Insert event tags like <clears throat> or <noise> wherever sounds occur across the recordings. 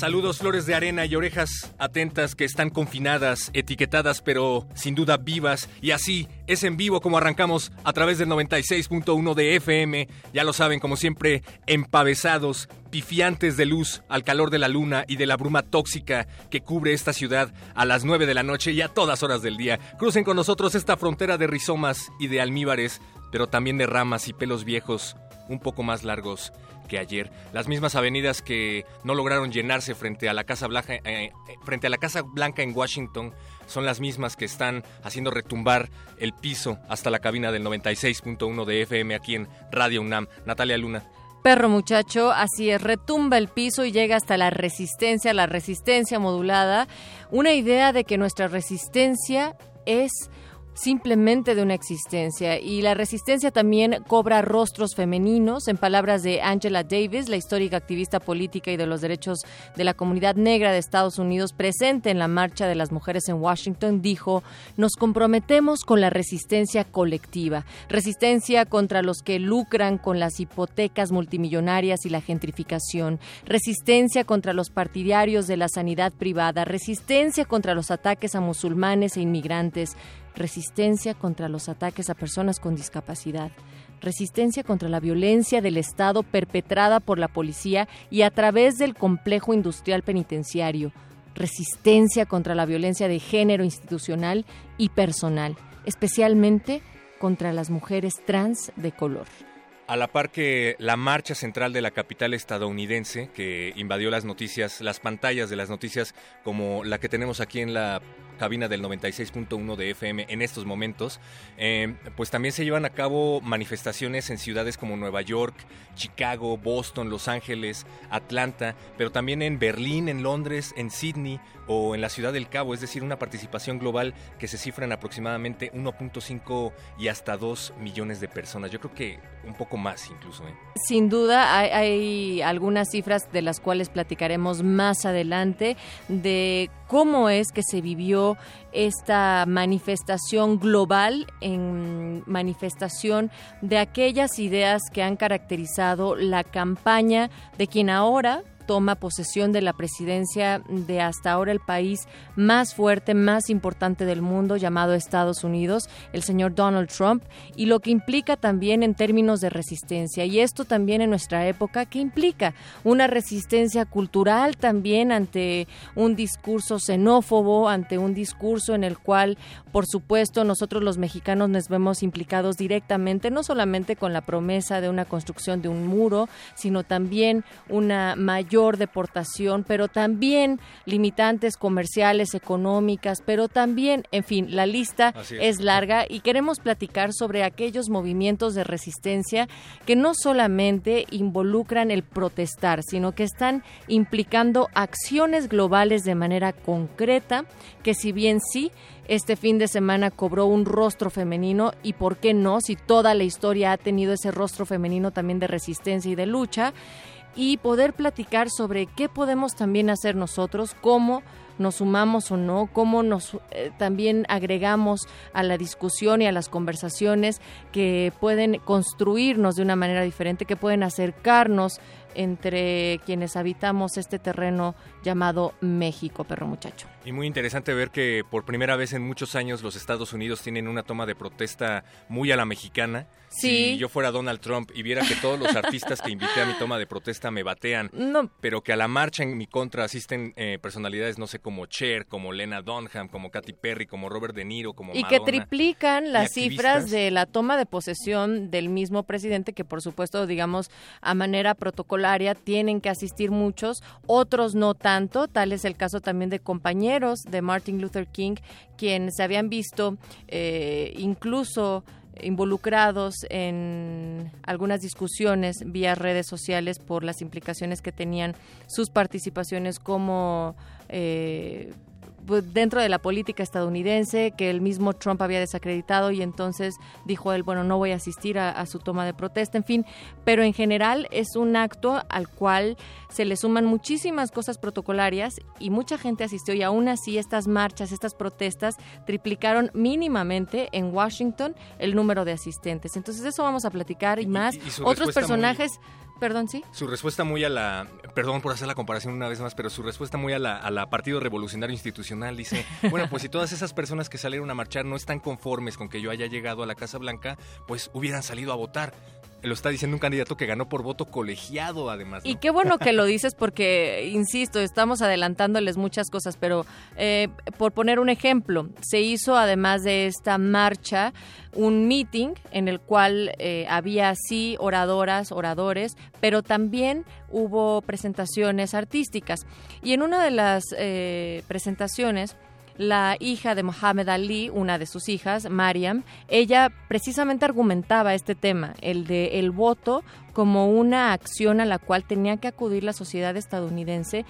Saludos flores de arena y orejas atentas que están confinadas, etiquetadas pero sin duda vivas. Y así es en vivo como arrancamos a través del 96.1 de FM, ya lo saben como siempre empavesados, pifiantes de luz al calor de la luna y de la bruma tóxica que cubre esta ciudad a las 9 de la noche y a todas horas del día. Crucen con nosotros esta frontera de rizomas y de almíbares, pero también de ramas y pelos viejos un poco más largos que ayer. Las mismas avenidas que no lograron llenarse frente a la Casa Blanca, eh, eh, frente a la Casa Blanca en Washington son las mismas que están haciendo retumbar el piso hasta la cabina del 96.1 de FM aquí en Radio UNAM. Natalia Luna. Perro muchacho, así es, retumba el piso y llega hasta la resistencia, la resistencia modulada. Una idea de que nuestra resistencia es simplemente de una existencia. Y la resistencia también cobra rostros femeninos. En palabras de Angela Davis, la histórica activista política y de los derechos de la comunidad negra de Estados Unidos, presente en la marcha de las mujeres en Washington, dijo, nos comprometemos con la resistencia colectiva, resistencia contra los que lucran con las hipotecas multimillonarias y la gentrificación, resistencia contra los partidarios de la sanidad privada, resistencia contra los ataques a musulmanes e inmigrantes, resistencia contra los ataques a personas con discapacidad, resistencia contra la violencia del Estado perpetrada por la policía y a través del complejo industrial penitenciario, resistencia contra la violencia de género institucional y personal, especialmente contra las mujeres trans de color. A la par que la marcha central de la capital estadounidense, que invadió las noticias, las pantallas de las noticias, como la que tenemos aquí en la cabina del 96.1 de FM en estos momentos, eh, pues también se llevan a cabo manifestaciones en ciudades como Nueva York, Chicago, Boston, Los Ángeles, Atlanta, pero también en Berlín, en Londres, en Sydney o en la Ciudad del Cabo, es decir, una participación global que se cifra en aproximadamente 1.5 y hasta 2 millones de personas. Yo creo que un poco más incluso. ¿eh? Sin duda, hay, hay algunas cifras de las cuales platicaremos más adelante de cómo es que se vivió esta manifestación global en manifestación de aquellas ideas que han caracterizado la campaña de quien ahora toma posesión de la presidencia de hasta ahora el país más fuerte, más importante del mundo, llamado Estados Unidos, el señor Donald Trump, y lo que implica también en términos de resistencia. Y esto también en nuestra época, ¿qué implica? Una resistencia cultural también ante un discurso xenófobo, ante un discurso en el cual, por supuesto, nosotros los mexicanos nos vemos implicados directamente, no solamente con la promesa de una construcción de un muro, sino también una mayor deportación, pero también limitantes comerciales, económicas, pero también, en fin, la lista es. larga y queremos platicar sobre aquellos movimientos de resistencia que no solamente involucran el protestar, sino que están implicando acciones globales de manera concreta, que si bien sí, este fin de semana cobró un rostro femenino y por qué no, si toda la historia ha tenido ese rostro femenino también de resistencia y de lucha, y poder platicar sobre qué podemos también hacer nosotros, cómo nos sumamos o no, cómo nos eh, también agregamos a la discusión y a las conversaciones que pueden construirnos de una manera diferente, que pueden acercarnos entre quienes habitamos este terreno llamado México, perro muchacho. Y muy interesante ver que por primera vez en muchos años los Estados Unidos tienen una toma de protesta muy a la mexicana. Sí. Si yo fuera Donald Trump y viera que todos los artistas que invité a mi toma de protesta me batean, No. pero que a la marcha en mi contra asisten eh, personalidades, no sé, como Cher, como Lena Dunham, como Katy Perry, como Robert De Niro, como Y que triplican las cifras de la toma de posesión del mismo presidente, que por supuesto, digamos, a manera protocolaria tienen que asistir muchos, otros no tanto. Tal es el caso también de compañeros de Martin Luther King, quienes se habían visto eh, incluso involucrados en algunas discusiones vía redes sociales por las implicaciones que tenían sus participaciones como eh, dentro de la política estadounidense que el mismo Trump había desacreditado y entonces dijo él, bueno, no voy a asistir a, a su toma de protesta, en fin, pero en general es un acto al cual se le suman muchísimas cosas protocolarias y mucha gente asistió y aún así estas marchas, estas protestas triplicaron mínimamente en Washington el número de asistentes. Entonces de eso vamos a platicar y, Y- más. y Otros muy- personajes, perdón, sí. Su respuesta muy a la, perdón por hacer la comparación una vez más, pero su respuesta muy a la, a la Partido Revolucionario Institucional dice, <laughs> bueno, pues si todas esas personas que salieron a marchar no están conformes con que yo haya llegado a la Casa Blanca, pues hubieran salido a votar. Lo está diciendo un candidato que ganó por voto colegiado, además. ¿no? Y qué bueno que lo <laughs> dices porque, insisto, estamos adelantándoles muchas cosas, pero eh, por poner un ejemplo, se hizo además de esta marcha un meeting en el cual eh, había sí oradoras, oradores, pero también hubo presentaciones artísticas. Y en una de las eh, presentaciones la hija de Mohammed Ali, una de sus hijas, Mariam, ella precisamente argumentaba este tema, el de el voto como una acción a la cual tenía que acudir la sociedad estadounidense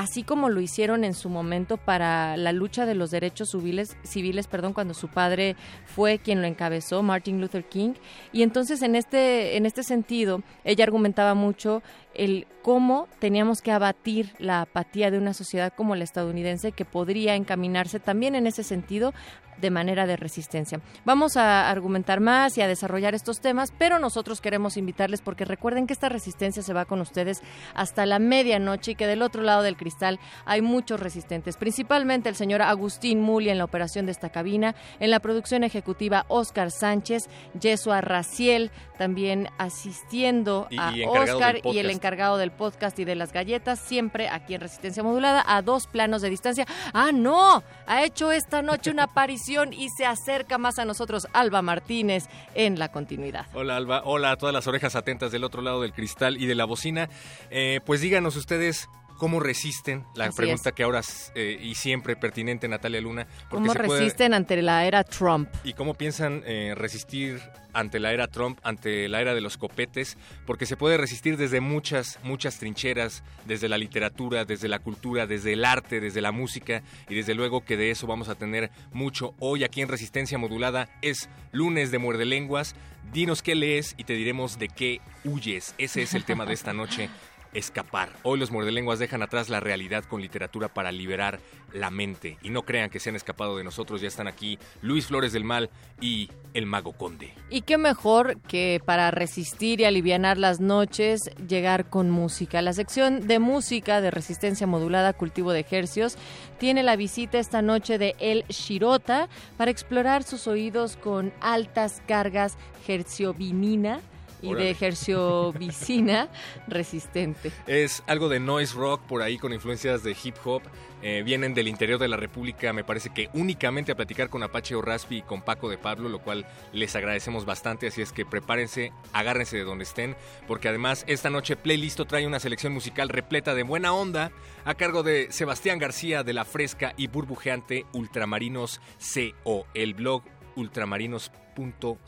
así como lo hicieron en su momento para la lucha de los derechos civiles, civiles perdón, cuando su padre fue quien lo encabezó, Martin Luther King. Y entonces en este, en este sentido, ella argumentaba mucho el cómo teníamos que abatir la apatía de una sociedad como la estadounidense que podría encaminarse también en ese sentido de manera de resistencia. Vamos a argumentar más y a desarrollar estos temas, pero nosotros queremos invitarles porque recuerden que esta resistencia se va con ustedes hasta la medianoche y que del otro lado del cristal hay muchos resistentes, principalmente el señor Agustín Muli en la operación de esta cabina, en la producción ejecutiva Oscar Sánchez, Yesua Raciel también asistiendo Y- a y encargado Oscar y el podcast. Encargado del podcast y de las galletas, siempre aquí en Resistencia Modulada, a dos planos de distancia. ¡Ah, no! Ha hecho esta noche una <laughs> aparición y se acerca más a nosotros Alba Martínez en la continuidad. Hola Alba, hola a todas las orejas atentas del otro lado del cristal y de la bocina. Eh, pues díganos ustedes cómo resisten, la Así pregunta es. que ahora eh, y siempre pertinente Natalia Luna. porque ¿Cómo se puede- resisten ante la era Trump? ¿Y cómo piensan eh, resistir ante la era Trump, ante la era de los copetes? Porque se puede resistir desde muchas, muchas trincheras, desde la literatura, desde la cultura, desde el arte, desde la música, y desde luego que de eso vamos a tener mucho hoy aquí en Resistencia Modulada. Es lunes de Muerde Lenguas. Dinos qué lees y te diremos de qué huyes. Ese es el tema de esta noche. <laughs> Escapar. Hoy los muerdelenguas dejan atrás la realidad con literatura para liberar la mente. Y no crean que se han escapado de nosotros, ya están aquí Luis Flores del Mal y el Mago Conde. Y qué mejor que para resistir y alivianar las noches, llegar con música. La sección de música de resistencia modulada Cultivo de Hercios tiene la visita esta noche de El Shirota para explorar sus oídos con altas cargas herciovinina y Órale. de herciovicina resistente. Es algo de noise rock por ahí con influencias de hip hop. Eh, vienen del interior de la República, me parece que únicamente a platicar con Apache o Raspi y con Paco de Pablo, lo cual les agradecemos bastante. Así es que prepárense, agárrense de donde estén, porque además esta noche Playlisto trae una selección musical repleta de buena onda a cargo de Sebastián García de la fresca y burbujeante Ultramarinos CO, el blog ultramarinos.co.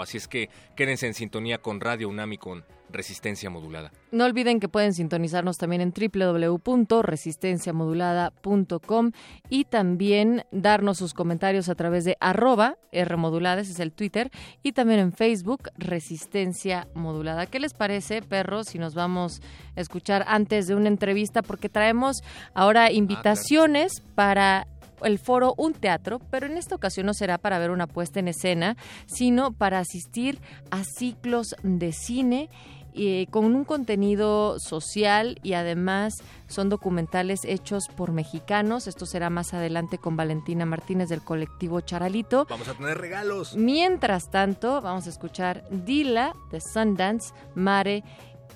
Así es que quédense en sintonía con Radio UNAM y con Resistencia Modulada. No olviden que pueden sintonizarnos también en www.resistenciamodulada.com y también darnos sus comentarios a través de arroba Rmodulada, ese es el Twitter, y también en Facebook Resistencia Modulada. ¿Qué les parece, perros, si nos vamos a escuchar antes de una entrevista? Porque traemos ahora invitaciones para el foro Un Teatro, pero en esta ocasión no será para ver una puesta en escena, sino para asistir a ciclos de cine y con un contenido social y además son documentales hechos por mexicanos. Esto será más adelante con Valentina Martínez del colectivo Charalito. Vamos a tener regalos. Mientras tanto, vamos a escuchar Dila de Sundance, Mare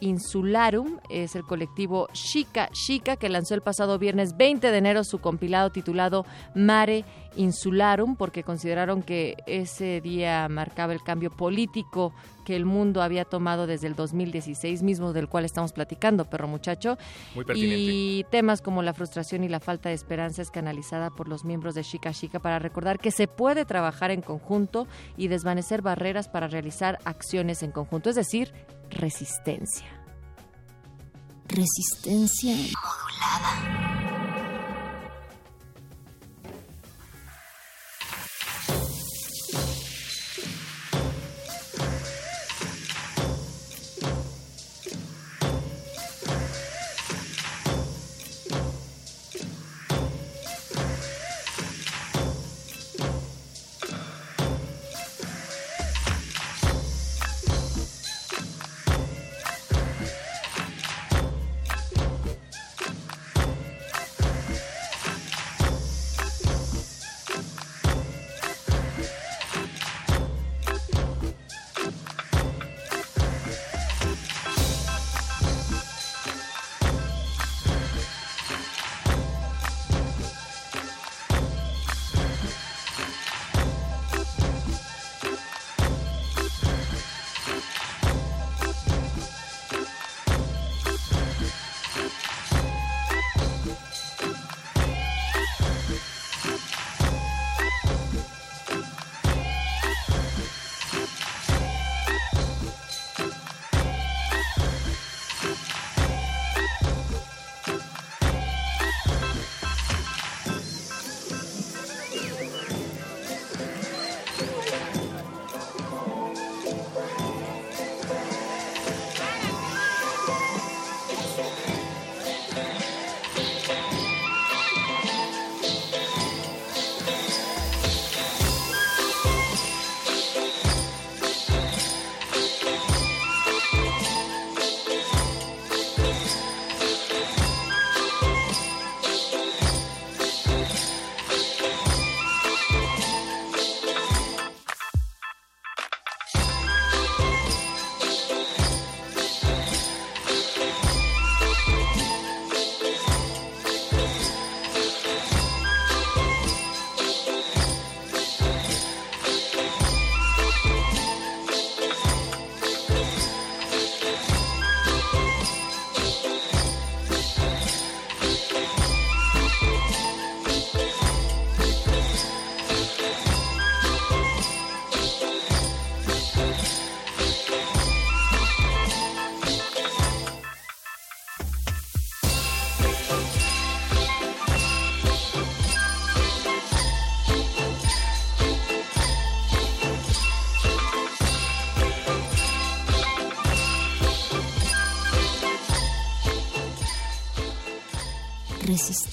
Insularum, es el colectivo Chica Chica que lanzó el pasado viernes 20 de enero su compilado titulado Mare Insularum porque consideraron que ese día marcaba el cambio político que el mundo había tomado desde el 2016 mismo del cual estamos platicando, perro muchacho. Muy pertinente. Y temas como la frustración y la falta de esperanza es canalizada por los miembros de Chica Chica para recordar que se puede trabajar en conjunto y desvanecer barreras para realizar acciones en conjunto, es decir, resistencia. Resistencia modulada.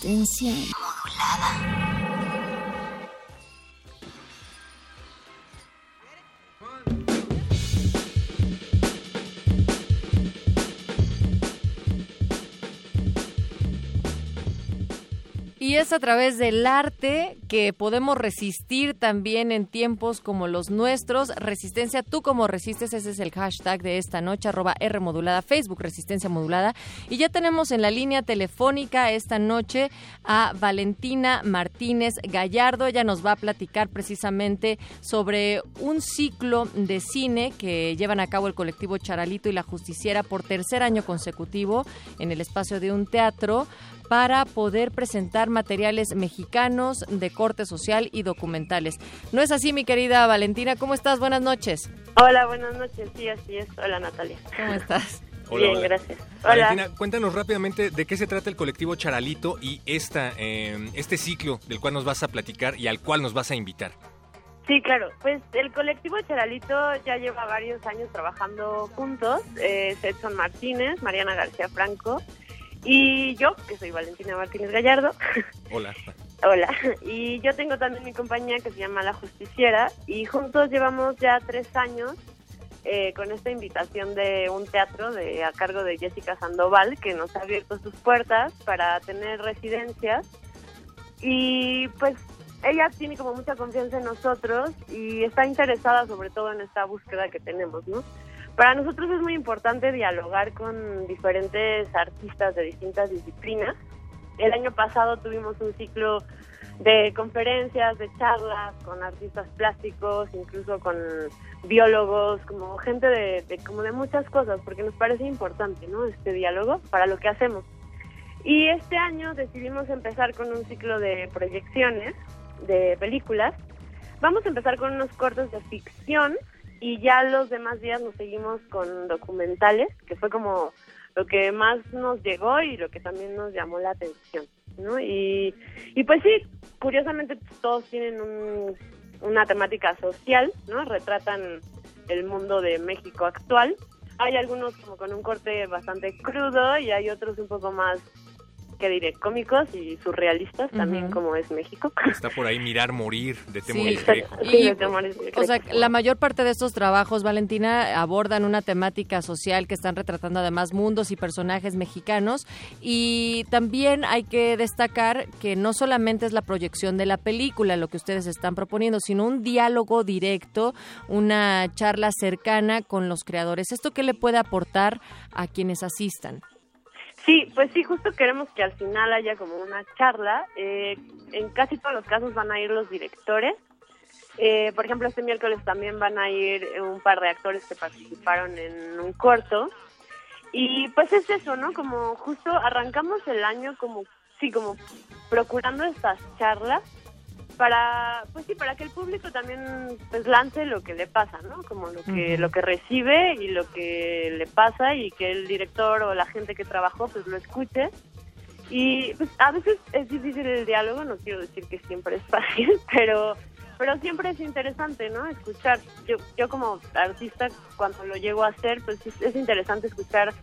Resistencia modulada. Y es a través del arte que podemos resistir también en tiempos como los nuestros. Resistencia, tú como resistes, ese es el hashtag de esta noche, arroba R modulada, Facebook Resistencia Modulada. Y ya tenemos en la línea telefónica esta noche a Valentina Martínez Gallardo. Ella nos va a platicar precisamente sobre un ciclo de cine que llevan a cabo el colectivo Charalito y la Justiciera por tercer año consecutivo en el espacio de un teatro para poder presentar materiales mexicanos de corte social y documentales. ¿No es así, mi querida Valentina? ¿Cómo estás? Buenas noches. Hola, buenas noches. Sí, así es. Hola, Natalia. ¿Cómo estás? <laughs> Hola, Bien, hola. gracias. Valentina, Hola. cuéntanos rápidamente de qué se trata el colectivo Charalito y esta, eh, este ciclo del cual nos vas a platicar y al cual nos vas a invitar. Sí, claro. Pues el colectivo Charalito ya lleva varios años trabajando juntos. Es Edson Martínez, Mariana García Franco y yo, que soy Valentina Martínez Gallardo. <laughs> Hola. Hola. <laughs> Y yo tengo también mi compañía que se llama La Justiciera y juntos llevamos ya tres años eh, con esta invitación de un teatro de a cargo de Jessica Sandoval que nos ha abierto sus puertas para tener residencias y pues ella tiene como mucha confianza en nosotros y está interesada sobre todo en esta búsqueda que tenemos, ¿no? Para nosotros es muy importante dialogar con diferentes artistas de distintas disciplinas. El año pasado tuvimos un ciclo de conferencias, de charlas con artistas plásticos, incluso con biólogos, como gente de, como de muchas cosas, porque nos parece importante, ¿no? Este diálogo para lo que hacemos. Y este año decidimos empezar con un ciclo de proyecciones de películas. Vamos a empezar con unos cortos de ficción y ya los demás días nos seguimos con documentales, que fue como lo que más nos llegó y lo que también nos llamó la atención. ¿no? Y, y pues sí, curiosamente todos tienen una temática social, ¿no? Retratan el mundo de México actual. Hay algunos como con un corte bastante crudo y hay otros un poco más que diré, cómicos y surrealistas también como es México. Está por ahí Mirar Morir de Temoris sí, O sea, la mayor parte de estos trabajos, Valentina, abordan una temática social que están retratando además mundos y personajes mexicanos y también hay que destacar que no solamente es la proyección de la película lo que ustedes están proponiendo, sino un diálogo directo, una charla cercana con los creadores. ¿Esto qué le puede aportar a quienes asistan? Sí, pues sí, justo queremos que al final haya como una charla. Eh, en casi todos los casos van a ir los directores. Eh, por ejemplo, este miércoles también van a ir un par de actores que participaron en un corto. Y pues es eso, ¿no? Como justo arrancamos el año como, sí, como procurando estas charlas para pues sí para que el público también pues lance lo que le pasa no como lo que lo que recibe y lo que le pasa y que el director o la gente que trabajó pues lo escuche. Y pues a veces es difícil el diálogo no quiero decir que siempre es fácil <laughs> pero pero siempre es interesante no escuchar. Yo yo como artista cuando lo llego a hacer pues es interesante escuchar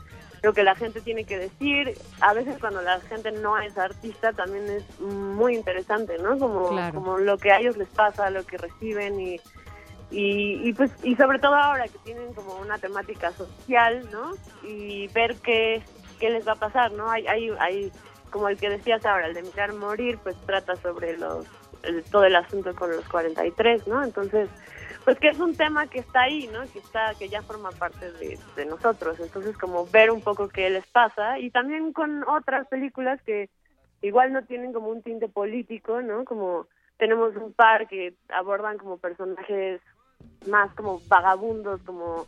lo que la gente tiene que decir. A veces cuando la gente no es artista también es muy interesante, ¿no? Como, como lo que a ellos les pasa, lo que reciben y, y, pues y sobre todo ahora que tienen como una temática social, ¿no? Y ver qué, qué les va a pasar, ¿no? Hay, hay, hay como el que decías ahora, el de mirar morir, pues trata sobre los todo el asunto con los 43, ¿no? Entonces, pues que es un tema que está ahí, ¿no? Que está, que ya forma parte de, nosotros. Entonces, como ver un poco qué les pasa y también con otras películas que igual no tienen como un tinte político, ¿no? Como tenemos un par que abordan como personajes más como vagabundos, como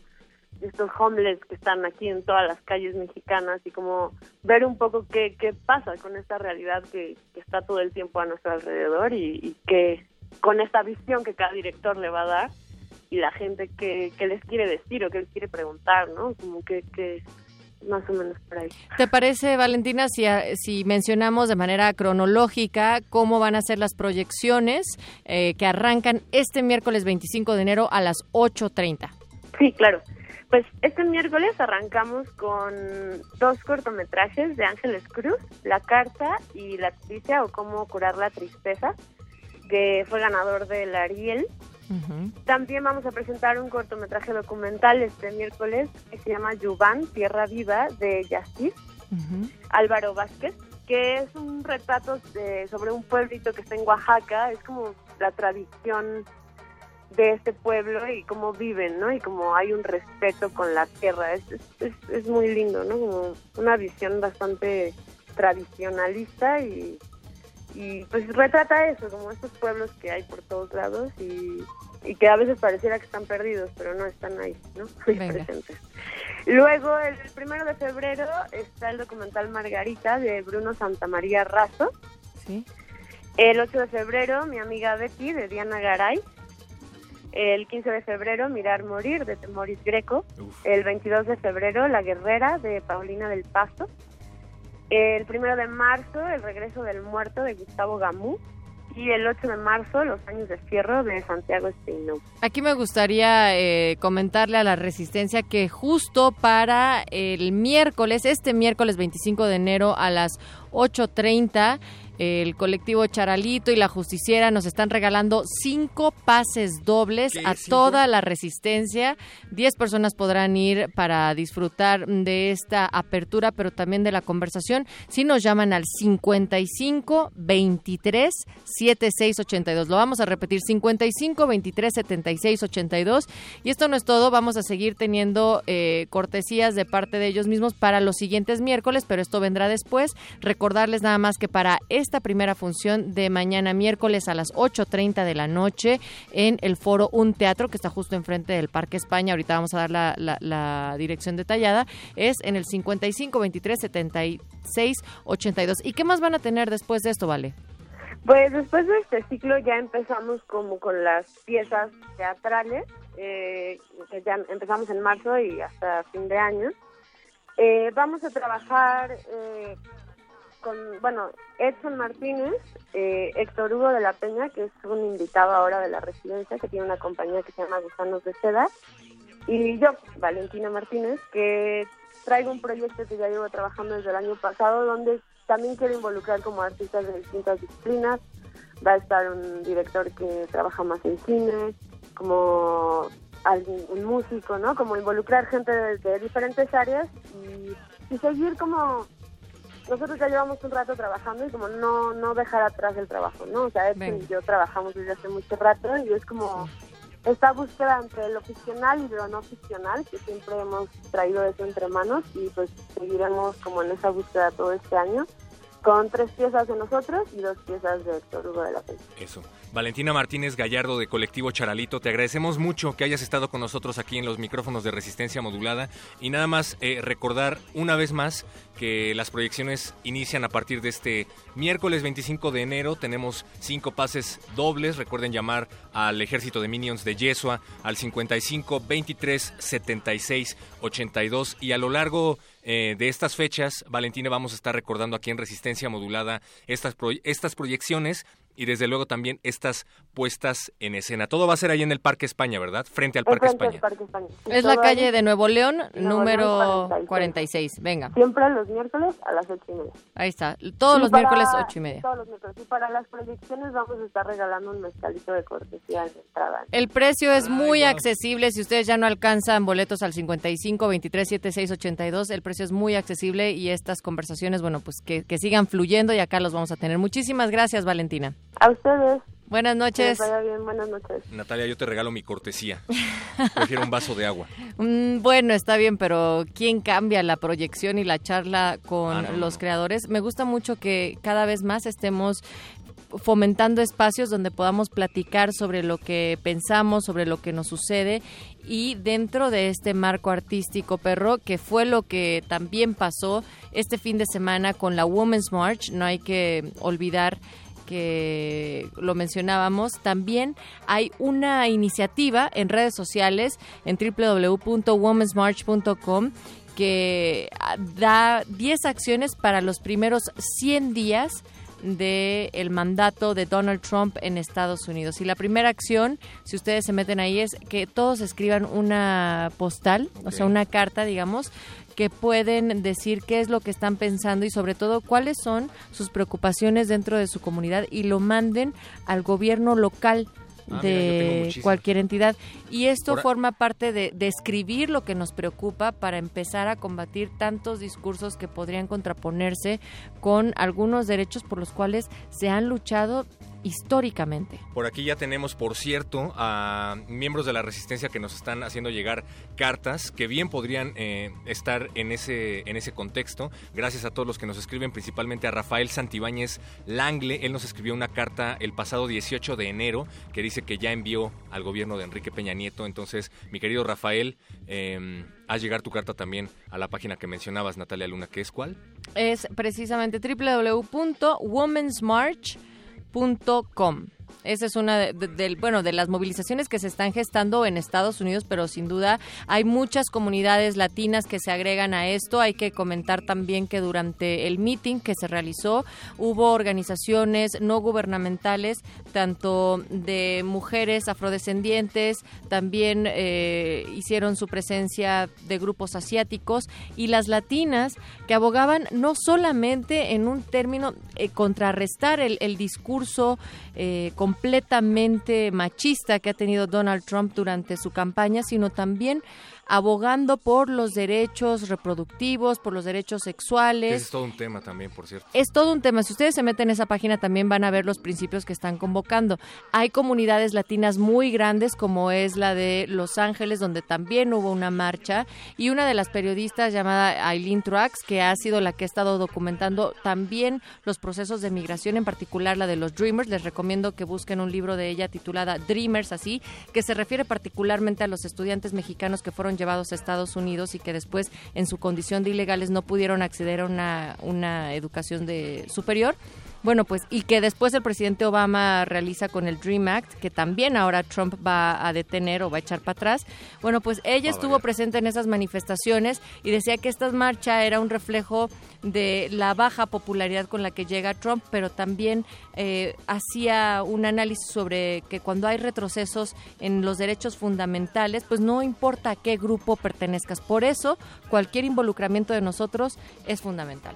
estos homeless que están aquí en todas las calles mexicanas y como ver un poco qué, qué pasa con esta realidad que, está todo el tiempo a nuestro alrededor y, y que con esta visión que cada director le va a dar y la gente que, les quiere decir o que les quiere preguntar, ¿no? Como que, que más o menos por ahí. ¿Te parece, Valentina, si, si mencionamos de manera cronológica cómo van a ser las proyecciones eh, que arrancan este miércoles 25 de enero a las 8.30? Sí, claro. Pues este miércoles arrancamos con dos cortometrajes de Ángeles Cruz, La Carta y La Tristeza o Cómo curar la tristeza, que fue ganador del Ariel también vamos a presentar un cortometraje documental este miércoles que se llama Yuban, Tierra Viva, de Yastis, Álvaro Vázquez, que es un retrato sobre un pueblito que está en Oaxaca. Es como la tradición de este pueblo y cómo viven, ¿no? Y cómo hay un respeto con la tierra. Es, es, es muy lindo, ¿no? Como una visión bastante tradicionalista y y pues retrata eso, como estos pueblos que hay por todos lados y, que a veces pareciera que están perdidos, pero no están ahí, ¿no? <laughs> presentes. Luego, el primero de febrero está el documental Margarita de Bruno Santamaría Razo. Sí. El 8 de febrero, mi amiga Betty de Diana Garay. El 15 de febrero, Mirar Morir de Temoris Greco. El 22 de febrero, La Guerrera de Paulina del Pasto. El primero de marzo, El regreso del muerto de Gustavo Gamú. Y el 8 de marzo, Los años de fierro de Santiago Espino. Aquí me gustaría eh, comentarle a la Resistencia que justo para el miércoles, este miércoles 25 de enero a las 8.30, El colectivo Charalito y la Justiciera nos están regalando cinco pases dobles a toda la resistencia. Diez personas podrán ir para disfrutar de esta apertura, pero también de la conversación. Si nos llaman al 55 23 76 82. Lo vamos a repetir: 55 23 76 82. Y esto no es todo. Vamos a seguir teniendo eh, cortesías de parte de ellos mismos para los siguientes miércoles, pero esto vendrá después. Recordarles nada más que para esta primera función de mañana miércoles a las 8.30 de la noche en el foro Un Teatro, que está justo enfrente del Parque España, ahorita vamos a dar la, dirección detallada, es en el 55 23 76 82. ¿Y qué más van a tener después de esto, Vale? Pues después de este ciclo ya empezamos como con las piezas teatrales, eh, ya empezamos en marzo y hasta fin de año. Eh, vamos a trabajar eh, con, bueno, Edson Martínez, eh, Héctor Hugo de la Peña, que es un invitado ahora de la residencia, que tiene una compañía que se llama Gusanos de Seda, y yo, Valentina Martínez, que traigo un proyecto que ya llevo trabajando desde el año pasado, donde también quiero involucrar como artistas de distintas disciplinas. Va a estar un director que trabaja más en cine, como un músico, ¿no? Como involucrar gente de, diferentes áreas y, seguir como nosotros ya llevamos un rato trabajando y como no no dejar atrás el trabajo, ¿no? O sea, Edson y yo trabajamos desde hace mucho rato y es como esta búsqueda entre lo ficcional y lo no ficcional, que siempre hemos traído eso entre manos y pues seguiremos como en esa búsqueda todo este año con tres piezas de nosotros y dos piezas de Héctor Hugo de la Peña. Eso. Valentina Martínez Gallardo de Colectivo Charalito, te agradecemos mucho que hayas estado con nosotros aquí en los micrófonos de resistencia modulada y nada más eh, recordar una vez más que las proyecciones inician a partir de este miércoles 25 de enero. Tenemos cinco pases dobles. Recuerden llamar al ejército de Minions de Yesua al 55 23 76 82 y a lo largo eh, de estas fechas, Valentina, vamos a estar recordando aquí en Resistencia Modulada estas, estas proyecciones y desde luego también estas puestas en escena. Todo va a ser ahí en el Parque España, ¿verdad? Frente al Parque, España. Es la calle de Nuevo León, número 46. Venga. Siempre los miércoles a las ocho y media. Ahí está. Todos los miércoles ocho y media. Todos los miércoles. Y para las proyecciones vamos a estar regalando un mezcalito de cortesía de entrada. El precio es muy accesible. Si ustedes ya no alcanzan boletos al 55 23 76 82, el precio es muy accesible y estas conversaciones, bueno, pues que, que sigan fluyendo y acá los vamos a tener. Muchísimas gracias, Valentina. A ustedes. Buenas noches. vaya bien, buenas noches. Natalia, yo te regalo mi cortesía. Prefiero un vaso de agua. <laughs> Mm, bueno, está bien, pero ¿quién cambia la proyección y la charla con ah, los creadores? Me gusta mucho que cada vez más estemos fomentando espacios donde podamos platicar sobre lo que pensamos, sobre lo que nos sucede y dentro de este marco artístico perro, que fue lo que también pasó este fin de semana con la Women's March, no hay que olvidar que lo mencionábamos, también hay una iniciativa en redes sociales en www.womensmarch.com que da 10 acciones para los primeros 100 días del el mandato de Donald Trump en Estados Unidos. Y la primera acción, si ustedes se meten ahí, es que todos escriban una postal, o sea, una carta, digamos, que pueden decir qué es lo que están pensando y sobre todo cuáles son sus preocupaciones dentro de su comunidad y lo manden al gobierno local ah, de cualquier entidad. Y esto forma parte de, de, escribir lo que nos preocupa para empezar a combatir tantos discursos que podrían contraponerse con algunos derechos por los cuales se han luchado históricamente. Por aquí ya tenemos, por cierto, a miembros de la resistencia que nos están haciendo llegar cartas que bien podrían eh, estar en ese, en ese contexto. Gracias a todos los que nos escriben, principalmente a Rafael Santibáñez Langle. Él nos escribió una carta el pasado 18 de enero que dice que ya envió al gobierno de Enrique Peña Nieto. Entonces, mi querido Rafael, eh, haz llegar tu carta también a la página que mencionabas, Natalia Luna, que es cuál? Es precisamente www.womensmarch.com www.radiomaría.com. Esa es una de, bueno, de las movilizaciones que se están gestando en Estados Unidos, pero sin duda hay muchas comunidades latinas que se agregan a esto. Hay que comentar también que durante el meeting que se realizó hubo organizaciones no gubernamentales, tanto de mujeres afrodescendientes, también eh, hicieron su presencia de grupos asiáticos y las latinas que abogaban no solamente en un término eh, contrarrestar el, discurso eh, completamente machista que ha tenido Donald Trump durante su campaña, sino también abogando por los derechos reproductivos, por los derechos sexuales. Es todo un tema también, por cierto. Es todo un tema. Si ustedes se meten en esa página también van a ver los principios que están convocando. Hay comunidades latinas muy grandes como es la de Los Ángeles, donde también hubo una marcha, y una de las periodistas llamada Aileen Truax, que ha sido la que ha estado documentando también los procesos de migración, en particular la de los Dreamers. Les recomiendo que busquen un libro de ella titulada Dreamers, así, que se refiere particularmente a los estudiantes mexicanos que fueron llevados a Estados Unidos y que después en su condición de ilegales no pudieron acceder a una, una educación de superior bueno, pues y que después el presidente Obama realiza con el Dream Act, que también ahora Trump va a detener o va a echar para atrás. Bueno, pues ella estuvo presente en esas manifestaciones y decía que esta marcha era un reflejo de la baja popularidad con la que llega Trump, pero también eh, hacía un análisis sobre que cuando hay retrocesos en los derechos fundamentales, pues no importa a qué grupo pertenezcas. Por eso, cualquier involucramiento de nosotros es fundamental.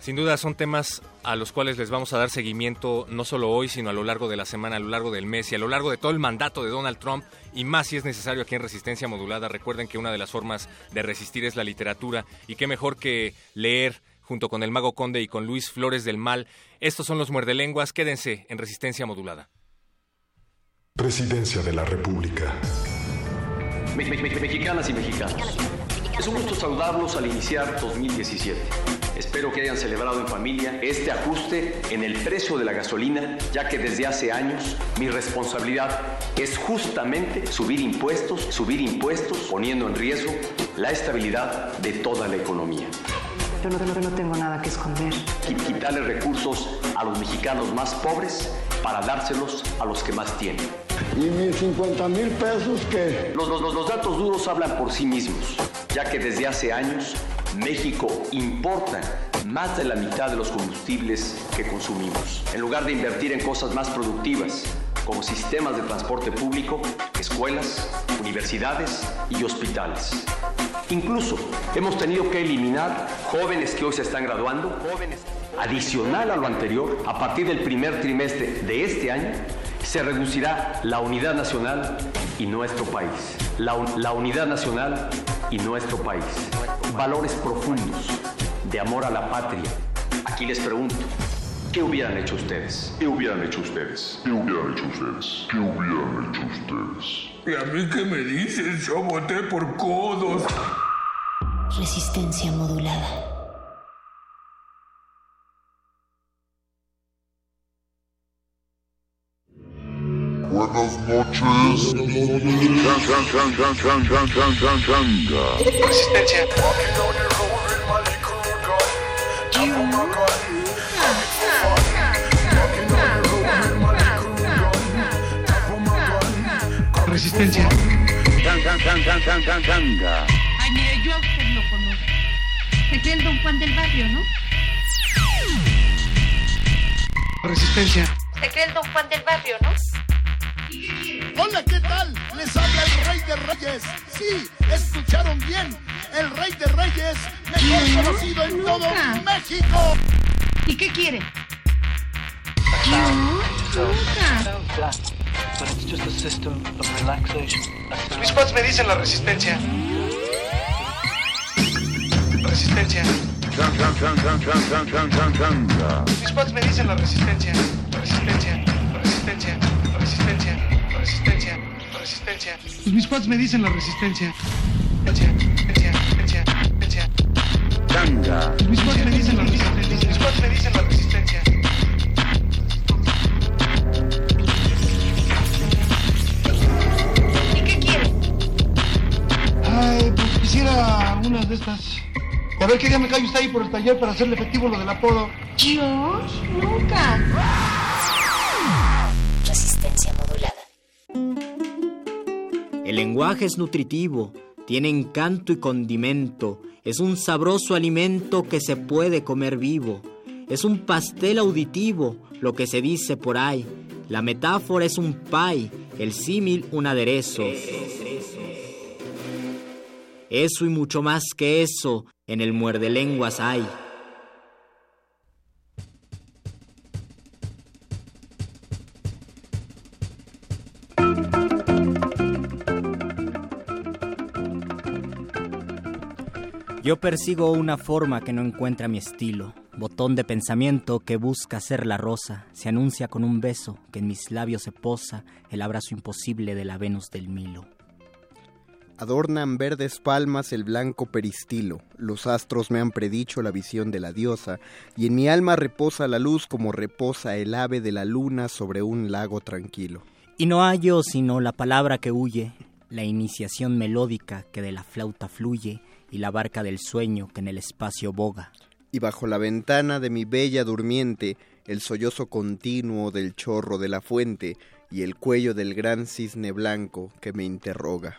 Sin duda son temas a los cuales les vamos a dar seguimiento no solo hoy, sino a lo largo de la semana, a lo largo del mes y a lo largo de todo el mandato de Donald Trump y más si es necesario aquí en Resistencia Modulada. Recuerden que una de las formas de resistir es la literatura y qué mejor que leer junto con el Mago Conde y con Luis Flores del Mal. Estos son los muerdelenguas. Quédense en Resistencia Modulada. Presidencia de la República. Mexicanas y mexicanos. Es un gusto saludarlos al iniciar 2017. Espero que hayan celebrado en familia este ajuste en el precio de la gasolina, ya que desde hace años mi responsabilidad es justamente subir impuestos, subir impuestos, poniendo en riesgo la estabilidad de toda la economía. Yo no, no, no tengo nada que esconder. Quitarle recursos a los mexicanos más pobres para dárselos a los que más tienen. ¿Y mis 50 mil pesos qué? Los, los, los datos duros hablan por sí mismos, ya que desde hace años México importa más de la mitad de los combustibles que consumimos. En lugar de invertir en cosas más productivas, como sistemas de transporte público, escuelas, universidades y hospitales. Incluso hemos tenido que eliminar jóvenes que hoy se están graduando, jóvenes. Adicional a lo anterior, a partir del primer trimestre de este año, se reducirá la unidad nacional y nuestro país. La, la unidad nacional y nuestro país. Valores profundos de amor a la patria. Aquí les pregunto, ¿qué hubieran hecho ustedes? ¿Qué hubieran hecho ustedes? ¿Qué hubieran hecho ustedes? ¿Qué hubieran hecho ustedes? ¿Y a mí qué me dices? Yo voté por codos. Resistencia modulada. Buenas noches. Resistencia. Resistencia. Ay, mire, yo a usted lo conozco. Se cree el don Juan del barrio, ¿no? Resistencia. Se cree el don Juan del barrio, ¿no? Hola, ¿qué tal? Les habla el Rey de Reyes. Sí, escucharon bien. El Rey de Reyes, mejor conocido en todo México. ¿Y qué quiere? Mis spots me dicen la resistencia. Resistencia. Mis spots me dicen la resistencia. Resistencia. Resistencia. Resistencia. Resistencia. Resistencia. Pues mis spots me dicen la resistencia. Resistencia. Resistencia. Mis spots me dicen la resistencia. Mis spots me dicen la resistencia. ¿Y qué quiere? Ay, pues quisiera unas de estas. A ver qué día me cae usted ahí por el taller para hacerle efectivo lo del apodo. Yo nunca. Resistencia modulada. El lenguaje es nutritivo, tiene encanto y condimento, es un sabroso alimento que se puede comer vivo, es un pastel auditivo, lo que se dice por ahí, la metáfora es un pie, el símil un aderezo. Eso y mucho más que eso en el muerde lenguas hay. Yo persigo una forma que no encuentra mi estilo, botón de pensamiento que busca ser la rosa, se anuncia con un beso que en mis labios se posa, el abrazo imposible de la Venus del Milo. Adornan verdes palmas el blanco peristilo, los astros me han predicho la visión de la diosa, y en mi alma reposa la luz como reposa el ave de la luna sobre un lago tranquilo. Y no hallo sino la palabra que huye, la iniciación melódica que de la flauta fluye, y la barca del sueño que en el espacio boga. Y bajo la ventana de mi bella durmiente, el sollozo continuo del chorro de la fuente y el cuello del gran cisne blanco que me interroga.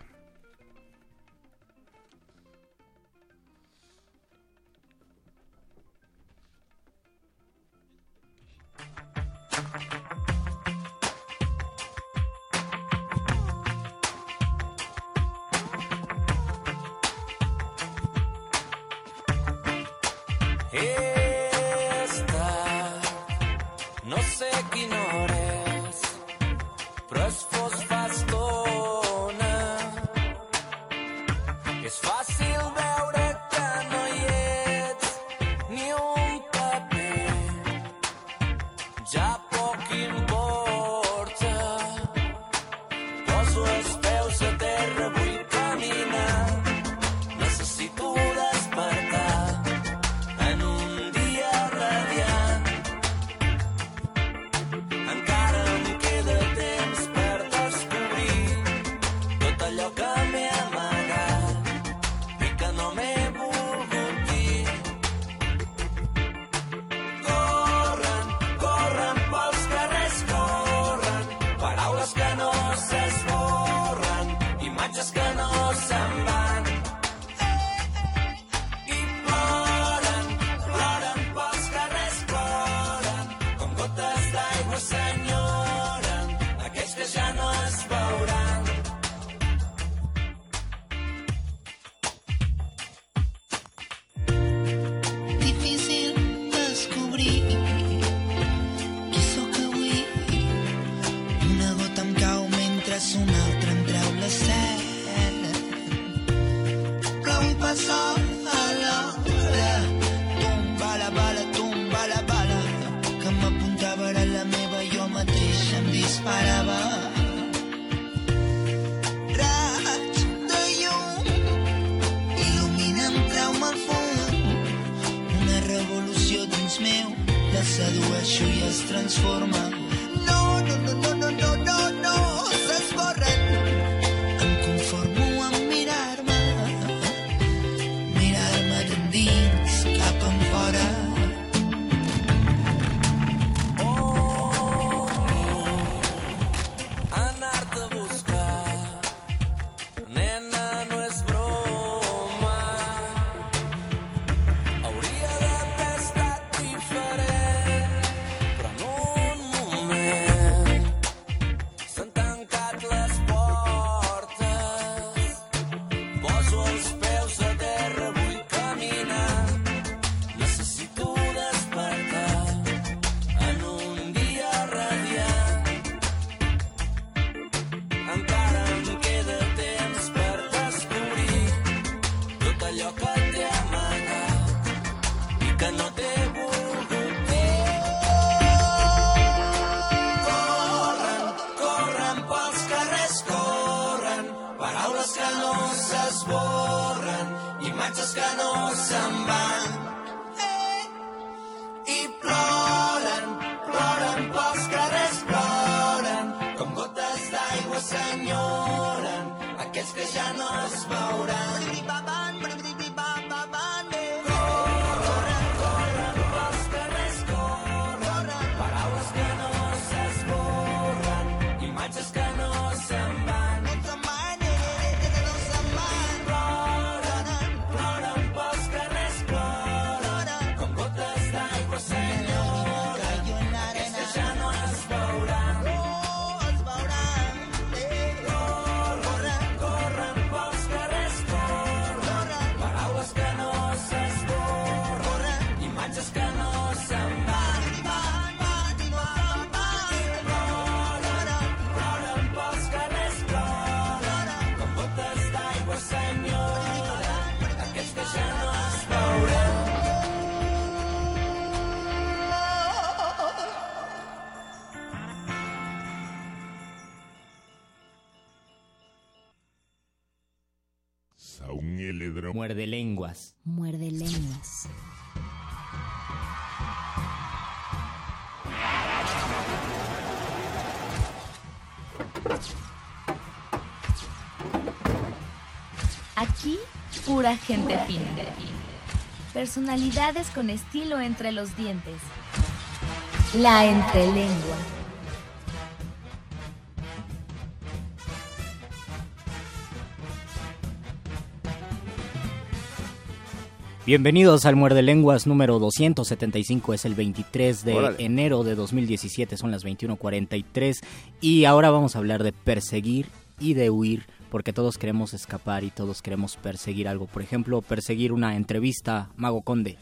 M'apuntava era la meva, jo mateix em disparava. Una revolució dins meu la sedueixo i es transforma pura gente fina. Personalidades con estilo entre los dientes. La entrelengua. Bienvenidos al Muerde Lenguas número 275, es el 23 de Órale. enero de 2017, son las 21:43 y ahora vamos a hablar de perseguir y de huir, porque todos queremos escapar y todos queremos perseguir algo. Por ejemplo, perseguir una entrevista, Mago Conde.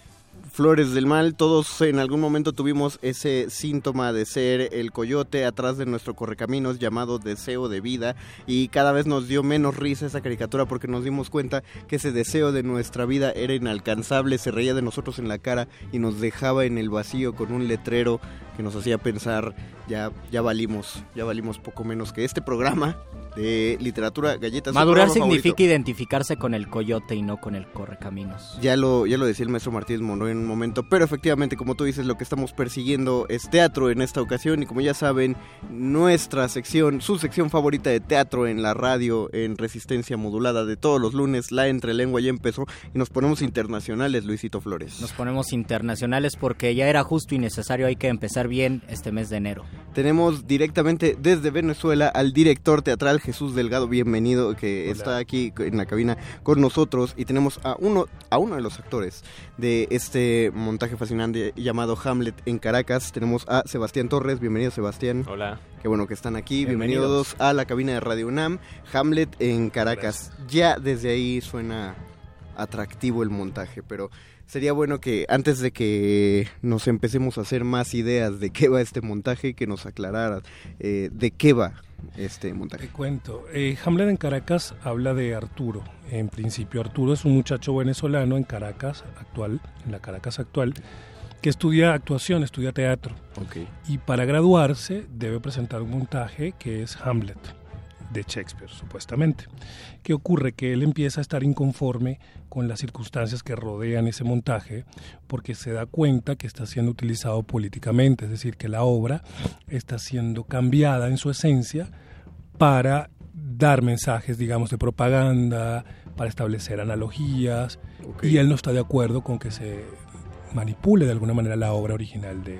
Flores del Mal, todos en algún momento tuvimos ese síntoma de ser el coyote atrás de nuestro correcaminos llamado deseo de vida y cada vez nos dio menos risa esa caricatura porque nos dimos cuenta que ese deseo de nuestra vida era inalcanzable, se reía de nosotros en la cara y nos dejaba en el vacío con un letrero que nos hacía pensar ya, ya valimos, ya valimos poco menos que este programa de literatura galletas. Madurar significa favorito. identificarse con el coyote y no con el correcaminos. Ya lo, ya lo decía el maestro Martínez Monroy en un momento, pero efectivamente, como tú dices, lo que estamos persiguiendo es teatro en esta ocasión y como ya saben, nuestra sección, su sección favorita de teatro en la radio en resistencia modulada de todos los lunes, la entrelengua ya empezó y nos ponemos internacionales, Luisito Flores. Nos ponemos internacionales porque ya era justo y necesario, hay que empezar bien este mes de enero. Tenemos directamente desde Venezuela al director teatral Jesús Delgado, bienvenido, que está aquí en la cabina con nosotros y tenemos a uno, a uno de los actores de este montaje fascinante llamado Hamlet en Caracas. Tenemos a Sebastián Torres, bienvenido Sebastián. Hola. Qué bueno que están aquí, Bienvenidos. bienvenidos a la cabina de Radio UNAM, Hamlet en Caracas. Ya desde ahí suena atractivo el montaje, pero sería bueno que antes de que nos empecemos a hacer más ideas de qué va este montaje, que nos aclararas eh, de qué va este montaje. Te cuento. Eh, Hamlet en Caracas habla de Arturo. En principio, Arturo es un muchacho venezolano en Caracas actual, en la Caracas actual, que estudia actuación, estudia teatro. Y para graduarse debe presentar un montaje que es Hamlet de Shakespeare, supuestamente. ¿Qué ocurre? Que él empieza a estar inconforme con las circunstancias que rodean ese montaje porque se da cuenta que está siendo utilizado políticamente, es decir, que la obra está siendo cambiada en su esencia para dar mensajes, digamos, de propaganda, para establecer analogías, y él no está de acuerdo con que se manipule de alguna manera la obra original de,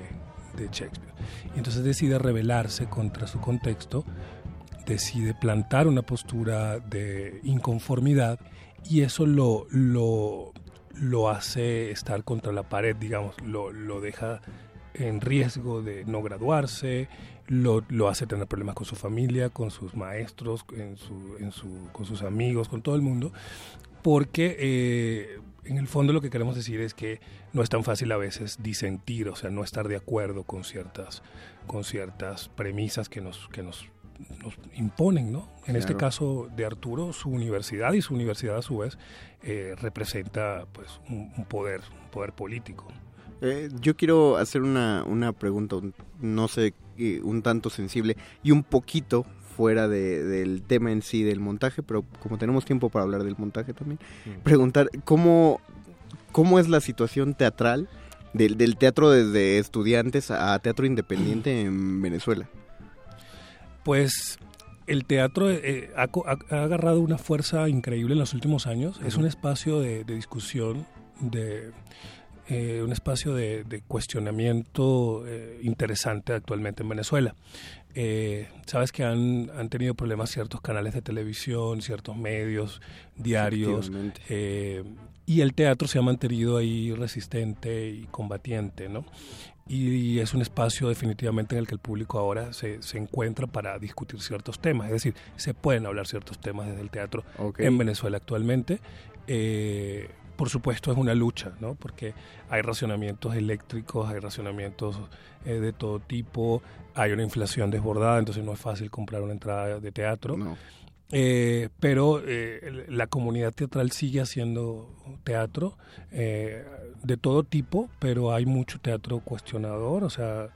de Shakespeare. Y entonces decide rebelarse contra su contexto, decide plantar una postura de inconformidad y eso lo, lo, lo hace estar contra la pared, digamos, lo, lo deja en riesgo de no graduarse, lo, lo hace tener problemas con su familia, con sus maestros, en su, en su, con sus amigos, con todo el mundo, porque eh, en el fondo lo que queremos decir es que no es tan fácil a veces disentir, o sea, no estar de acuerdo con ciertas, con ciertas premisas que nos, que nos, nos imponen, ¿no? En este caso de Arturo, su universidad y su universidad a su vez eh, representa pues un, un poder, un poder político. Eh, yo quiero hacer una, una pregunta, un- no sé, eh, un tanto sensible y un poquito fuera de- del tema en sí del montaje, pero como tenemos tiempo para hablar del montaje también, preguntar cómo, cómo es la situación teatral del, del teatro desde estudiantes a teatro independiente en Venezuela. Pues el teatro eh, ha, co- ha- agarrado una fuerza increíble en los últimos años. Es un espacio de, de discusión, de eh, un espacio de, de cuestionamiento eh, interesante actualmente en Venezuela. Eh, Sabes que han, han tenido problemas ciertos canales de televisión, ciertos medios, diarios, eh, y el teatro se ha mantenido ahí resistente y combatiente, ¿no? Y, es un espacio definitivamente en el que el público ahora se, se encuentra para discutir ciertos temas, es decir, se pueden hablar ciertos temas desde el teatro en Venezuela actualmente. Eh, por supuesto es una lucha, ¿no? Porque hay racionamientos eléctricos, hay racionamientos eh, de todo tipo, hay una inflación desbordada, entonces no es fácil comprar una entrada de teatro. Eh, pero eh, la comunidad teatral sigue haciendo teatro eh, de todo tipo, pero hay mucho teatro cuestionador, o sea,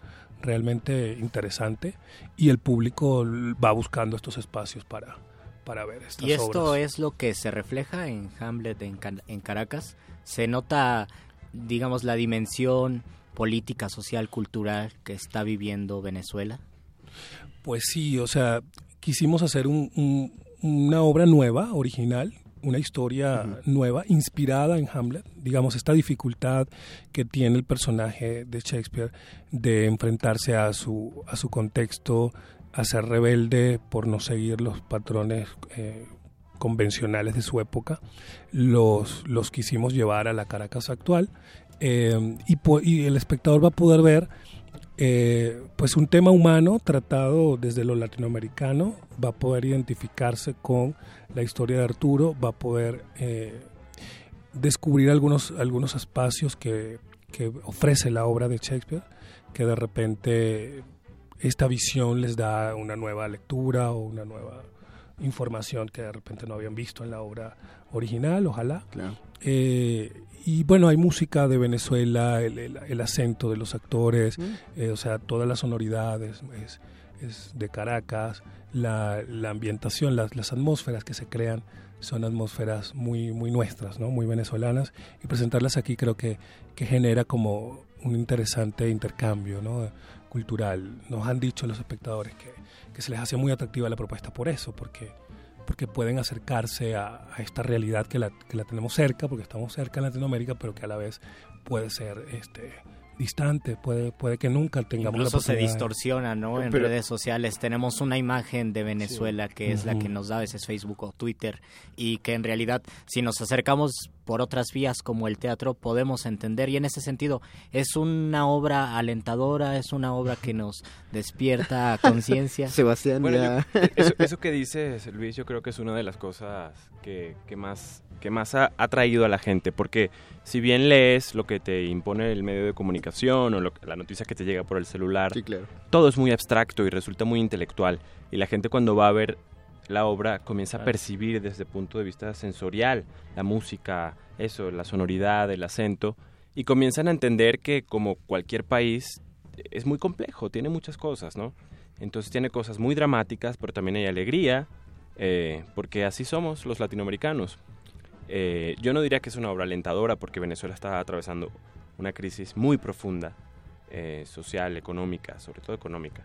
realmente interesante, y el público va buscando estos espacios para, para ver estas Y esto obras. es lo que se refleja en Hamlet en, en Caracas. Se nota, digamos, la dimensión política, social, cultural que está viviendo Venezuela. Pues sí, o sea, quisimos hacer un- un- una obra nueva, original, una historia nueva, inspirada en Hamlet. Digamos, esta dificultad que tiene el personaje de Shakespeare de enfrentarse a su, a su contexto, a ser rebelde por no seguir los patrones eh, convencionales de su época, los, los quisimos llevar a la Caracas actual. eh, y, el espectador va a poder ver eh, pues un tema humano tratado desde lo latinoamericano, va a poder identificarse con la historia de Arturo, va a poder eh, descubrir algunos, algunos espacios que, que ofrece la obra de Shakespeare, que de repente esta visión les da una nueva lectura o una nueva información que de repente no habían visto en la obra original, ojalá. Eh, y bueno, hay música de Venezuela, el, el- el acento de los actores, eh, o sea, toda la sonoridad es, es- de Caracas, la, la ambientación, las, las atmósferas que se crean son atmósferas muy, muy nuestras, ¿no? muy venezolanas, y presentarlas aquí creo que, que genera como un interesante intercambio ¿no? cultural. Nos han dicho los espectadores que, que se les hace muy atractiva la propuesta por eso, porque porque pueden acercarse a, a esta realidad que la, que la tenemos cerca, porque estamos cerca en Latinoamérica, pero que a la vez puede ser este distante, puede, puede que nunca tengamos Incluso la se distorsiona, ¿no? En Pero- redes sociales. Tenemos una imagen de Venezuela que es la que nos da a veces Facebook o Twitter y que en realidad si nos acercamos por otras vías como el teatro podemos entender. Y en ese sentido es una obra alentadora, es una obra que nos despierta conciencia. <laughs> Sebastián Bueno, ya... yo- eso, <laughs> eso que dices, Luis, yo creo que es una de las cosas que, que más, que más ha atraído a la gente, porque si bien lees lo que te impone el medio de comunicación o lo- la noticia que te llega por el celular, todo es muy abstracto y resulta muy intelectual, y la gente cuando va a ver la obra comienza a percibir desde el punto de vista sensorial la música, eso, la sonoridad, el acento, y comienzan a entender que como cualquier país es muy complejo, tiene muchas cosas, ¿no? Entonces tiene cosas muy dramáticas, pero también hay alegría, eh, porque así somos los latinoamericanos. Eh, yo no diría que es una obra alentadora, porque Venezuela está atravesando una crisis muy profunda, eh, social, económica, sobre todo económica.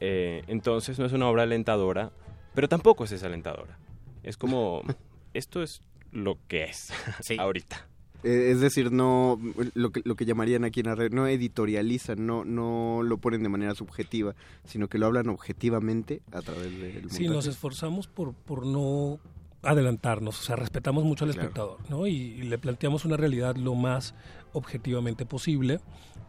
Eh, entonces no es una obra alentadora, pero tampoco es desalentadora. Es como, <laughs> esto es lo que es <laughs> ahorita. Eh, Es decir, no lo que, lo que llamarían aquí en la red, no editorializan, no, no lo ponen de manera subjetiva, sino que lo hablan objetivamente a través del Sí, montaje. nos esforzamos por, por no adelantarnos, o sea, respetamos mucho al Claro. espectador, ¿no? Y, y le planteamos una realidad lo más objetivamente posible.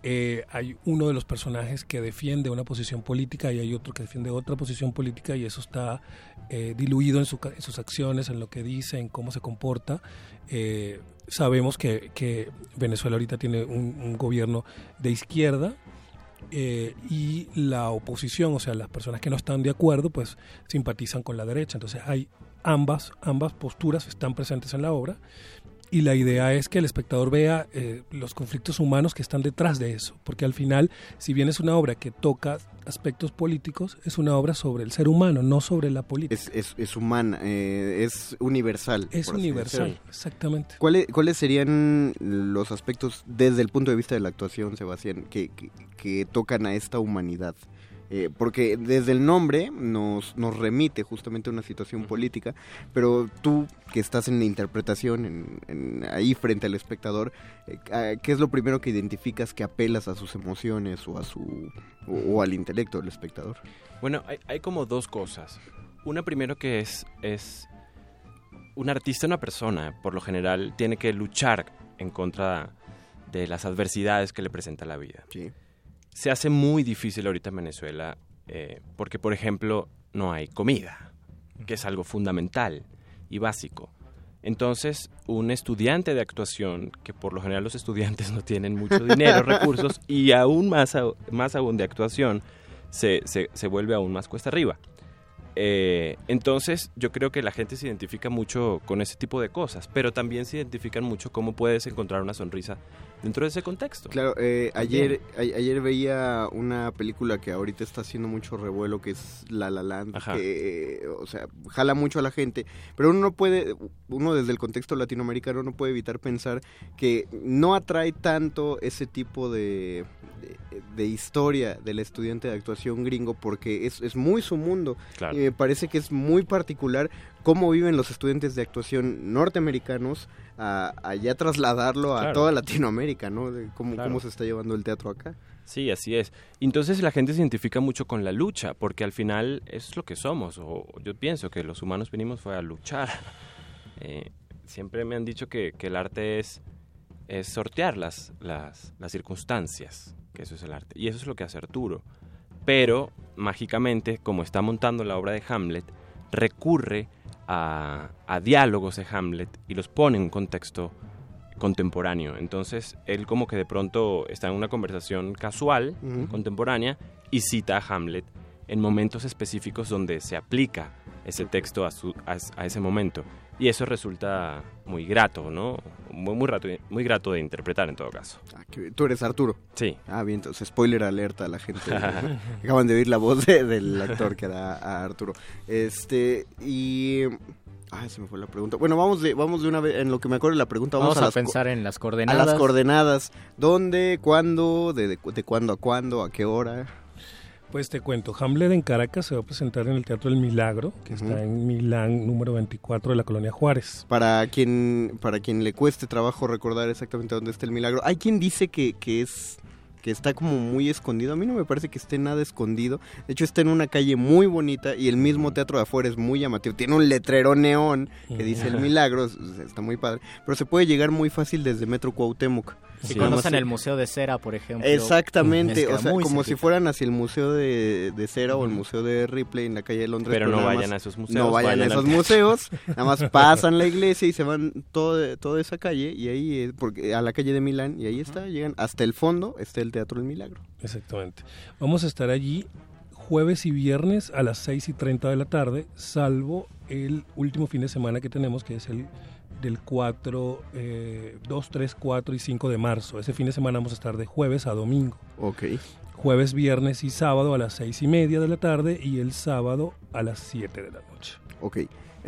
Eh, hay uno de los personajes que defiende una posición política y hay otro que defiende otra posición política y eso está eh, diluido en, su en sus acciones, en lo que dice, en cómo se comporta. Eh, sabemos que, que Venezuela ahorita tiene un, un gobierno de izquierda, eh, y la oposición, o sea, las personas que no están de acuerdo, pues simpatizan con la derecha. Entonces hay ambas, ambas posturas están presentes en la obra y la idea es que el espectador vea eh, los conflictos humanos que están detrás de eso, porque al final, si bien es una obra que toca aspectos políticos, es una obra sobre el ser humano, no sobre la política. Es, es, es humana, eh, es universal. Es universal, exactamente. ¿Cuáles, ¿Cuáles serían los aspectos desde el punto de vista de la actuación, Sebastián, que, que, que tocan a esta humanidad? Eh, porque desde el nombre nos, nos remite justamente a una situación política, pero tú que estás en la interpretación, en, en- ahí frente al espectador, eh, ¿a- ¿qué es lo primero que identificas que apelas a sus emociones o a su o, o al intelecto del espectador? Bueno, hay, hay como dos cosas. Una primero que es, es un artista, una persona, por lo general, tiene que luchar en contra de las adversidades que le presenta la vida. Se hace muy difícil ahorita en Venezuela eh, porque, por ejemplo, no hay comida, que es algo fundamental y básico. Entonces, un estudiante de actuación, que por lo general los estudiantes <laughs> no tienen mucho dinero, recursos, y aún más, más aún de actuación, se, se- se vuelve aún más cuesta arriba. Eh, entonces, yo creo que la gente se identifica mucho con ese tipo de cosas, pero también se identifican mucho cómo puedes encontrar una sonrisa dentro de ese contexto. Claro, eh, ayer, a- ayer veía una película que ahorita está haciendo mucho revuelo, que es La La Land, Ajá. que, eh, o sea, jala mucho a la gente, pero uno no puede, uno desde el contexto latinoamericano no puede evitar pensar que no atrae tanto ese tipo de, de, de historia del estudiante de actuación gringo, porque es, es muy su mundo, Claro. Me parece que es muy particular cómo viven los estudiantes de actuación norteamericanos a, a ya trasladarlo a Claro. toda Latinoamérica, ¿no? De cómo, Claro. cómo se está llevando el teatro acá. Sí, así es. Entonces la gente se identifica mucho con la lucha, porque al final es lo que somos, o yo pienso que los humanos venimos fue a luchar. <laughs> Eh, siempre me han dicho que, que el arte es, es sortear las, las, las circunstancias, que eso es el arte. Y eso es lo que hace Arturo. Pero, mágicamente, como está montando la obra de Hamlet, recurre a, a diálogos de Hamlet y los pone en un contexto contemporáneo. Entonces, él como que de pronto está en una conversación casual, contemporánea, y cita a Hamlet en momentos específicos donde se aplica ese texto a, su- a es- a ese momento. Y eso resulta muy grato, ¿no? Muy, muy, rato- muy grato de interpretar en todo caso. Ah, qué bien. Tú eres Arturo. Sí. Ah, bien, entonces spoiler alerta a la gente. <laughs> Acaban de oír la voz de- del actor que era a Arturo. Este, y... Ay, se me fue la pregunta. Bueno, vamos de, vamos de una vez, en lo que me acuerdo de la pregunta, vamos, Vamos a, las pensar en las a coordenadas. las coordenadas. ¿Dónde, cuándo, de, de, de cuándo a cuándo, a qué hora? Pues te cuento, Hamlet en Caracas se va a presentar en el Teatro del Milagro, que está en Milán, número 24 de la Colonia Juárez. Para quien, para quien le cueste trabajo recordar exactamente dónde está el milagro. Hay quien dice que, que es que está como muy escondido. A mí no me parece que esté nada escondido. De hecho, está en una calle muy bonita y el mismo teatro de afuera es muy llamativo. Tiene un letrero neón que dice el milagro. es- Está muy padre. Pero se puede llegar muy fácil desde Metro Cuauhtémoc. Si conocen el Museo de Cera, por ejemplo. Exactamente, o sea, como si fueran hacia el Museo de, de Cera o el Museo de Ripley en la calle de Londres. Pero no vayan más- a esos museos, No vayan, vayan a esos museos, nada más <laughs> pasan la iglesia y se van todo, toda esa calle y ahí, porque, a la calle de Milán y ahí está, llegan hasta el fondo, está el Teatro del Milagro. Exactamente. Vamos a estar allí jueves y viernes a las 6 y 30 de la tarde, salvo el último fin de semana que tenemos, que es el del 4, eh, 2, 3, 4 y 5 de marzo. Ese fin de semana vamos a estar de jueves a domingo. Ok. Jueves, viernes y sábado a las 6 y media de la tarde y el sábado a las 7 de la noche. Ok.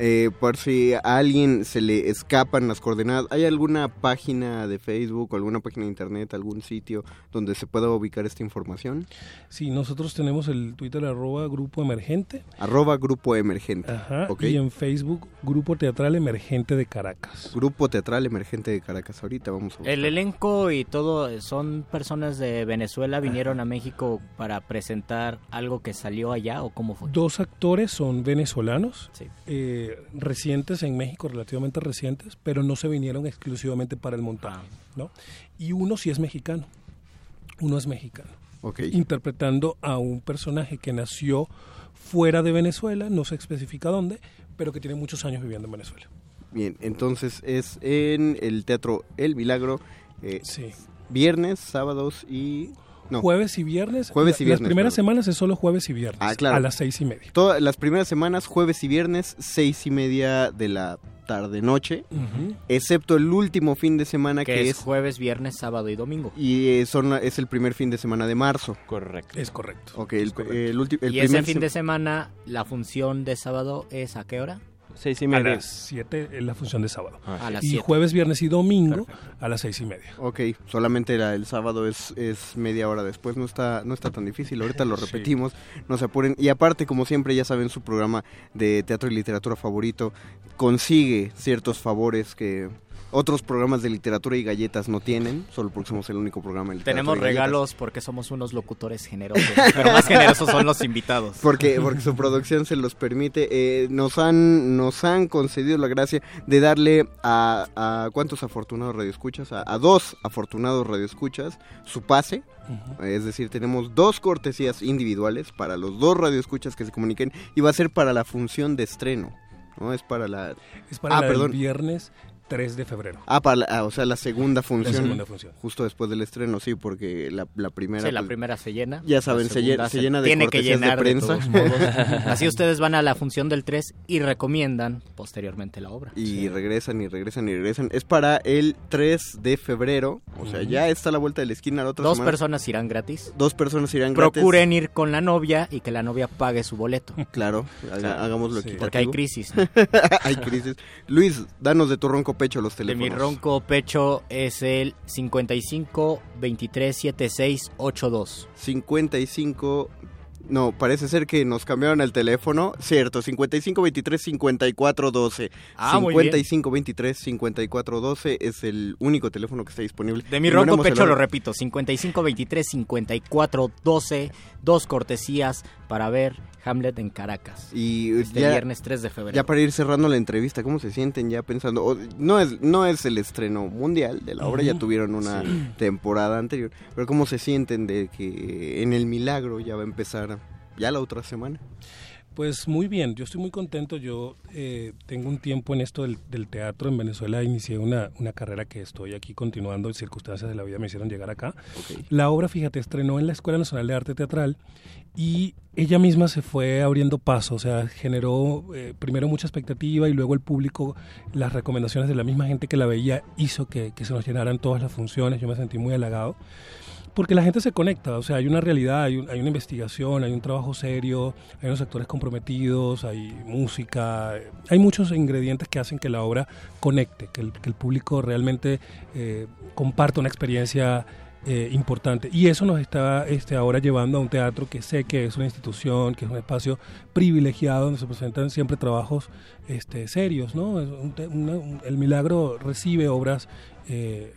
Eh, por si a alguien se le escapan las coordenadas, ¿hay alguna página de Facebook o alguna página de internet, algún sitio donde se pueda ubicar esta información? Sí, nosotros tenemos el Twitter arroba Grupo Emergente. Arroba Grupo Emergente. Ajá, ok. Y en Facebook Grupo Teatral Emergente de Caracas. Grupo Teatral Emergente de Caracas. Ahorita vamos a buscar. El elenco y todo son personas de Venezuela, vinieron a México para presentar algo que salió allá o cómo fue. Dos actores son venezolanos, Sí. eh, recientes en México, relativamente recientes, pero no se vinieron exclusivamente para el montaje, ¿no? Y uno sí es mexicano, uno es mexicano, Ok. interpretando a un personaje que nació fuera de Venezuela, no se especifica dónde, pero que tiene muchos años viviendo en Venezuela. Bien, entonces es en el Teatro El Milagro. eh, Sí. Viernes, sábados y... No, Jueves y viernes. Jueves y viernes, Las primeras perdón. semanas es solo jueves y viernes. Ah, claro. A las seis y media. todas las primeras semanas, jueves y viernes, seis y media de la tarde-noche, Ujú. excepto el último fin de semana Que, que, es, es... jueves, viernes, sábado y domingo. Y son, es el primer fin de semana de marzo. Correcto. Es correcto. Ok, el, el ulti- el y ese fin se- de semana, la función de sábado es a qué hora? Seis y A media. las siete es la función de sábado. Ah, A las y siete. jueves, viernes y domingo a las seis y media. Ok, solamente la- el sábado es, es media hora después, no está, no está tan difícil, ahorita lo <laughs> Sí. repetimos, no se apuren. Y aparte, como siempre, ya saben, su programa de teatro y literatura favorito consigue ciertos favores que otros programas de literatura y galletas no tienen, solo porque somos el único programa de literatura Tenemos y galletas. regalos porque somos unos locutores generosos, pero más generosos son los invitados. Porque, porque su producción se los permite. Eh, nos, han, nos han concedido la gracia de darle a, a ¿cuántos afortunados radioescuchas? A, a dos afortunados radioescuchas su pase. Es decir, tenemos dos cortesías individuales para los dos radioescuchas que se comuniquen y va a ser para la función de estreno. ¿no? Es para la... Es para Ah, la del perdón. viernes 3 de febrero. Ah, para la- ah, o sea, la segunda función. segunda función. Justo después del estreno, sí, porque la, la primera... Sí, la pues, primera se llena. Ya saben, la se llena, se llena de tiene que cortesías de llenar prensa. todos modos. <laughs> Así ustedes van a la función del 3 y recomiendan posteriormente la obra. Y regresan y regresan y regresan. Es para el 3 de febrero. O sea, ya está a la vuelta de la esquina la otra Dos semana. personas irán gratis. Dos personas irán gratis. Procuren ir con la novia y que la novia pague su boleto. Claro, haga- hagámoslo Sí. equitativo. Porque hay crisis. <laughs> hay crisis. Luis, danos de tu ronco pecho los De teléfonos. mi ronco pecho es el 55 23 76 82. 55 no, parece ser que nos cambiaron el teléfono. Cierto, 55 23 54 12. Ah, muy bien. 55 23 54 12 es el único teléfono que está disponible. De mi ronco pecho lo repito, 55 23 54 12, dos cortesías para ver Hamlet en Caracas. Y Este ya- viernes 3 de febrero. Ya para ir cerrando la entrevista, ¿cómo se sienten ya pensando? o- no es no es el estreno mundial de la obra, ya tuvieron una Sí. <clears throat> temporada anterior, pero ¿cómo se sienten de que en el milagro ya va a empezar ya la otra semana? Pues muy bien, yo estoy muy contento. Yo eh, tengo un tiempo en esto del, del teatro en Venezuela. Inicié una, una carrera que estoy aquí continuando. Circunstancias de la vida me hicieron llegar acá. La obra, fíjate, estrenó en la Escuela Nacional de Arte Teatral y ella misma se fue abriendo paso. O sea, generó eh, primero mucha expectativa y luego el público, las recomendaciones de la misma gente que la veía, hizo que, que se nos llenaran todas las funciones. Yo me sentí muy halagado porque la gente se conecta, o sea, hay una realidad, hay, un- hay una investigación, hay un trabajo serio, hay unos actores comprometidos, hay música, eh, hay muchos ingredientes que hacen que la obra conecte, que el, público realmente eh, comparta una experiencia eh, importante. Y eso nos está este, ahora llevando a un teatro que sé que es una institución, que es un espacio privilegiado donde se presentan siempre trabajos este, serios, ¿no? El Milagro recibe obras... eh,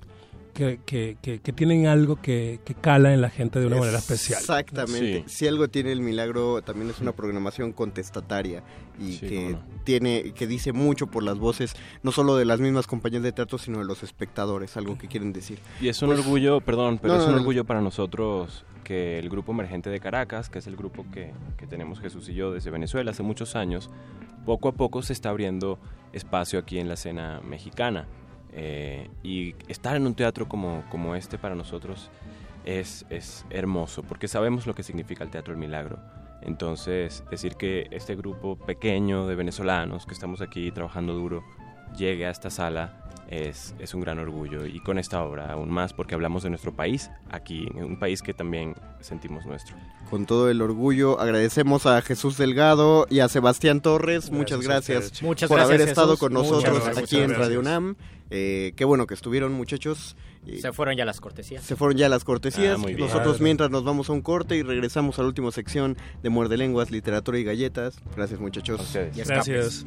que, que, que, que tienen algo que, que cala en la gente de una manera especial. Exactamente. Sí. Si algo tiene el milagro, también es una programación contestataria y Sí, que tiene que dice mucho por las voces, no solo de las mismas compañías de teatro, sino de los espectadores, algo que quieren decir. Y es un Pues- orgullo, perdón, pero No, es un no. orgullo para nosotros que el grupo emergente de Caracas, que es el grupo que, que tenemos Jesús y yo desde Venezuela hace muchos años, poco a poco se está abriendo espacio aquí en la escena mexicana. Eh, y estar en un teatro como, como este para nosotros es, es hermoso, porque sabemos lo que significa el Teatro del Milagro. Entonces, decir que este grupo pequeño de venezolanos que estamos aquí trabajando duro llegue a esta sala es, es un gran orgullo y con esta obra aún más porque hablamos de nuestro país aquí, un país que también sentimos nuestro. Con todo el orgullo, agradecemos a Jesús Delgado y a Sebastián Torres. muchas gracias ustedes. Muchas por gracias, haber estado con nosotros aquí Muchas en Radio. UNAM. Eh, qué bueno que estuvieron, muchachos. Se fueron ya las cortesías. se fueron ya las cortesías. Ah. Nosotros mientras nos vamos a un corte y regresamos a la última sección de Muerde Lenguas, Literatura y Galletas. Gracias, muchachos. Gracias.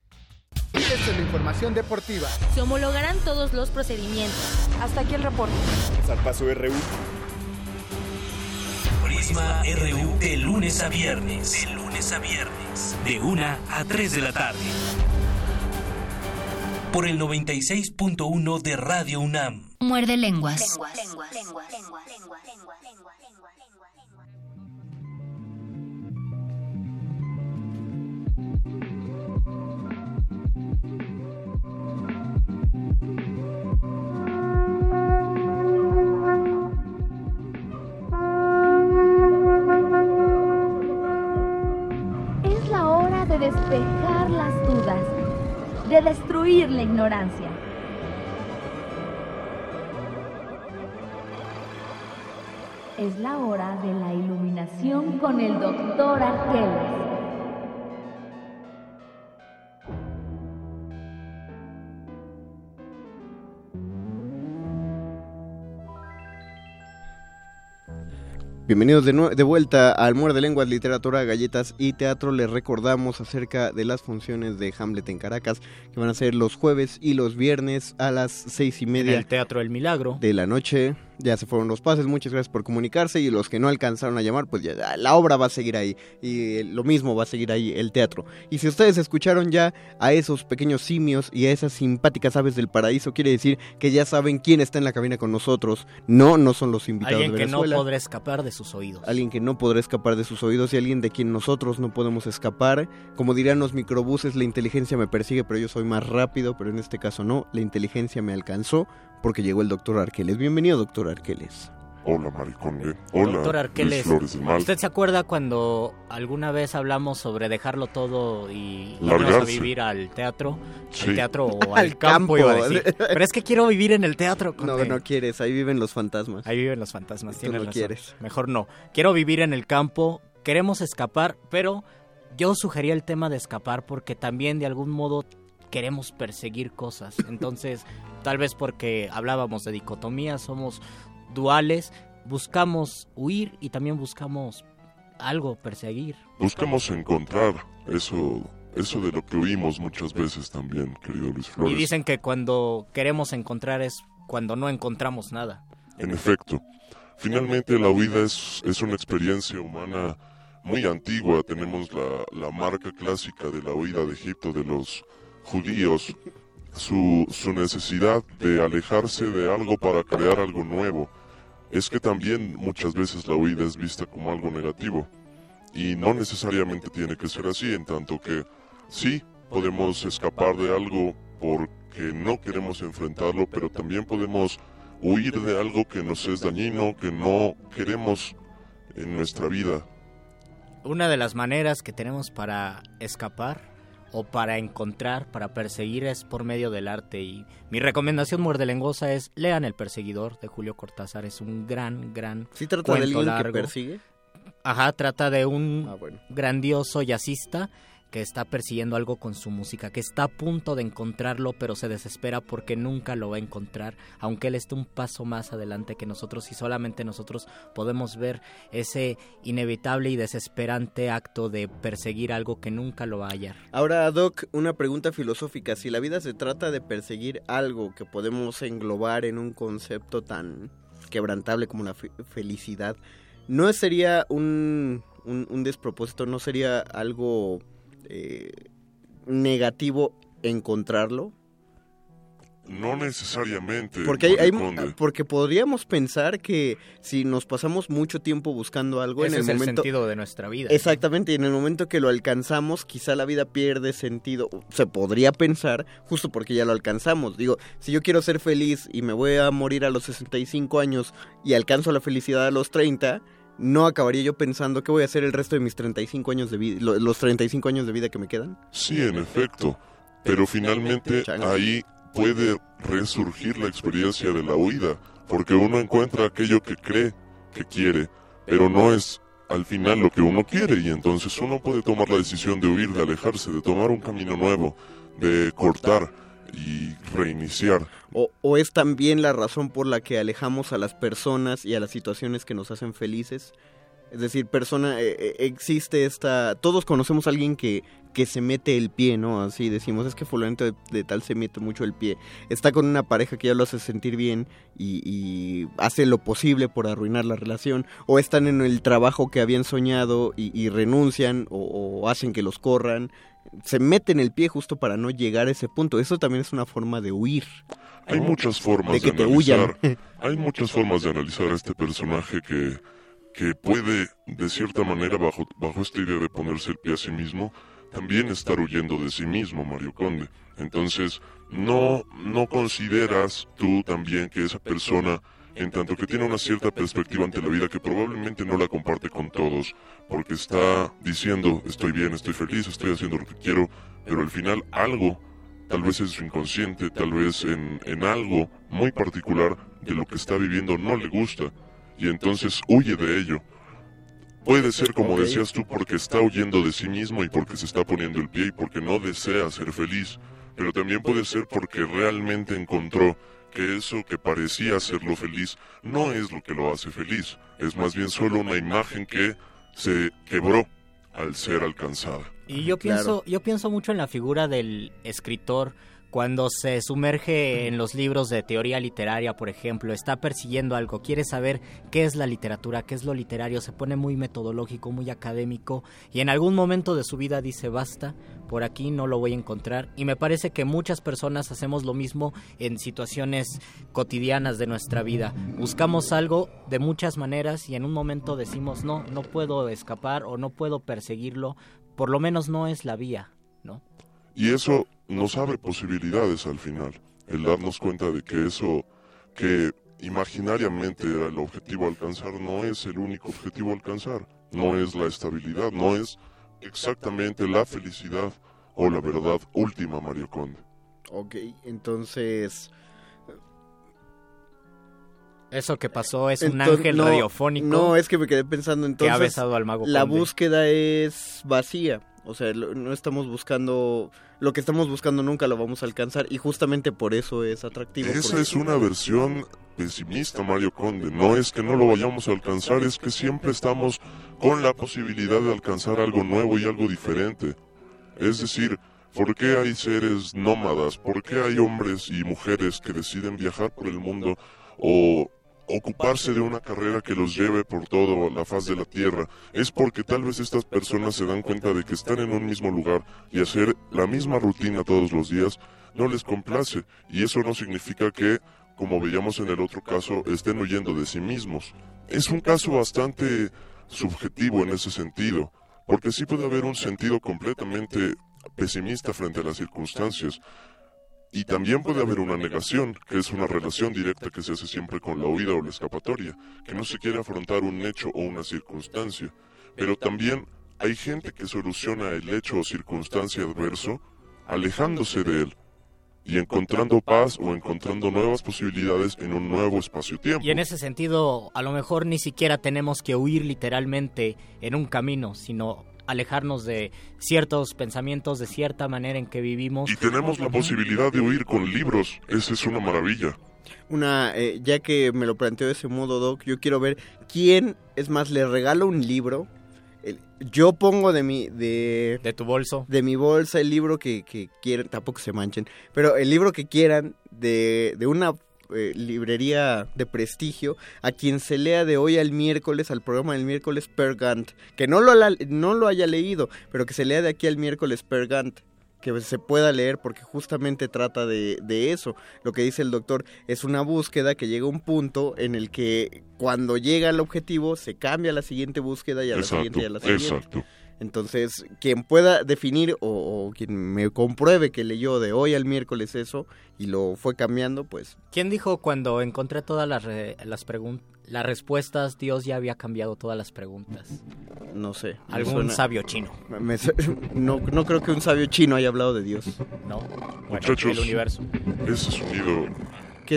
Esta es la información deportiva. Se homologarán todos los procedimientos. Hasta aquí el reporte. Zarpazo RU. Prisma RU de lunes a viernes. De lunes a viernes. De 1 a 3 de la tarde. Por el 96.1 de Radio UNAM. Muerde lenguas. Es de destruir la ignorancia. Es la hora de la iluminación con el doctor Arqueles. Bienvenidos de, de vuelta al Muerde Lenguas, Literatura, Galletas y Teatro. Les recordamos acerca de las funciones de Hamlet en Caracas, que van a ser los jueves y los viernes a las seis y En media el Teatro del Milagro. de la noche. Ya se fueron los pases, muchas gracias por comunicarse y los que no alcanzaron a llamar, pues ya la obra va a seguir ahí y lo mismo va a seguir ahí el teatro. Y si ustedes escucharon ya a esos pequeños simios y a esas simpáticas aves del paraíso, quiere decir que ya saben quién está en la cabina con nosotros. No, no son los invitados Alguien de que no Venezuela. podrá escapar de sus oídos. Alguien que no podrá escapar de sus oídos y alguien de quien nosotros no podemos escapar. Como dirán los microbuses, la inteligencia me persigue, pero yo soy más rápido, pero en este caso no. La inteligencia me alcanzó porque llegó el doctor Arqueles. Bienvenido, doctor Arqueles. Hola, Mariconde. Hola, Doctor Luis Arqueles, Flores del Mal. ¿usted se acuerda cuando alguna vez hablamos sobre dejarlo todo y irnos a vivir al teatro? Sí. Al teatro o <laughs> Al al campo, iba a decir. campo. Pero es que quiero vivir en el teatro. <laughs> No, no quieres, ahí viven los fantasmas. Ahí viven los fantasmas, tienes no razón. quieres. Mejor no. Quiero vivir en el campo, queremos escapar, pero yo sugería el tema de escapar porque también de algún modo queremos perseguir cosas. <laughs> Entonces, tal vez porque hablábamos de dicotomía, somos duales, buscamos huir y también buscamos algo perseguir. Buscamos encontrar eso, eso de lo que oímos muchas veces también, querido Luis Flores. Y dicen que cuando queremos encontrar es cuando no encontramos nada. En efecto, finalmente la huida es, es una experiencia humana muy antigua. Tenemos la, la marca clásica de la huida de Egipto de los judíos, su, su necesidad de alejarse de algo para crear algo nuevo. Es que también muchas veces la huida es vista como algo negativo. Y no necesariamente tiene que ser así, en tanto que sí podemos escapar de algo porque no queremos enfrentarlo, pero también podemos huir de algo que nos es dañino, que no queremos en nuestra vida. Una de las maneras que tenemos para escapar o para encontrar, para perseguir es por medio del arte y mi recomendación muerde lengosa es lean El perseguidor de Julio Cortázar, es un gran gran ¿Sí trata de alguien que largo. persigue? Ajá, trata de un Ah, bueno. grandioso jazzista que está persiguiendo algo con su música, que está a punto de encontrarlo, pero se desespera porque nunca lo va a encontrar, aunque él esté un paso más adelante que nosotros y solamente nosotros podemos ver ese inevitable y desesperante acto de perseguir algo que nunca lo va a hallar. Ahora, Doc, una pregunta filosófica. Si la vida se trata de perseguir algo que podemos englobar en un concepto tan quebrantable como la fe- felicidad, ¿no sería un, un despropósito? ¿No sería algo eh, negativo encontrarlo? No necesariamente. Porque, hay, hay- Mariconde. porque podríamos pensar que si nos pasamos mucho tiempo buscando algo Ese en el es el momento... sentido de nuestra vida. Exactamente, y en el momento que lo alcanzamos, quizá la vida pierde sentido. Se podría pensar, justo porque ya lo alcanzamos. Digo, si yo quiero ser feliz y me voy a morir a los 65 años y alcanzo la felicidad a los 30, no acabaría yo pensando qué voy a hacer el resto de mis 35 años de vida, lo- los 35 años de vida que me quedan. Sí, en efecto. Pero finalmente ahí puede resurgir la experiencia de la huida, porque uno encuentra aquello que cree que quiere, pero no es al final lo que uno quiere y entonces uno puede tomar la decisión de huir, de alejarse, de tomar un camino nuevo, de cortar y reiniciar. O, o es también la razón por la que alejamos a las personas y a las situaciones que nos hacen felices. Es decir, persona, eh, eh, existe esta, todos conocemos a alguien que, que se mete el pie, ¿no? Así decimos, es que fulanito de, de tal se mete mucho el pie. Está con una pareja que ya lo hace sentir bien y, y hace lo posible por arruinar la relación, o están en el trabajo que habían soñado y, renuncian o hacen que los corran. Se meten el pie justo para no llegar a ese punto. Eso también es una forma de huir. Hay muchas formas de de, que te analizar. huyan. <laughs> Hay muchas formas de analizar a este personaje que, que puede, de cierta manera, bajo, bajo esta idea de ponerse el pie a sí mismo, también estar huyendo de sí mismo, Mario Conde. Entonces, no, no consideras tú también que esa persona, en tanto que tiene una cierta perspectiva ante la vida que probablemente no la comparte con todos, porque está diciendo, estoy bien, estoy feliz, estoy haciendo lo que quiero, pero al final algo tal vez en su inconsciente, tal vez en, en algo muy particular de lo que está viviendo no le gusta y entonces huye de ello. Puede ser, como decías tú, porque está huyendo de sí mismo y porque se está poniendo el pie y porque no desea ser feliz, pero también puede ser porque realmente encontró que eso que parecía hacerlo feliz no es lo que lo hace feliz, es más bien solo una imagen que se quebró al ser alcanzada. Y yo pienso, yo pienso mucho en la figura del escritor cuando se sumerge en los libros de teoría literaria, por ejemplo, está persiguiendo algo, quiere saber qué es la literatura, qué es lo literario, se pone muy metodológico, muy académico y en algún momento de su vida dice basta, por aquí no lo voy a encontrar y me parece que muchas personas hacemos lo mismo en situaciones cotidianas de nuestra vida. Buscamos algo de muchas maneras y en un momento decimos no, no puedo escapar o no puedo perseguirlo, por lo menos no es la vía, ¿no? Y eso nos abre posibilidades al final, el darnos cuenta de que eso que imaginariamente era el objetivo a alcanzar no es el único objetivo a alcanzar, no es la estabilidad, no es exactamente la felicidad o la verdad última, Mario Conde. Ok, entonces... Eso que pasó es un ángel no, radiofónico. No, es que me quedé pensando entonces. ha besado al mago La conde. búsqueda es vacía. O sea, no estamos buscando. Lo que estamos buscando nunca lo vamos a alcanzar. Y justamente por eso es atractivo. Esa es una versión pesimista, Mario Conde. No es que no lo vayamos a alcanzar, es que siempre estamos con la posibilidad de alcanzar algo nuevo y algo diferente. Es decir, ¿por qué hay seres nómadas? ¿Por qué hay hombres y mujeres que deciden viajar por el mundo o ocuparse de una carrera que los lleve por toda la faz de la Tierra? Es porque tal vez estas personas se dan cuenta de que estar en un mismo lugar y hacer la misma rutina todos los días no les complace. Y eso no significa que, como veíamos en el otro caso, estén huyendo de sí mismos. Es un caso bastante subjetivo en ese sentido, porque sí puede haber un sentido completamente pesimista frente a las circunstancias. Y también puede haber una negación, que es una relación directa que se hace siempre con la huida o la escapatoria, que no se quiere afrontar un hecho o una circunstancia. Pero también hay gente que soluciona el hecho o circunstancia adverso alejándose de él y encontrando paz o encontrando nuevas posibilidades en un nuevo espacio-tiempo. Y en ese sentido, a lo mejor ni siquiera tenemos que huir literalmente en un camino, sino alejarnos de ciertos pensamientos, de cierta manera en que vivimos. Y tenemos la posibilidad de huir con libros, esa es una maravilla. Una, eh, ya que me lo planteo de ese modo, Doc, yo quiero ver quién, es más, le regalo un libro. el- yo pongo de mi, de... De tu bolso. De mi bolsa el libro que, que quieran, tampoco se manchen, pero el libro que quieran de, de una eh, librería de prestigio a quien se lea de hoy al miércoles, al programa del miércoles Per Gant, que no lo, no lo haya leído, pero que se lea de aquí al miércoles Per Gant que se pueda leer porque justamente trata de, de eso. Lo que dice el doctor es una búsqueda que llega a un punto en el que cuando llega al objetivo se cambia a la siguiente búsqueda y a la Exacto, siguiente y a la siguiente. exacto. Entonces, quien pueda definir o, o quien me compruebe que leyó de hoy al miércoles eso y lo fue cambiando, pues ¿Quién dijo cuando encontré todas las, re- las, las respuestas, Dios ya había cambiado todas las preguntas? no sé. Algún suena- sabio chino. me <laughs> no, no creo que un sabio chino haya hablado de Dios. No. Bueno, Muchachos, el universo. ese sonido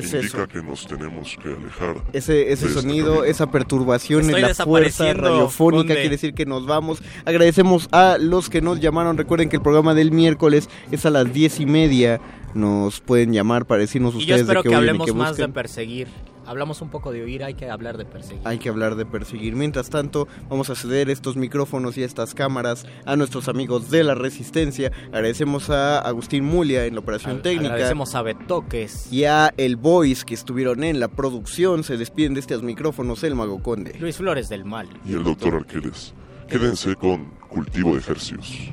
¿Qué es indica eso? que nos tenemos que alejar. Ese, ese este sonido, esa perturbación Estoy en la fuerza radiofónica quiere decir que nos vamos. Agradecemos a los que nos llamaron. Recuerden que el programa del miércoles es a las diez y media. Nos pueden llamar para decirnos Y yo ustedes espero de qué que y hablemos qué más de perseguir hablamos un poco de oír, hay que hablar de perseguir. Hay que hablar de perseguir. Mientras tanto, vamos a ceder estos micrófonos y estas cámaras a nuestros amigos de la Resistencia. Agradecemos a Agustín Mulia en la operación técnica. Agradecemos a Betoques. Y a El Voice que estuvieron en la producción. Se despiden de estos micrófonos el Mago Conde. Luis Flores del Mal. Y el doctor Arqueles. Quédense con Cultivo de Ejercicios.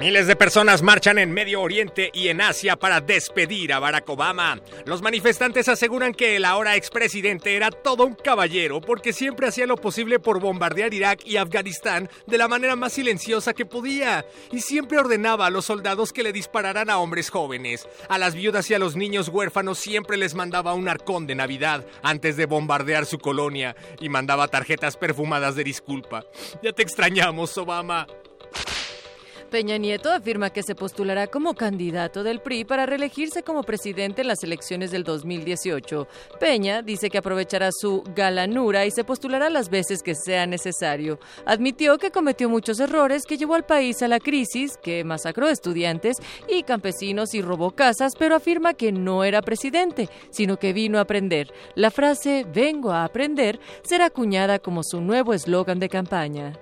Miles de personas marchan en Medio Oriente y en Asia para despedir a Barack Obama. Los manifestantes aseguran que el ahora expresidente era todo un caballero porque siempre hacía lo posible por bombardear Irak y Afganistán de la manera más silenciosa que podía y siempre ordenaba a los soldados que le dispararan a hombres jóvenes. A las viudas y a los niños huérfanos siempre les mandaba un arcón de Navidad antes de bombardear su colonia y mandaba tarjetas perfumadas de disculpa. Ya te extrañamos, Obama. Peña Nieto afirma que se postulará como candidato del PRI para reelegirse como presidente en las elecciones del 2018. Peña dice que aprovechará su galanura y se postulará las veces que sea necesario. Admitió que cometió muchos errores que llevó al país a la crisis, que masacró estudiantes y campesinos y robó casas, pero afirma que no era presidente, sino que vino a aprender. La frase vengo a aprender será acuñada como su nuevo eslogan de campaña.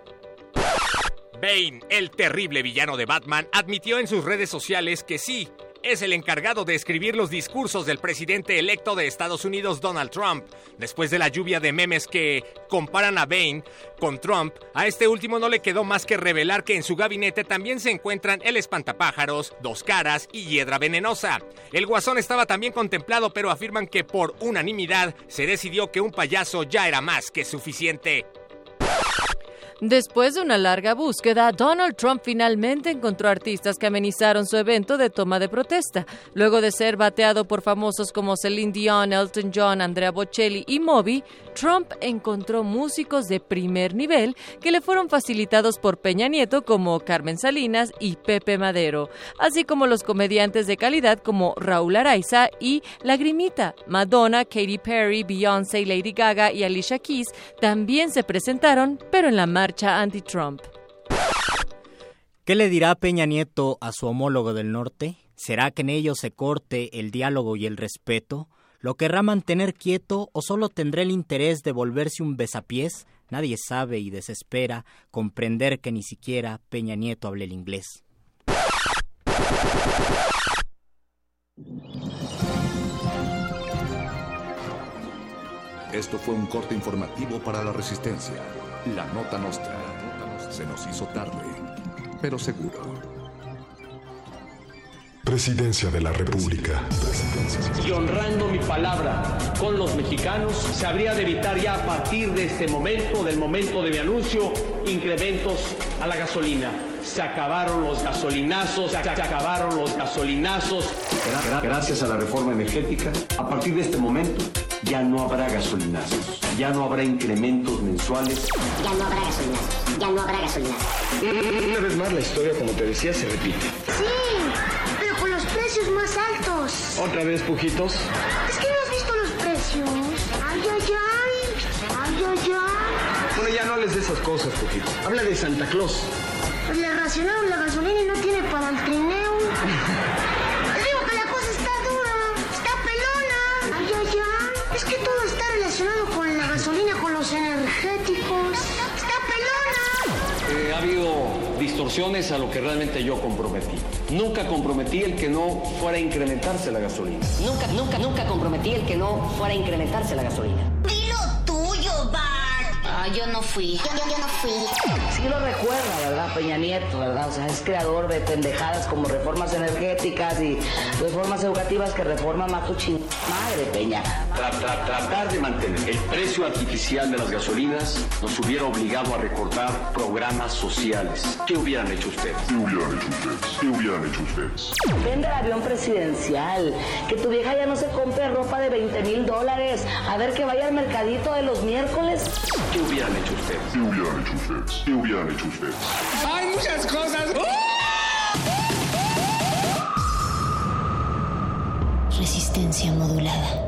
Bane, el terrible villano de Batman, admitió en sus redes sociales que sí, es el encargado de escribir los discursos del presidente electo de Estados Unidos, Donald Trump. Después de la lluvia de memes que comparan a Bane con Trump, a este último no le quedó más que revelar que en su gabinete también se encuentran el espantapájaros, dos caras y hiedra venenosa. El guasón estaba también contemplado, pero afirman que por unanimidad se decidió que un payaso ya era más que suficiente. Después de una larga búsqueda, Donald Trump finalmente encontró artistas que amenizaron su evento de toma de protesta. Luego de ser bateado por famosos como Celine Dion, Elton John, Andrea Bocelli y Moby, Trump encontró músicos de primer nivel que le fueron facilitados por Peña Nieto como Carmen Salinas y Pepe Madero, así como los comediantes de calidad como Raúl Araiza y Lagrimita. Madonna, Katy Perry, Beyoncé, Lady Gaga y Alicia Keys también se presentaron, pero en la marcha anti-Trump. ¿Qué le dirá Peña Nieto a su homólogo del norte? ¿Será que en ello se corte el diálogo y el respeto? ¿Lo querrá mantener quieto o solo tendrá el interés de volverse un besapiés? Nadie sabe y desespera comprender que ni siquiera Peña Nieto hable el inglés. Esto fue un corte informativo para la Resistencia. La Nota Nostra. Se nos hizo tarde, pero seguro. Presidencia de la República. Y honrando mi palabra con los mexicanos, se habría de evitar ya a partir de este momento, del momento de mi anuncio, incrementos a la gasolina. Se acabaron los gasolinazos, se acabaron los gasolinazos. Gracias a la reforma energética, a partir de este momento ya no habrá gasolinazos, ya no habrá incrementos mensuales. Ya no habrá gasolinazos, ya no habrá gasolinazos. Una vez más la historia, como te decía, se repite. Sí, precios más altos. ¿Otra vez, Pujitos? Es que no has visto los precios. Ay, ay, ay. Ay, ay, ay. Bueno, ya no hables de esas cosas, Pujitos. Habla de Santa Claus. Pues le racionaron la gasolina y no tiene para el trineo. Digo que la cosa está dura, está pelona. Ay, ay, ay. Es que todo está relacionado con la gasolina, con los energéticos. Está pelona. Eh, amigo distorsiones a lo que realmente yo comprometí. Nunca comprometí el que no fuera a incrementarse la gasolina. Nunca, nunca, nunca comprometí el que no fuera a incrementarse la gasolina. Dilo. Ah, yo no fui. Yo, yo, yo no fui. Sí lo recuerda, ¿verdad? Peña Nieto, ¿verdad? O sea, es creador de pendejadas como reformas energéticas y reformas educativas que reforman más tu ching... Madre, Peña. Tra- tra- tratar de mantener el precio artificial de las gasolinas nos hubiera obligado a recortar programas sociales. ¿Qué hubieran hecho ustedes? ¿Qué hubieran hecho ustedes? ¿Qué hubieran hecho ustedes? Vende el avión presidencial. Que tu vieja ya no se compre ropa de 20 mil dólares. A ver que vaya al mercadito de los miércoles. ¿Qué hubieran hecho ustedes? ¿Qué hubieran hecho ustedes? ¿Qué hubieran hecho ustedes? Hay muchas cosas. Resistencia modulada.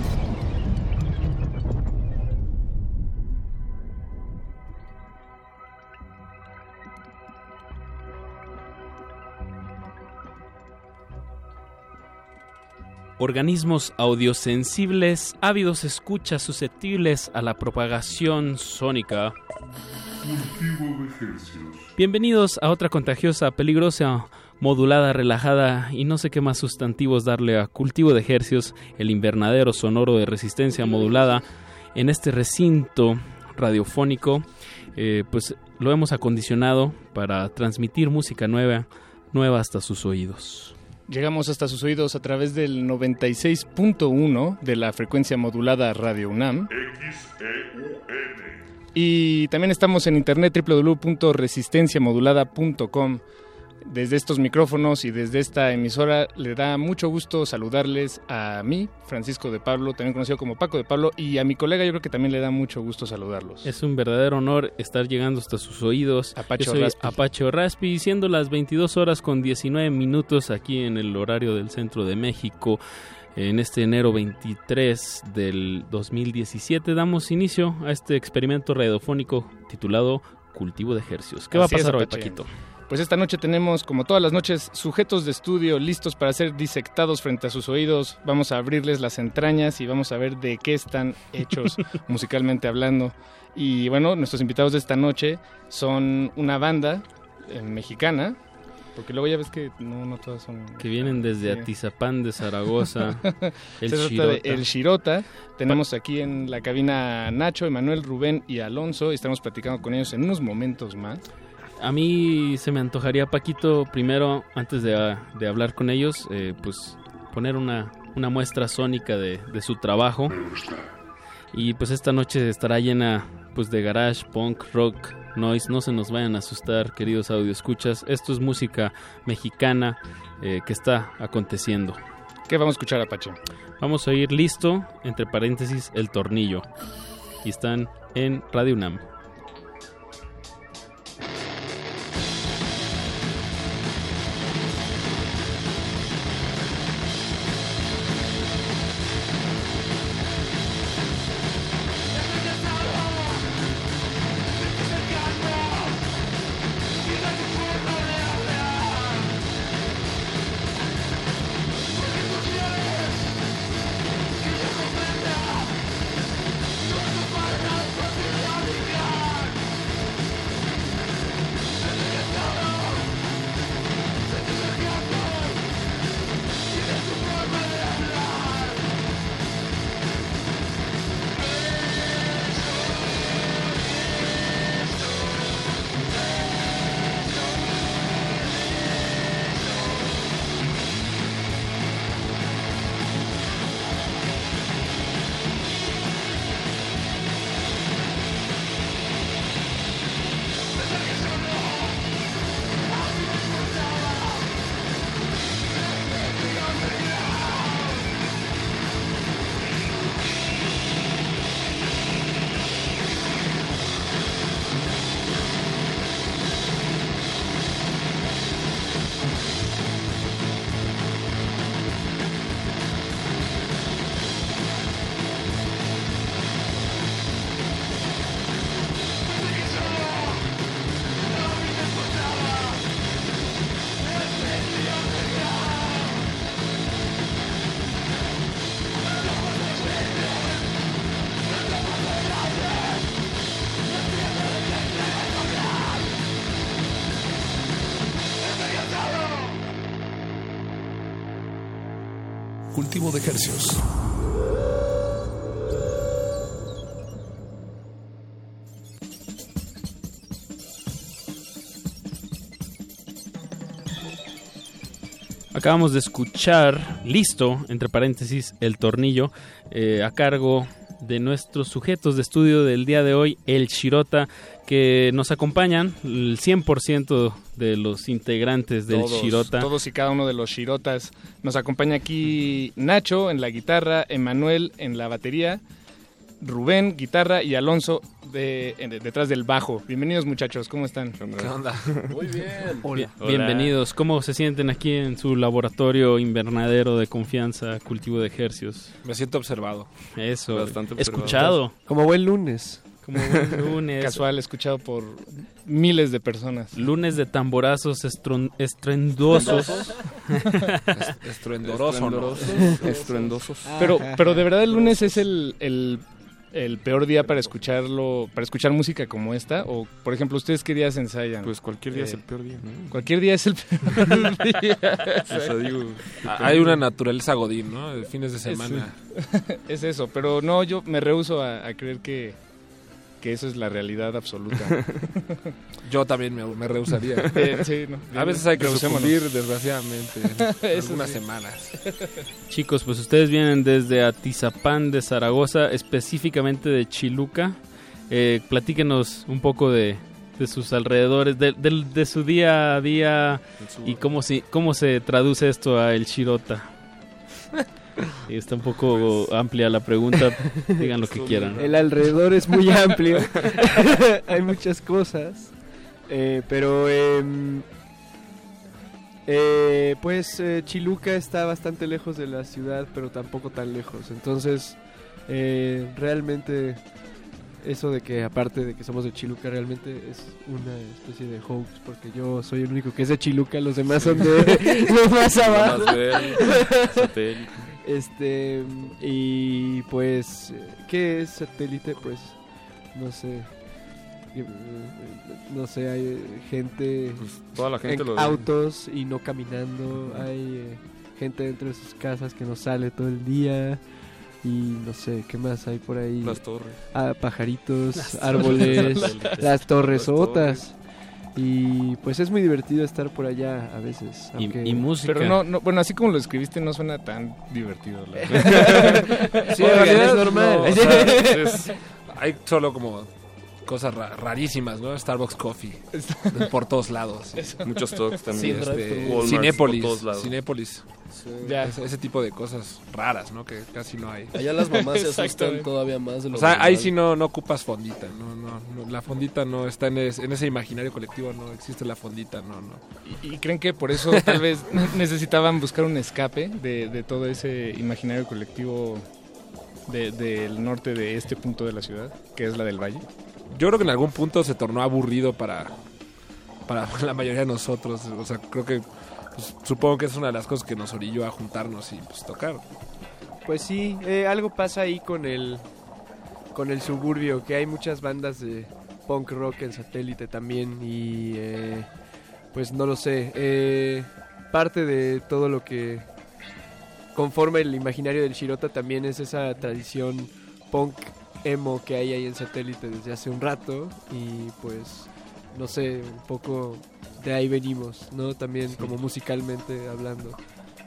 Organismos audiosensibles, ávidos escuchas susceptibles a la propagación sónica. Cultivo de ejercicios. Bienvenidos a otra contagiosa, peligrosa, modulada, relajada y no sé qué más sustantivos darle a Cultivo de Hercios, el invernadero sonoro de resistencia modulada en este recinto radiofónico. eh, pues lo hemos acondicionado para transmitir música nueva, nueva hasta sus oídos. Llegamos hasta sus oídos a través del 96.1 de la frecuencia modulada Radio UNAM. Y también estamos en internet www.resistenciamodulada.com. Desde estos micrófonos y desde esta emisora le da mucho gusto saludarles a mí, Francisco de Pablo, también conocido como Paco de Pablo, y a mi colega yo creo que también le da mucho gusto saludarlos. Es un verdadero honor estar llegando hasta sus oídos. Apache Raspi. Apache Raspi, siendo las 22 horas con 19 minutos aquí en el horario del centro de México. En este enero 23 del 2017 damos inicio a este experimento radiofónico titulado Cultivo de Ejercicios. ¿Qué va a Así es, pasar hoy. Paquito? Pues esta noche tenemos, como todas las noches, sujetos de estudio listos para ser disectados frente a sus oídos. Vamos a abrirles las entrañas y vamos a ver de qué están hechos <laughs> musicalmente hablando. Y bueno, nuestros invitados de esta noche son una banda eh, mexicana, porque luego ya ves que no, no todas son... Que vienen desde. Atizapán de Zaragoza, <laughs> el Shirota. El Shirota. Tenemos aquí en la cabina a Nacho, Emanuel, Rubén y Alonso. Y estamos platicando con ellos en unos momentos más. A mí se me antojaría, Paquito, primero, antes de, de hablar con ellos, eh, pues poner una, una muestra sónica de, de su trabajo. Y pues esta noche estará llena pues de garage, punk, rock, noise. No se nos vayan a asustar, queridos audioescuchas. Esto es música mexicana eh, que está aconteciendo. ¿Qué vamos a escuchar, Apache? Vamos a oír listo, entre paréntesis, el tornillo. Y están en Radio UNAM. De ejercios. Acabamos de escuchar, listo, entre paréntesis, el tornillo, eh, a cargo de nuestros sujetos de estudio del día de hoy, el Shirota, que nos acompañan, el 100% de los integrantes del todos, Shirota. Todos y cada uno de los Shirotas. Nos acompaña aquí Nacho en la guitarra, Emanuel en la batería, Rubén, guitarra y Alonso de, en- detrás del bajo. Bienvenidos muchachos, ¿cómo están? ¿Qué onda? <laughs> Muy bien. Bien- Bienvenidos. ¿Cómo se sienten aquí en su laboratorio invernadero de confianza, cultivo de ejercios? Me siento observado. Eso. Bastante observado. Escuchado. Como buen lunes. Como buen <laughs> lunes. Casual, escuchado por miles de personas. Lunes de tamborazos estruendosos. Est- <laughs> estruendoroso, ¿no? Estruendosos. Pero, pero de verdad el lunes es el, el, el peor día para escucharlo, para escuchar música como esta. O, por ejemplo, ¿ustedes qué días ensayan? Pues cualquier día es Eh, el peor día, ¿no? Cualquier día es el peor <laughs> día. O sea, digo, hay una naturaleza godín, ¿no? De fines de semana. Es, es eso, pero no, yo me rehuso a, a creer que, que eso es la realidad absoluta. <laughs> Yo también me, me rehusaría. <laughs> Eh, sí, no, a veces hay que rehusémonos. sucumbir, desgraciadamente, <laughs> algunas sí. semanas. Chicos, pues ustedes vienen desde Atizapán de Zaragoza, específicamente de Chiluca. Eh, platíquenos un poco de, de sus alrededores, de, del- de su día a día y cómo, si, cómo se traduce esto a el Shirota. Está un poco amplia la pregunta, digan lo que quieran. El alrededor es muy amplio. <laughs> Hay muchas cosas. Eh, pero, em, eh, pues, eh, Chiluca está bastante lejos de la ciudad, pero tampoco tan lejos. Entonces, realmente, eso de que, aparte de que somos de Chiluca, realmente es una especie de hoax, porque yo soy el único que es de Chiluca, los demás son de <laughs> los más abajo. Más. Este, y pues, ¿qué es satélite? Pues, no sé. Eh, No sé, hay gente, Pues, toda la gente en lo- autos y no caminando. Hay eh, gente dentro de sus casas que no sale todo el día. Y no sé, ¿qué más hay por ahí? Las torres. Ah, pajaritos, Las árboles, <laughs> torres. las torres Las otras. Y pues es muy divertido estar por allá a veces. Y- aunque- y música. Pero no, no, bueno, así como lo escribiste no suena tan divertido. la. <laughs> Sí, en realidad es normal. no, o sea, es- <laughs> hay solo como cosas ra- rarísimas, ¿no? Starbucks Coffee <laughs> por todos lados. Muchos talks también. Este, Walmart Cinépolis, por todos lados. Cinépolis. Ya. Ese, ese tipo de cosas raras, ¿no? Que casi no hay. Allá las mamás se asustan todavía más de lo O sea, ahí sí no, no ocupas fondita, no, no, no, la fondita no está en, es- en ese imaginario colectivo, no existe la fondita, no, no. ¿Y, y creen que por eso tal vez <laughs> necesitaban buscar un escape de, de todo ese imaginario colectivo de- del norte de este punto de la ciudad, que es la del valle? Yo creo que en algún punto se tornó aburrido para, para <laughs> la mayoría de nosotros, o sea, creo que pues, supongo que es una de las cosas que nos orilló a juntarnos y pues tocar. Pues sí, eh, algo pasa ahí con el con el suburbio, que hay muchas bandas de punk rock en satélite también y eh, pues no lo sé, eh, parte de todo lo que conforma el imaginario del Shirota también es esa tradición punk emo que hay ahí en satélite desde hace un rato y pues no sé, un poco de ahí venimos, ¿no? También como musicalmente hablando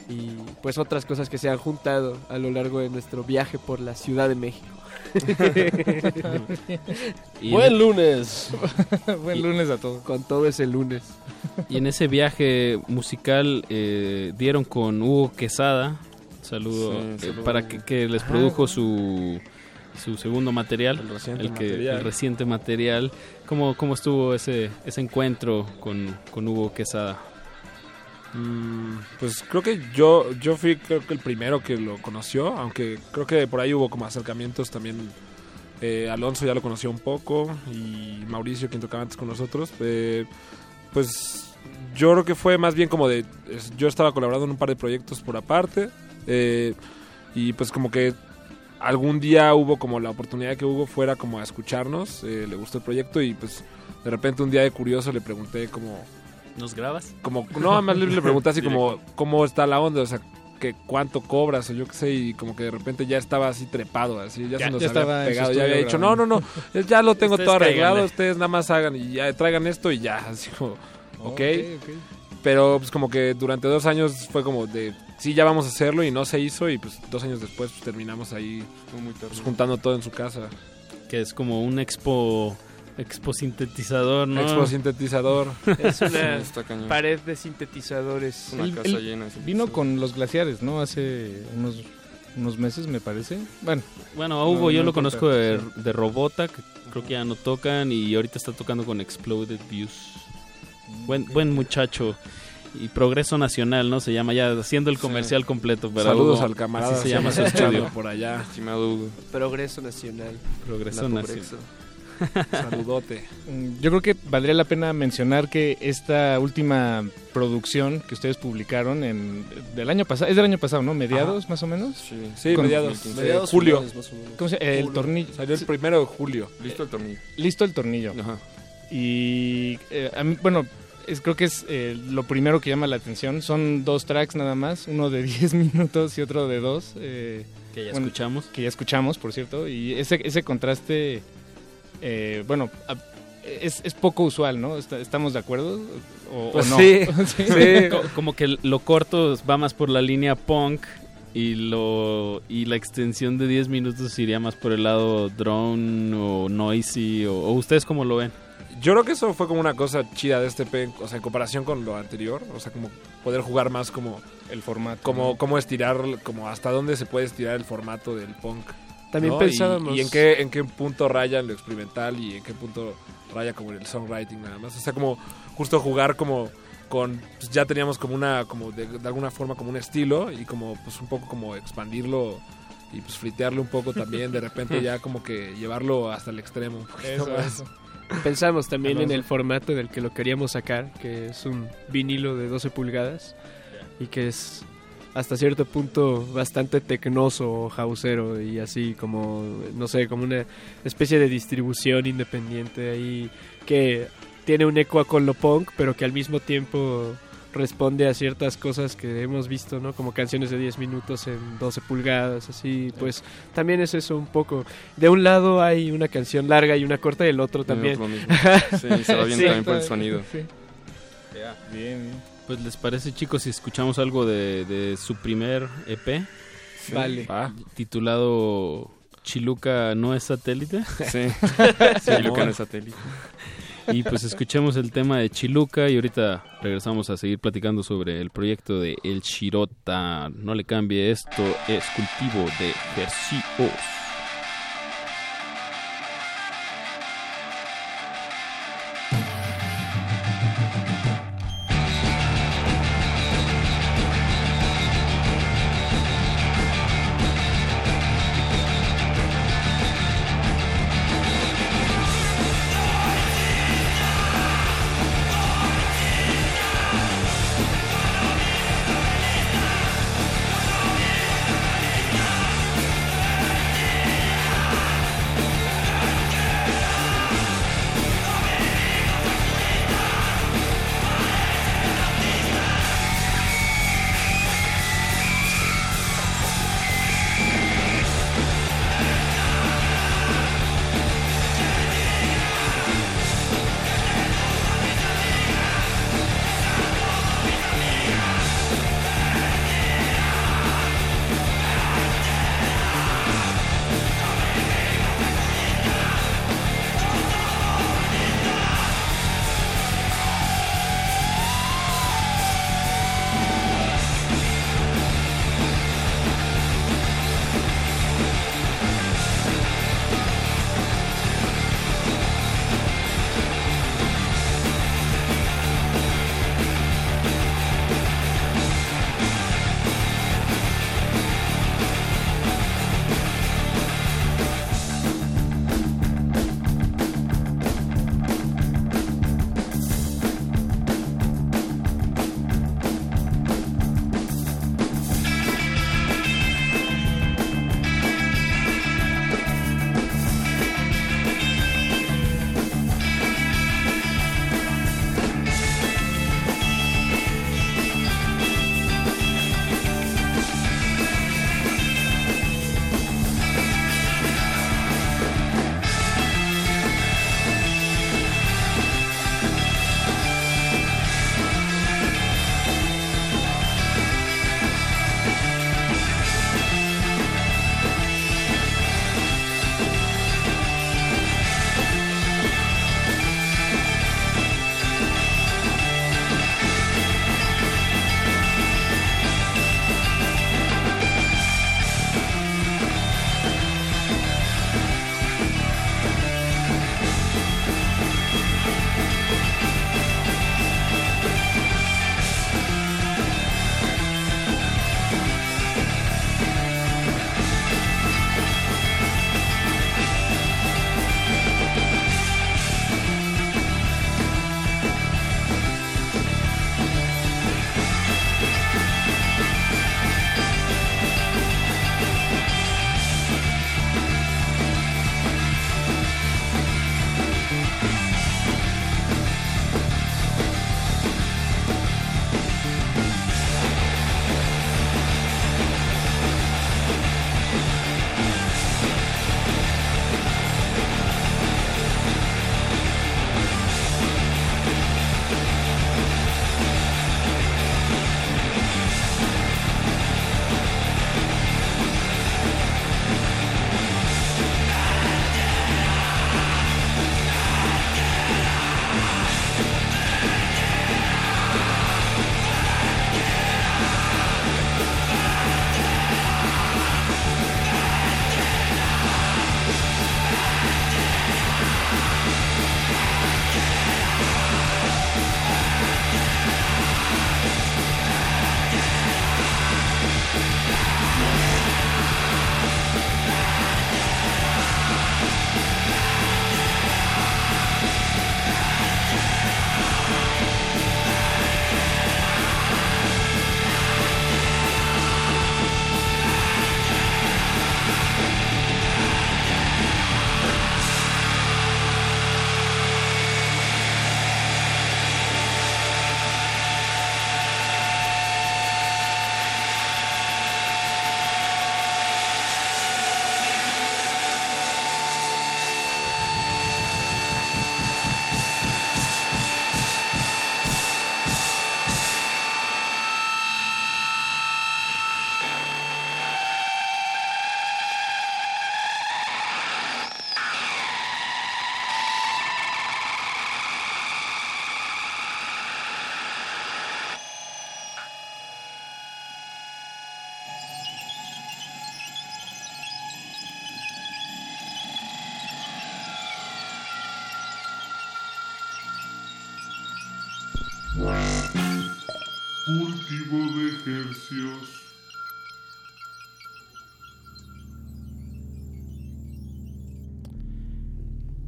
y pues otras cosas que se han juntado a lo largo de nuestro viaje por la Ciudad de México. <laughs> Y Buen en- lunes. <laughs> Buen lunes a todos. Con todo ese lunes. Y en ese viaje musical eh, dieron con Hugo Quesada, saludo, Sí, eh, para que, que les Ah. produjo su, su segundo material, El reciente el, que, material. el reciente material. ¿Cómo, cómo estuvo ese, ese encuentro con, con Hugo Quesada? Mm, pues creo que yo yo fui creo que el primero que lo conoció, aunque creo que por ahí hubo como acercamientos también. eh, Alonso ya lo conoció un poco y Mauricio, quien tocaba antes con nosotros. eh, pues yo creo que fue más bien como de... yo estaba colaborando en un par de proyectos por aparte eh, y pues como que algún día hubo como la oportunidad de que Hugo fuera como a escucharnos, eh, le gustó el proyecto y pues de repente un día de curioso le pregunté como ¿Nos grabas? como no más le, le pregunté así <laughs> como cómo está la onda o sea que cuánto cobras o yo qué sé, y como que de repente ya estaba así trepado, así, ya, Ya- se nos ya había pegado, ya había dicho, no, no, no, ya lo <laughs> tengo Ustedes todo arreglado, cáiganle. ustedes nada más hagan y ya traigan esto y ya, <laughs> así como, Oh, ok. ok, ok. Pero pues como que durante dos años fue como de, sí, ya vamos a hacerlo y no se hizo y pues dos años después pues, terminamos ahí pues, juntando todo en su casa. Que es como un expo expo sintetizador, ¿no? Expo sintetizador. <laughs> Es una pared de sintetizadores. Él- él Vino con los glaciares, ¿no? Hace unos, unos meses, me parece. Bueno, Bueno, a Hugo no- yo no lo importa. conozco de, de Robota, que creo que ya no tocan y ahorita está tocando con Exploded Views. Buen, buen muchacho. Y Progreso Nacional, ¿no? Se llama ya haciendo el comercial completo. Para Saludos Hugo. al camarada, Así se sí, llama su estudio. por allá. Estimado Hugo. Progreso Nacional. Progreso Nacional. <laughs> Saludote. Mm, Yo creo que valdría la pena mencionar que esta última producción que ustedes publicaron en del año pasado, es del año pasado, ¿no? Mediados, más o menos. Sí, mediados. Mediados julio. finales, más o menos. ¿Cómo se llama? El tornillo. Salió el primero de julio. Listo el tornillo. Listo el tornillo. Y eh, a mí, bueno, es, creo que es eh, lo primero que llama la atención. Son dos tracks nada más, uno de <laughs> 10 minutos y otro de dos. eh, Que ya bueno, escuchamos. Que ya escuchamos, por cierto. Y ese, ese contraste, eh, bueno, a- es, es poco usual, ¿no? Está- ¿Estamos de acuerdo? ¿O, o Pues no? sí, <laughs> <laughs> Co- Como que lo corto va más por la línea punk y lo y la extensión de 10 minutos iría más por el lado drone o noisy o, o ustedes cómo lo ven. Yo creo que eso fue como una cosa chida de este pen, o sea, en comparación con lo anterior, o sea, como poder jugar más como el formato, como ¿no? como estirar, como hasta dónde se puede estirar el formato del punk. También ¿no? pensábamos- y, y en qué en qué punto raya en lo experimental y en qué punto raya como en el songwriting nada más, o sea, como justo jugar como con pues, ya teníamos como una como de, de alguna forma como un estilo y como pues un poco como expandirlo y pues fritearlo un poco también de repente <laughs> ya como que llevarlo hasta el extremo un poquito Eso, más. eso. Pensamos también en el formato del que lo queríamos sacar, que es un vinilo de 12 pulgadas y que es hasta cierto punto bastante tecnoso o jausero y así como, no sé, como una especie de distribución independiente ahí que tiene un eco con lo punk, pero que al mismo tiempo responde a ciertas cosas que hemos visto, ¿no? Como canciones de 10 minutos en 12 pulgadas, así, pues también es eso un poco. De un lado hay una canción larga y una corta y el otro también. otro mismo. <laughs> Sí, se va bien también por el sonido. Sí. Bien. Pues les parece chicos si escuchamos algo de, de su primer EP. Sí. Vale. Titulado Chiluca no es satélite. Sí. <laughs> Chiluca no es satélite. Y pues escuchemos el tema de Chiluca y ahorita regresamos a seguir platicando sobre el proyecto de El Shirota. No le cambie, esto es cultivo de ejercicios.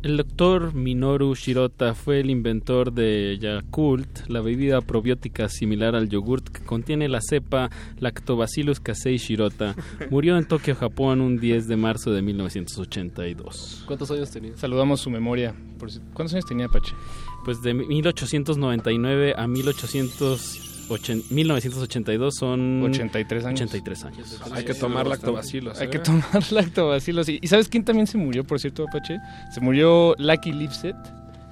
El doctor Minoru Shirota fue el inventor de Yakult, la bebida probiótica similar al yogurt que contiene la cepa Lactobacillus casei Shirota. <laughs> Murió en Tokio, Japón, un 10 de marzo de 1982. ¿Cuántos años tenía? Saludamos su memoria. ¿Cuántos años tenía Pache? Pues de 1899 a 1880 1982 son 83 años. 83 años. Hay que tomar lactobacilos. Hay ¿eh? que tomar <laughs> lactobacilos. ¿Y y sabes quién también se murió, por cierto, Apache? Se murió Lucky Lipset,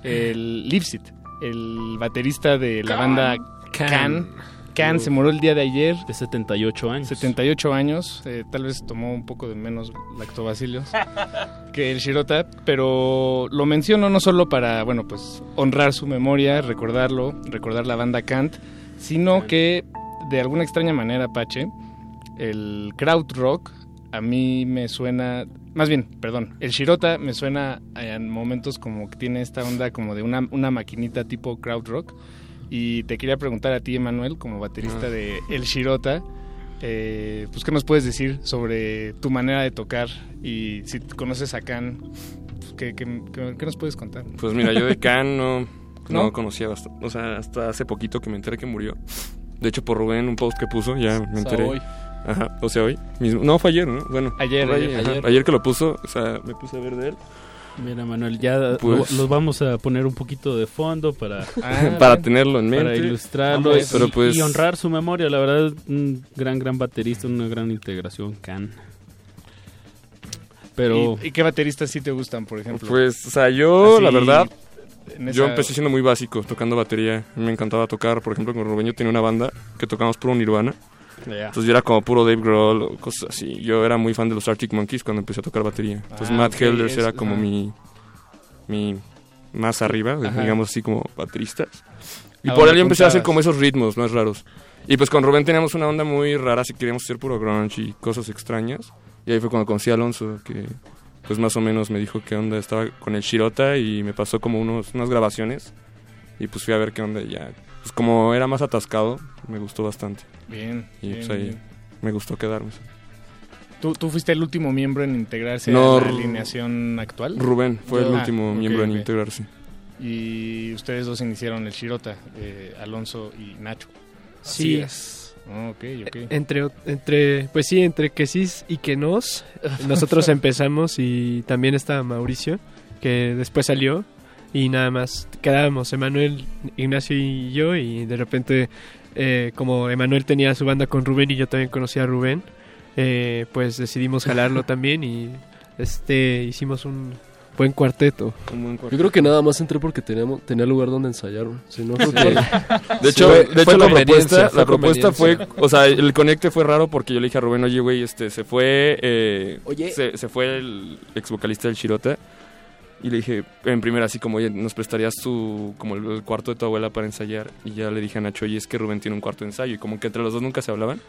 el <gasps> Lipset, el baterista de la Can. banda Can. Can. Can se murió el día de ayer. De 78 años. 78 años. eh, tal vez tomó un poco de menos lactobacilos <laughs> que el Shirota, pero lo menciono no solo para, bueno, pues honrar su memoria, recordarlo, recordar la banda Kant, sino que de alguna extraña manera, Apache, el crowd rock a mí me suena, más bien, perdón, el Shirota me suena en momentos como que tiene esta onda como de una, una maquinita tipo crowd rock. Y te quería preguntar a ti, Emanuel, como baterista Ah. de El Shirota, eh, pues qué nos puedes decir sobre tu manera de tocar y si conoces a Can, pues, ¿qué, qué- qué- qué nos puedes contar? Pues mira, yo de Can no, no, ¿No? conocía bastante. O sea, hasta hace poquito que me enteré que murió. De hecho, por Rubén, un post que puso, ya me O sea, enteré. hoy. Ajá, o sea, hoy. mismo. No, fue ayer, ¿no? Bueno, Ayer, ayer, ayer. Ayer que lo puso, o sea, me puse a ver de él. Mira, Manuel, ya Pues- lo- los vamos a poner un poquito de fondo para, <laughs> <laughs> Para tenerlo en para mente. ilustrarlo y, pero pues- y honrar su memoria. La verdad, un gran, gran baterista, una gran integración, Can. Pero ¿Y, y qué bateristas sí te gustan, por ejemplo? Pues, o sea, yo, Así, la verdad, en yo esa- empecé siendo muy básico, tocando batería. Me encantaba tocar, por ejemplo, con Rubén yo tenía una banda que tocábamos puro Nirvana. Ya. Entonces yo era como puro Dave Grohl o cosas así. Yo era muy fan de los Arctic Monkeys cuando empecé a tocar batería. Entonces Ah, Matt ok, Helders era como ajá. mi, mi más arriba, Ajá. digamos así como bateristas. Y por él yo empecé a hacer como esos ritmos más raros. Y pues con Rubén teníamos una onda muy rara, si queríamos hacer puro grunge y cosas extrañas. Y ahí fue cuando conocí a Alonso, que pues más o menos me dijo qué onda estaba con el Shirota y me pasó como unos, unas grabaciones. Y pues fui a ver qué onda y ya. Pues como era más atascado, me gustó bastante. Bien, Y bien, pues ahí bien. me gustó quedarme. ¿Tú, tú fuiste el último miembro en integrarse No, a la alineación actual? Rubén fue el Ah, último miembro en integrarse. Y ustedes dos iniciaron el Shirota, eh, Alonso y Nacho. Sí. Ok, ok. Entre, entre, pues sí, entre que sí y que nos, <laughs> nosotros empezamos y también estaba Mauricio, que después salió y nada más quedábamos Emanuel, Ignacio y yo y de repente eh, como Emanuel tenía su banda con Rubén y yo también conocía a Rubén, eh, pues decidimos jalarlo <laughs> también y este hicimos un buen cuarteto. Yo creo que nada más entré porque teníamos, tenía lugar donde ensayar. Si no, <laughs> De hecho, Fue- de hecho la propuesta, fue la propuesta fue, o sea, el conecte fue raro porque yo le dije a Rubén, oye, güey, este, se fue, eh, Oye. Se, se fue el ex vocalista del Shirota y le dije, en primera así como, oye, ¿nos prestarías tu, como el, el cuarto de tu abuela para ensayar? Y ya le dije a Nacho, oye, es que Rubén tiene un cuarto de ensayo y como que entre los dos nunca se hablaban.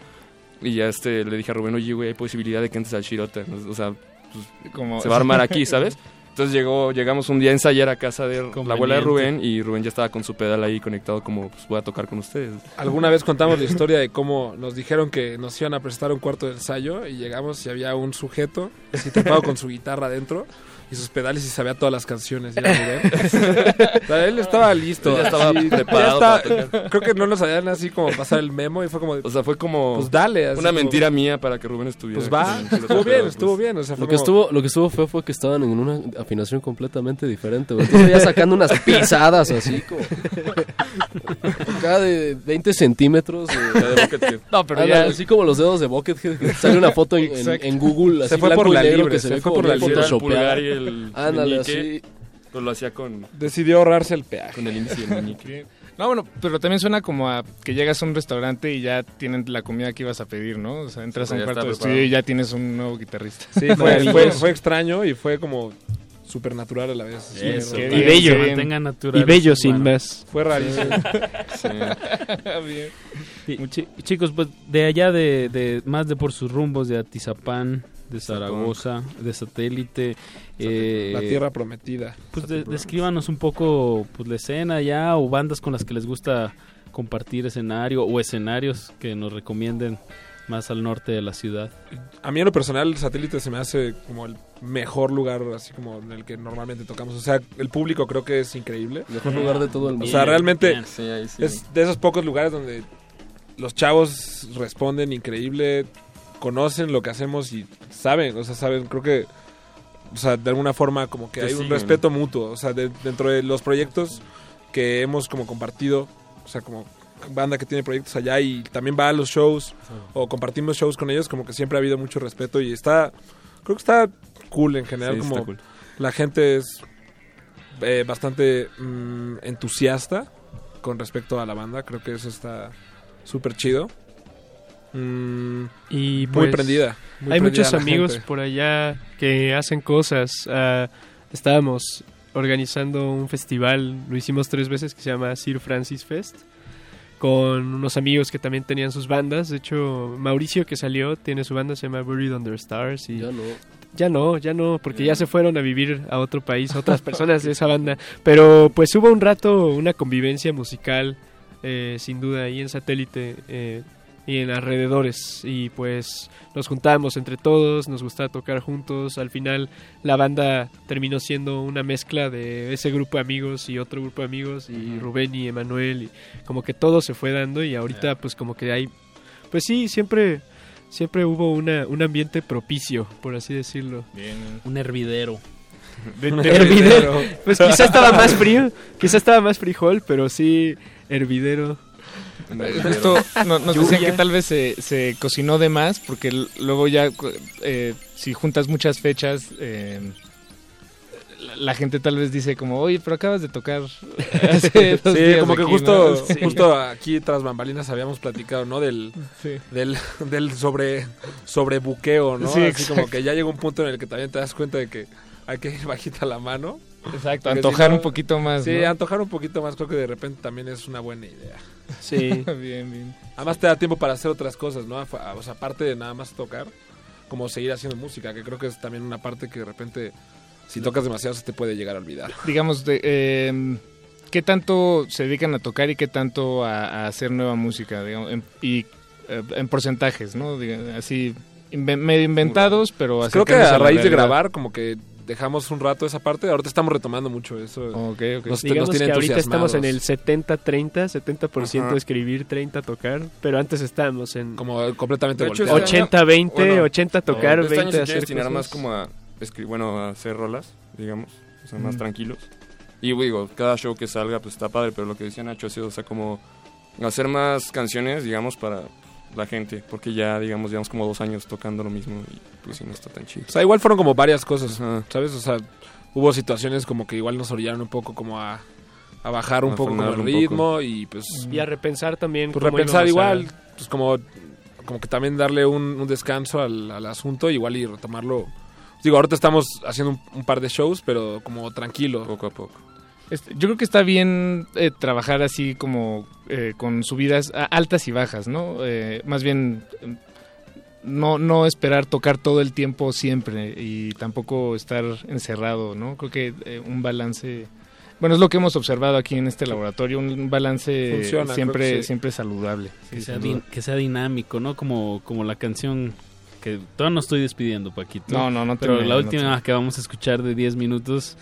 Y ya este, le dije a Rubén, oye, güey, hay posibilidad de que entres al Shirota, o sea, pues, Como- se va a armar aquí, <laughs> ¿sabes? Entonces llegó, llegamos un día a ensayar a casa de la abuela de Rubén y Rubén ya estaba con su pedal ahí conectado como pues voy a tocar con ustedes. Alguna vez contamos la historia de cómo nos dijeron que nos iban a prestar un cuarto de ensayo y llegamos y había un sujeto así trepado con su guitarra adentro y sus pedales y sabía todas las canciones. Rubén. O sea, él estaba listo. Él ya estaba así, preparado ya para estaba- tocar. Creo que no nos sabían así como pasar el memo y fue como... O sea, fue como Pues dale. así una como- mentira mía para que Rubén estuviera. Pues va, estuvo bien, pero, estuvo pues, bien. O sea, fue Lo que, como- estuvo, lo que estuvo feo fue que estaban en una afinación completamente diferente, güey. Entonces ya sacando unas pisadas así como... <laughs> Acá de 20 centímetros. de-. No, pero ya así como los dedos de Buckethead. Sale una foto en, en- Exacto. en Google así Se fue por la libre, que se se fue por la libre. El <laughs> Ándale, meñique, así. Pues lo hacía con, Decidió ahorrarse el peaje. con el índice y el meñique. <laughs> No, bueno, pero también suena como a que llegas a un restaurante y ya tienen la comida que ibas a pedir, ¿no? O sea, entras Sí, a un cuarto de estudio y ya tienes un nuevo guitarrista. Sí, fue, fue, fue extraño y fue como supernatural a la vez. Sí, Eso, Y bien, bello. natural. Y bello Bueno. sin más. Fue rarísimo. Sí, <laughs> chi- chicos, pues de allá de, de más de por sus rumbos de Atizapán, de Zaragoza, de Satélite, eh, La tierra prometida. Pues de- descríbanos un poco pues la escena ya o bandas con las que les gusta compartir escenario o escenarios que nos recomienden más al norte de la ciudad. A mí en lo personal el satélite se me hace como el mejor lugar así como en el que normalmente tocamos. O sea, el público creo que es increíble. Mejor lugar de todo el mundo. O sea, realmente Bien, sí, ahí sí. es de esos pocos lugares donde los chavos responden increíble, conocen lo que hacemos y saben, o sea, saben, creo que o sea, de alguna forma como que hay un respeto mutuo, o sea, de- dentro de los proyectos que hemos como compartido, o sea, como banda que tiene proyectos allá y también va a los shows o compartimos shows con ellos, como que siempre ha habido mucho respeto y está, creo que está cool en general, Sí, como cool. la gente es eh, bastante mm, entusiasta con respecto a la banda, creo que eso está súper chido. Mm, Y muy pues, prendida. muy hay prendida muchos amigos gente. por allá que hacen cosas. Ah, estábamos organizando un festival, lo hicimos tres veces, que se llama Sir Francis Fest, con unos amigos que también tenían sus bandas. De hecho, Mauricio que salió tiene su banda, se llama Buried Under Stars. Y Ya no. ya no, ya no, porque ya se fueron a vivir a otro país, otras personas de esa banda. Pero pues hubo un rato una convivencia musical, eh, sin duda, ahí en satélite eh, y en alrededores. Y pues nos juntábamos entre todos, nos gustaba tocar juntos. Al final la banda terminó siendo una mezcla de ese grupo de amigos y otro grupo de amigos, y Rubén y Emanuel, y como que todo se fue dando y ahorita pues como que hay... Pues sí, siempre... Siempre hubo una, un ambiente propicio, por así decirlo. Un hervidero. De- <laughs> de hervidero. Pues quizá estaba más frío, quizá estaba más frijol, pero sí hervidero. Justo no- nos decían que tal vez se, se cocinó de más, porque luego ya, eh, si juntas muchas fechas, eh, la, gente tal vez dice como, oye, pero acabas de tocar <laughs> hace dos Sí, días como que aquí", justo, ¿no? Sí. justo aquí tras bambalinas habíamos platicado, ¿no? Del, Sí. del, del sobre, sobre buqueo, ¿no? Sí, Así como que ya llegó un punto en el que también te das cuenta de que hay que ir bajita la mano. Exacto, antojar si no- un poquito más, Sí, ¿no? antojar un poquito más creo que de repente también es una buena idea. Sí. <laughs> <laughs> bien, bien. Además te da tiempo para hacer otras cosas, ¿no? O sea, aparte de nada más tocar, como seguir haciendo música, que creo que es también una parte que de repente, si tocas demasiado, se te puede llegar a olvidar. Digamos, de, eh, ¿qué tanto se dedican a tocar y qué tanto a, a hacer nueva música? digamos, en- y eh, en porcentajes, ¿no? Así, medio inventados, pero Pues creo que a raíz de grabar, como que dejamos un rato esa parte, ahorita estamos retomando mucho eso. Ok, ok. Nos, Digamos nos tiene que ahorita estamos en el entusiasmados. 70-30, 70% Ajá. escribir, 30 tocar, pero antes estábamos en Como completamente De hecho, volteado. este año- 80-20, bueno, 80 tocar, este año 20 se hacer destinar cosas. más como a bueno, a hacer rolas, digamos, o sea, más Mm. tranquilos. Y digo, cada show que salga pues está padre, pero lo que decía Nacho ha sido, o sea, como hacer más canciones, digamos, para la gente, porque ya, digamos, llevamos como dos años tocando lo mismo y pues sí no está tan chido. O sea, igual fueron como varias cosas, ¿sabes? O sea, hubo situaciones como que igual nos orillaron un poco como a, a bajar un A poco como el ritmo poco. y pues... Y a repensar también Pues repensar a- igual, pues como, como que también darle un, un descanso al, al asunto, igual y retomarlo. Digo, ahorita estamos haciendo un, un par de shows, pero como tranquilo. Poco a poco. Este, yo creo que está bien eh, trabajar así como eh, con subidas a- altas y bajas, ¿no? Eh, más bien eh, no, no esperar tocar todo el tiempo siempre y tampoco estar encerrado, ¿no? Creo que eh, un balance, bueno, es lo que hemos observado aquí en este laboratorio, un balance Funciona, siempre, creo que sí. siempre saludable. Que Sí, sea, din- que sea dinámico, ¿no? Como, como la canción que todavía no estoy despidiendo, Paquito. No, no, no Pero la no última que vamos a escuchar de 10 minutos,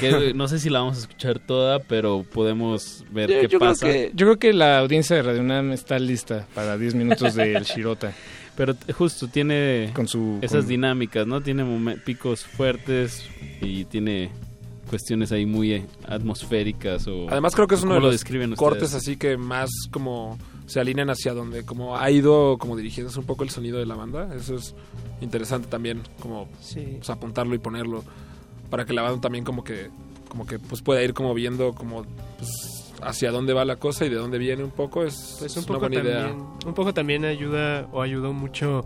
que no sé si la vamos a escuchar toda, pero podemos ver Yo- qué yo creo pasa. que- yo creo que la audiencia de Radio UNAM está lista para 10 minutos del <laughs> Shirota. Pero justo tiene Con su- esas con- dinámicas, ¿no? Tiene picos fuertes y tiene cuestiones ahí muy eh, atmosféricas o Además creo que es uno ¿cómo de lo los cortes ustedes? así que más como se alinean hacia donde como ha ido como dirigiéndose un poco el sonido de la banda. Eso es interesante también como Sí. pues, apuntarlo y ponerlo para que la banda también como que como que pues pueda ir como viendo como pues, hacia dónde va la cosa y de dónde viene un poco es, Pues es un una poco, buena idea. también, un poco también ayuda o ayudó mucho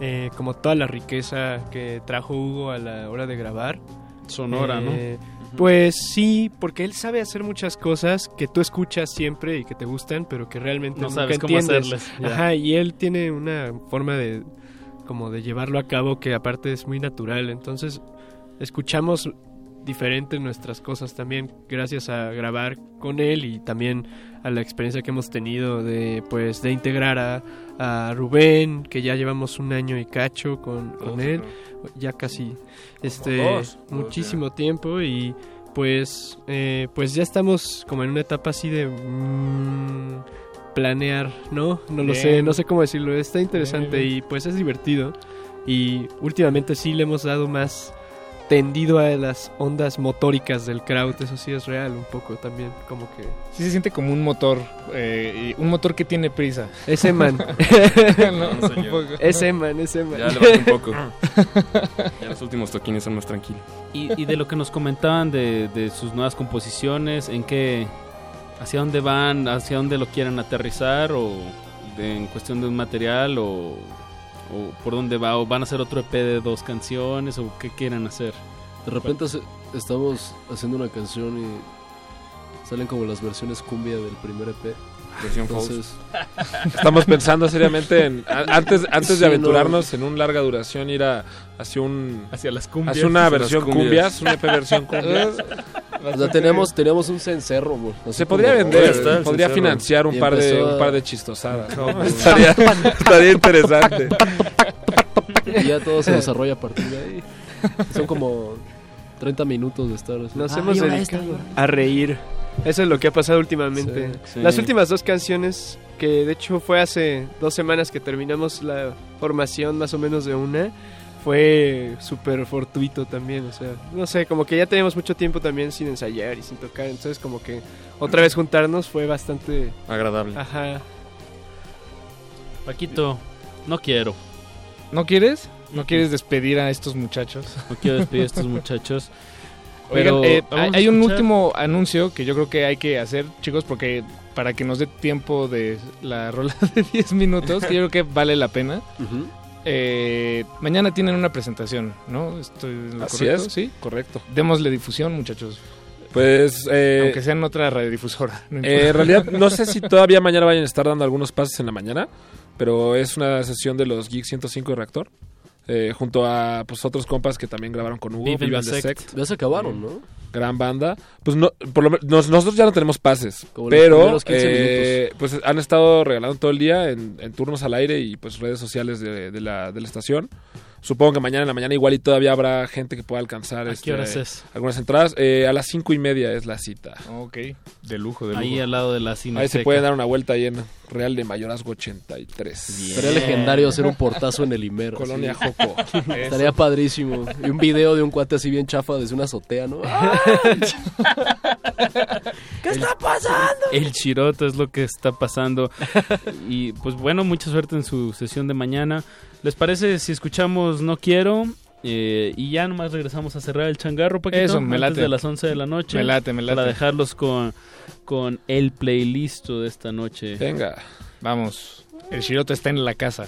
eh, como toda la riqueza que trajo Hugo a la hora de grabar. Sonora, ¿no? Eh, Pues sí, porque él sabe hacer muchas cosas que tú escuchas siempre y que te gustan, pero que realmente No nunca sabes cómo entiendes. hacerlas, ya. Ajá, y él tiene una forma de como de llevarlo a cabo que aparte es muy natural. Entonces, escuchamos diferente nuestras cosas también gracias a grabar con él y también a la experiencia que hemos tenido de pues de integrar a, a Rubén que ya llevamos un año y cacho con, con él. ya casi este muchísimo tiempo y pues eh, pues ya estamos como en una etapa así de mm, planear no no lo sé no sé cómo decirlo. Está interesante bien. y pues es divertido. Y últimamente sí le hemos dado más tendido a las ondas motóricas del crowd eso sí es real un poco también como que Sí se siente como un motor, eh, y un motor que tiene prisa. ese man <laughs> <laughs> No, No, ese man ese man Ya le bajé un poco. <laughs> ya los últimos toquines son más tranquilos. Y, y de lo que nos comentaban de, de sus nuevas composiciones, en qué, hacia dónde van, hacia dónde lo quieren aterrizar, o de- en cuestión de un material, o, o por dónde va, o van a hacer otro EP de dos canciones, o qué quieren hacer. De repente estamos haciendo una canción y salen como las versiones cumbia del primer EP. Versión Entonces, Estamos pensando seriamente en a- antes antes Sí, de no. aventurarnos en un larga duración ir a hacia un Hacia las cumbias. hacia una versión cumbias. cumbias, una EP versión <laughs> cumbias. o sea, teníamos, teníamos un cencerro, Se podría vender, está podría cencerro. financiar un Y par de un par de chistosadas. ¿no? <laughs> estaría, estaría interesante. Y ya todo se desarrolla a partir de ahí. Son como 30 minutos de estar así. Nos Ah, hemos dedicado esta, a reír. Eso es lo que ha pasado últimamente. Sí, sí. Las últimas dos canciones, que de hecho fue hace dos semanas que terminamos la formación más o menos de una, fue súper fortuito también. O sea, no sé, como que ya teníamos mucho tiempo también sin ensayar y sin tocar. Entonces, como que otra vez juntarnos fue bastante. Agradable. Ajá. Paquito, no quiero, ¿No quieres? ¿No quieres despedir a estos muchachos? no quiero despedir a estos muchachos. <laughs> Oigan, Pero eh, vamos a hay un último anuncio que yo creo que hay que hacer, chicos, porque para que nos dé tiempo de la rola <laughs> de 10 minutos, que yo creo que vale la pena. Eh, mañana tienen una presentación, ¿no? Estoy en lo Así correcto, es. ¿sí? Correcto. Démosle difusión, muchachos. Pues eh, Aunque sea en otra radiodifusora. no Eh, en realidad <laughs> no sé si todavía mañana vayan a estar dando algunos pases en la mañana, pero es una sesión de los Geek 105 de Reactor. Eh, junto a pues otros compas que también grabaron con Hugo, Vive Vivan the the Sect. Sect, Ya se acabaron, ¿no? gran banda. Pues no, por lo nos- nosotros ya no tenemos pases, Como pero primeros 15 eh, pues han estado regalando todo el día en, en turnos al aire y pues redes sociales de, de la, de la estación. Supongo que mañana en la mañana igual y todavía habrá gente que pueda alcanzar ¿A este, qué horas es? algunas entradas. Eh, a las cinco y media es la cita. Ok, de lujo, de lujo. Ahí al lado de la Ahí se puede dar una vuelta ahí en Real de Mayorazgo 83. Bien. Sería legendario hacer un portazo en el Imero. Colonia. Joco. <laughs> Estaría padrísimo. Y un video de un cuate así bien chafa desde una azotea, ¿no? <laughs> ¿Qué está pasando? El chiroto es lo que está pasando. Y pues bueno, mucha suerte en su sesión de mañana. ¿Les parece si escuchamos No Quiero? Eh, y ya nomás regresamos a cerrar el changarro, Paquito, Eso, me antes late. de las 11 de la noche. Me late, me late. Para dejarlos con, con el playlist de esta noche. Venga. Vamos, el Shiroto está en la casa.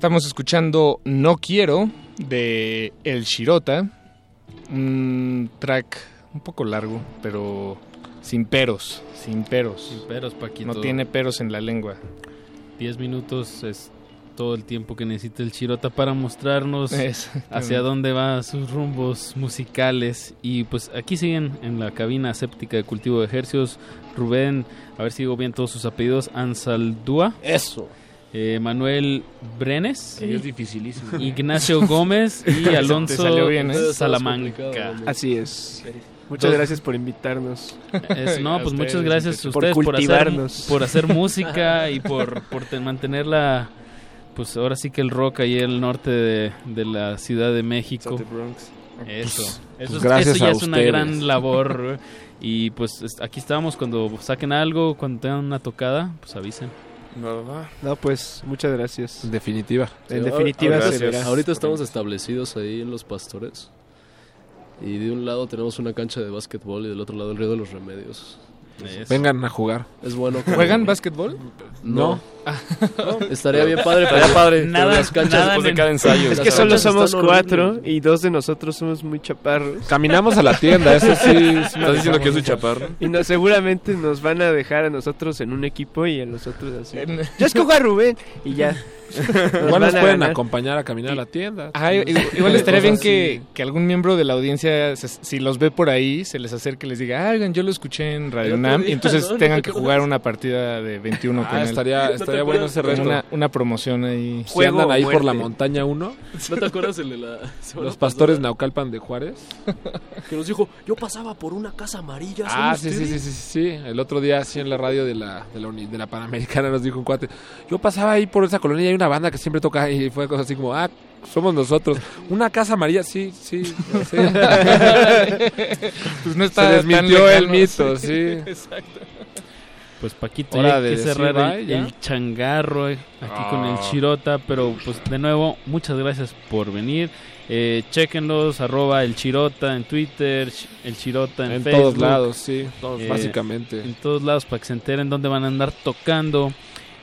Estamos escuchando No Quiero de El Shirota, un track un poco largo, pero sin peros, sin peros. Sin peros, Paquito. No tiene peros en la lengua. 10 minutos es todo el tiempo que necesita el Chirota para mostrarnos hacia dónde va sus rumbos musicales. Y pues aquí siguen en la cabina séptica de cultivo de ejercios. Rubén, a ver si digo bien todos sus apellidos, Ansaldúa. Eso. Eh, Manuel Brenes. Sí, es dificilísimo. Ignacio <laughs> Gómez y Alonso bien, ¿eh? Salamanca. Así es. Muchas gracias por invitarnos. Es- no, pues muchas gracias a ustedes por, hacer, cultivarnos. por hacer <laughs> música y por, por te- mantener la, pues ahora sí que el rock ahí en el norte de, de la Ciudad de México. Eso, Pues, eso, pues gracias eso ya a es una gran labor. <laughs> Y pues es- aquí estamos, cuando saquen algo, cuando tengan una tocada, pues avisen. ¿Verdad? No, pues muchas gracias. En definitiva. En definitiva se verá. ahorita estamos establecidos ahí en Los Pastores. Y de un lado tenemos una cancha de básquetbol y del otro lado el Río de los Remedios. Vengan a jugar. Es bueno. ¿Juegan <laughs> básquetbol? No. Ah. <laughs> Estaría bien padre, Estaría padre. Nada- las canchas nada después de cada ensayo. Es que solo somos cuatro y dos de nosotros somos muy chaparros. Caminamos a la tienda, eso sí. <laughs> ¿Estás diciendo que es un chaparro? Y no, seguramente nos van a dejar a nosotros en un equipo y a nosotros así. Yo escojo a Rubén y ya. Igual nos pueden ganar. acompañar a caminar a la tienda. Ajá, igual, estaría bien que, que algún miembro de la audiencia, se- si los ve por ahí, se les acerque y les diga, ah, oigan, yo lo escuché en Radio Nam, y entonces ¿no? tengan ¿No <laughs> que jugar una partida de 21 con Ah, él. estaría, estaría bueno ese reto. una, una promoción ahí. Si andan ahí por la montaña 1, ¿No te acuerdas el de la <laughs> los pastores? Naucalpan de Juárez. Que nos dijo, yo pasaba por una casa amarilla. ¿son Ah, sí, sí, ustedes?" sí, sí, sí, sí. El otro día, así en la radio de la, de la, uni- de la Panamericana, nos dijo un cuate. Yo pasaba ahí por esa colonia y hay una banda que siempre toca. Y fue cosa así como, ah, somos nosotros. Una casa amarilla, sí, sí. sí. Pues no está Se desmintió el mito, sí. sí. <laughs> Exacto. Pues Paquito, Hora ya hay de que cerrar bye, el, ¿ya? el changarro eh, aquí con el Ah. Chirota, pero pues de nuevo, muchas gracias por venir. Eh, chequenlos, arroba el Chirota en Twitter, el Chirota en, En Facebook. todos lados, sí, todos, Eh, básicamente. En todos lados para que se enteren dónde van a andar tocando.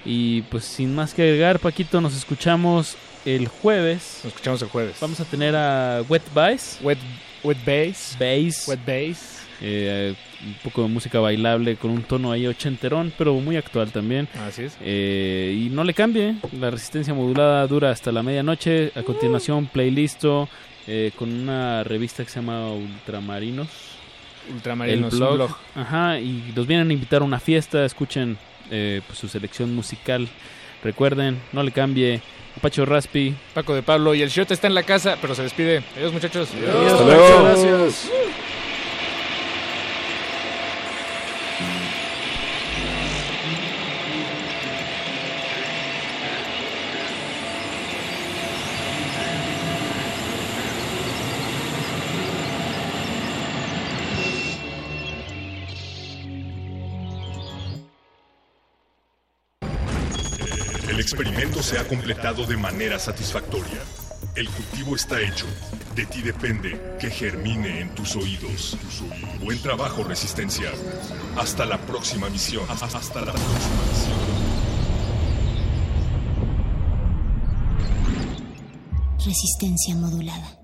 Y pues sin más que agregar, Paquito, nos escuchamos el jueves. Nos escuchamos el jueves. Vamos a tener a Wet Bass. Wet, wet Bass. Bass. Wet Bass. Eh, un poco de música bailable con un tono ahí ochenterón, pero muy actual también. Así es. Eh, y no le cambie, la resistencia modulada dura hasta la medianoche. A continuación, playlisto eh, con una revista que se llama Ultramarinos. Ultramarinos, el un blog. blog. Ajá, y los vienen a invitar a una fiesta. Escuchen eh, pues, su selección musical. Recuerden, no le cambie. Pacho Raspi. Paco de Pablo y el Shot está en la casa, pero se despide. Adiós, muchachos. Hasta luego. Gracias. Se ha completado de manera satisfactoria. El cultivo está hecho. De ti depende que germine en tus oídos. Buen trabajo, Resistencia. Hasta la próxima misión. Hasta la próxima misión. Resistencia modulada.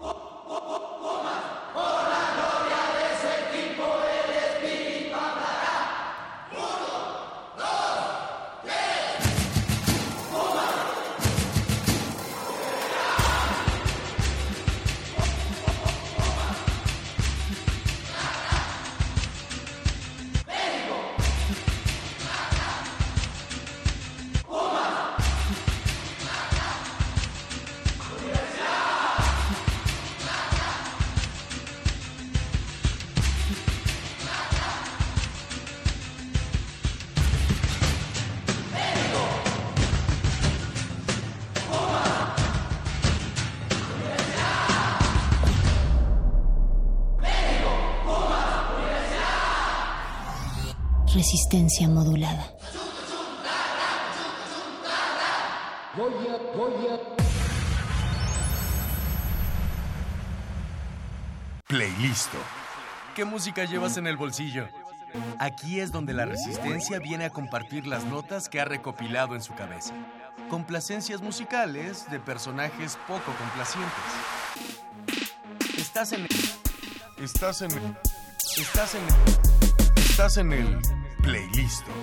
Resistencia modulada. Playlisto. ¿Qué música llevas en el bolsillo? Aquí es donde la resistencia viene a compartir las notas que ha recopilado en su cabeza. Complacencias musicales de personajes poco complacientes. Estás en Estás en Estás en Estás en el playlist. Playlist.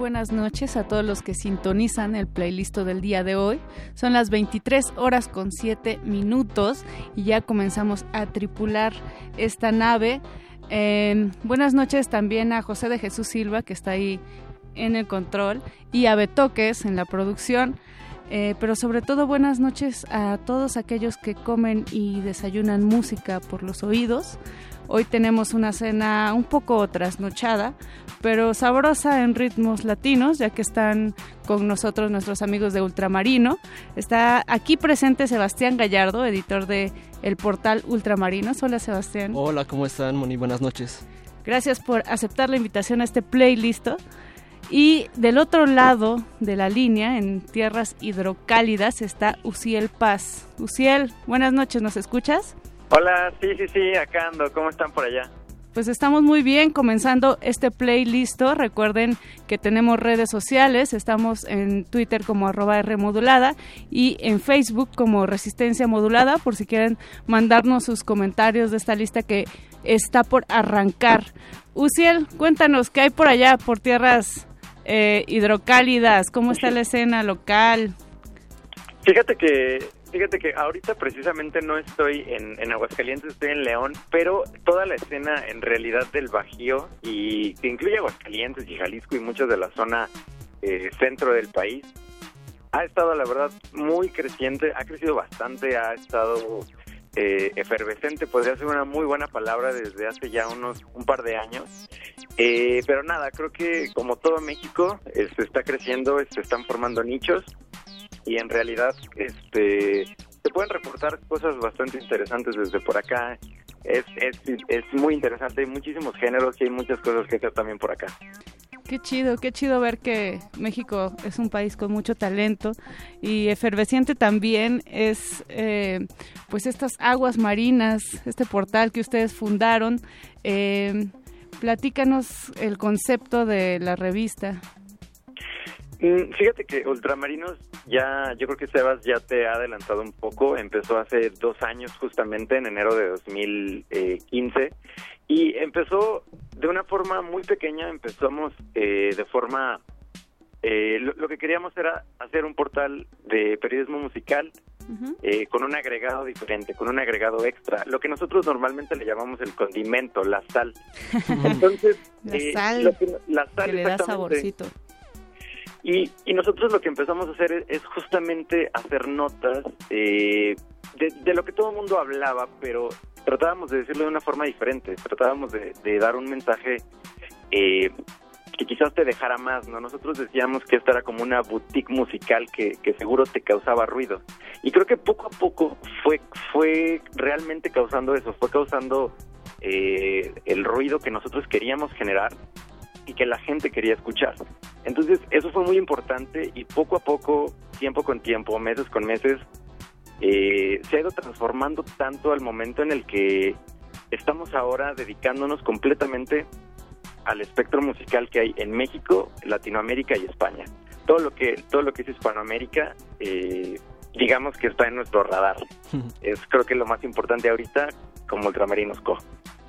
Buenas noches a todos los que sintonizan el playlist del día de hoy. Son las 23 horas con 7 minutos y ya comenzamos a tripular esta nave. Eh, buenas noches también a José de Jesús Silva, que está ahí en el control, y a Betoques en la producción. Eh, pero sobre todo buenas noches a todos aquellos que comen y desayunan música por los oídos. Hoy tenemos una cena un poco trasnochada, pero sabrosa en ritmos latinos, ya que están con nosotros nuestros amigos de Ultramarino. Está aquí presente Sebastián Gallardo, editor de el portal Ultramarinos. Hola Sebastián. Hola, ¿cómo están, Moni? Buenas noches. Gracias por aceptar la invitación a este playlist. Y del otro lado de la línea, en tierras hidrocálidas, está Uciel Paz. Uciel, buenas noches, ¿nos escuchas? Hola, sí, sí, sí, acá ando. ¿Cómo están por allá? Pues estamos muy bien comenzando este playlist. Recuerden que tenemos redes sociales. Estamos en Twitter como arroba Rmodulada y en Facebook como Resistencia Modulada por si quieren mandarnos sus comentarios de esta lista que está por arrancar. Uciel, cuéntanos qué hay por allá, por tierras eh, hidrocálidas. ¿Cómo está la escena local? Fíjate que Fíjate que ahorita precisamente no estoy en, Aguascalientes, estoy en León, pero toda la escena en realidad del Bajío, y que incluye Aguascalientes y Jalisco y muchos de la zona eh, centro del país, ha estado la verdad muy creciente, ha crecido bastante, ha estado eh, efervescente, podría ser una muy buena palabra desde hace ya unos un par de años. Eh, pero nada, creo que como todo México, se está creciendo, se están formando nichos y en realidad este se pueden reportar cosas bastante interesantes desde por acá. Es, es, es muy interesante, hay muchísimos géneros y hay muchas cosas que hacer también por acá. Qué chido, qué chido ver que México es un país con mucho talento y efervesciente también es eh, pues estas aguas marinas, este portal que ustedes fundaron. Eh, platícanos el concepto de la revista. Mm, fíjate que Ultramarinos ya, yo creo que Sebas ya te ha adelantado un poco, empezó hace dos años justamente en enero de 2015 y empezó de una forma muy pequeña, empezamos eh, de forma, eh, lo, que queríamos era hacer un portal de periodismo musical eh, con un agregado diferente, con un agregado extra, lo que nosotros normalmente le llamamos el condimento, la sal. <laughs> Entonces, la sal, la sal que le da saborcito. Y, y nosotros lo que empezamos a hacer es, justamente hacer notas eh, de, lo que todo el mundo hablaba, pero tratábamos de decirlo de una forma diferente, tratábamos de, dar un mensaje eh, que quizás te dejara más, ¿no? Nosotros decíamos que esta era como una boutique musical que, que seguro te causaba ruido. Y creo que poco a poco fue, fue realmente causando eso, fue causando eh, el ruido que nosotros queríamos generar y que la gente quería escuchar. Entonces, eso fue muy importante y poco a poco, tiempo con tiempo, meses con meses, eh, se ha ido transformando tanto al momento en el que estamos ahora dedicándonos completamente al espectro musical que hay en México, Latinoamérica y España. Todo lo que todo lo que es Hispanoamérica, eh, digamos que está en nuestro radar. <laughs> es creo que lo más importante ahorita como Ultramarinos Co.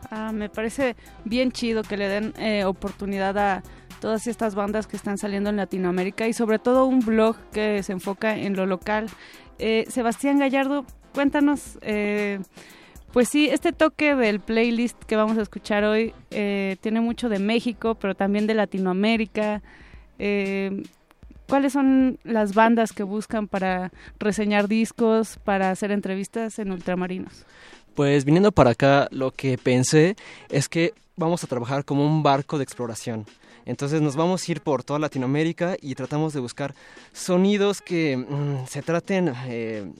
Ah, me parece bien chido que le den eh, oportunidad a todas estas bandas que están saliendo en Latinoamérica y sobre todo un blog que se enfoca en lo local. Eh, Sebastián Gallardo, cuéntanos, eh, pues sí, este toque del playlist que vamos a escuchar hoy tiene mucho de México, pero también de Latinoamérica. ¿Cuáles son las bandas que buscan para reseñar discos, para hacer entrevistas en Ultramarinos? Pues viniendo para acá, lo que pensé es que vamos a trabajar como un barco de exploración. Entonces nos vamos a ir por toda Latinoamérica y tratamos de buscar sonidos que mm, se traten, eh,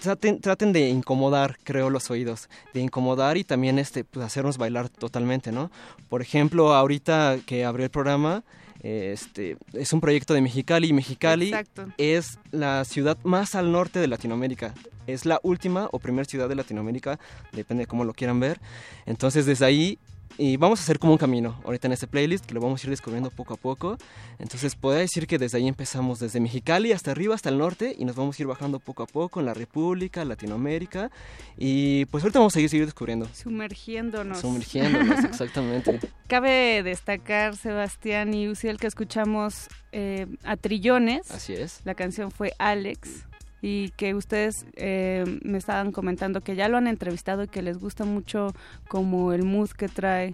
traten, traten, de incomodar, creo, los oídos, de incomodar y también este, pues, hacernos bailar totalmente, ¿no? Por ejemplo, ahorita que abrió el programa, este, es un proyecto de Mexicali y Mexicali es la ciudad más al norte de Latinoamérica. Es la última o primera ciudad de Latinoamérica, depende de cómo lo quieran ver. Entonces desde ahí y vamos a hacer como un camino ahorita en este playlist que lo vamos a ir descubriendo poco a poco. Entonces podría decir que desde ahí empezamos desde Mexicali hasta arriba, hasta el norte y nos vamos a ir bajando poco a poco en la República, Latinoamérica y pues ahorita vamos a seguir, seguir descubriendo. Sumergiéndonos. Sumergiéndonos, <laughs> exactamente. Cabe destacar, Sebastián y Uciel, que escuchamos eh, a Trillones. Así es. La canción fue Alex y que ustedes eh, me estaban comentando que ya lo han entrevistado y que les gusta mucho como el mood que trae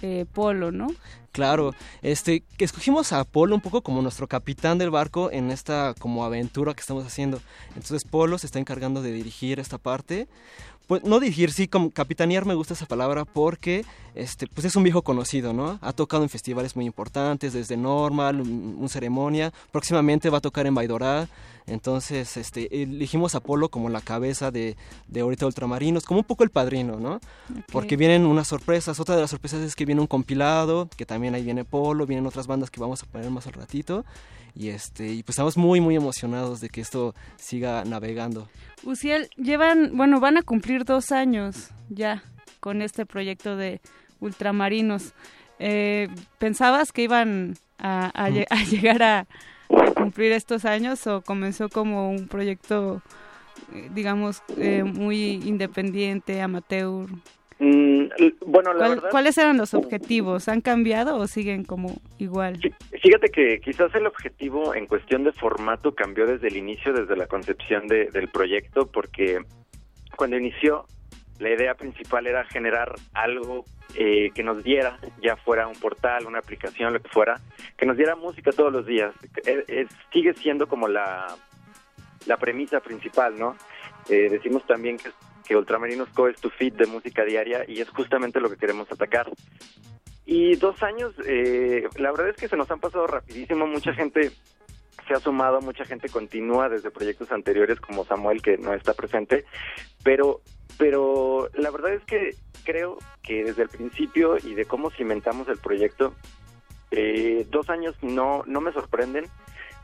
eh, Polo, ¿no? Claro, este, que escogimos a Polo un poco como nuestro capitán del barco en esta como aventura que estamos haciendo. Entonces Polo se está encargando de dirigir esta parte. Pues no dirigir, sí, como capitanear me gusta esa palabra porque este, pues es un viejo conocido, ¿no? Ha tocado en festivales muy importantes, desde Normal, un, ceremonia, próximamente va a tocar en Baidorá. Entonces, este, elegimos a Polo como la cabeza de, de ahorita Ultramarinos, como un poco el padrino, ¿no? Porque vienen unas sorpresas. Otra de las sorpresas es que viene un compilado, que también ahí viene Polo, vienen otras bandas que vamos a poner más al ratito. Y, este, y pues estamos muy, muy emocionados de que esto siga navegando. Uciel, llevan, bueno, van a cumplir dos años ya con este proyecto de ultramarinos. Eh, ¿Pensabas que iban a, llegar a, cumplir estos años o comenzó como un proyecto, eh, digamos, eh, muy independiente, amateur? Mm, bueno, la verdad... ¿Cuáles eran los objetivos? ¿Han cambiado o siguen como igual? Fíjate que quizás el objetivo en cuestión de formato cambió desde el inicio, desde la concepción de, del proyecto, porque cuando inició la idea principal era generar algo eh, que nos diera, ya fuera un portal, una aplicación, lo que fuera, que nos diera música todos los días. sigue siendo como la, la premisa principal, ¿no? Eh, decimos también que que Ultramarinos Co es tu feed de música diaria y es justamente lo que queremos atacar. Y dos años, eh, la verdad es que se nos han pasado rapidísimo, mucha gente se ha sumado, mucha gente continúa desde proyectos anteriores como Samuel que no está presente, pero pero la verdad es que creo que desde el principio y de cómo cimentamos el proyecto, eh, dos años no, no me sorprenden,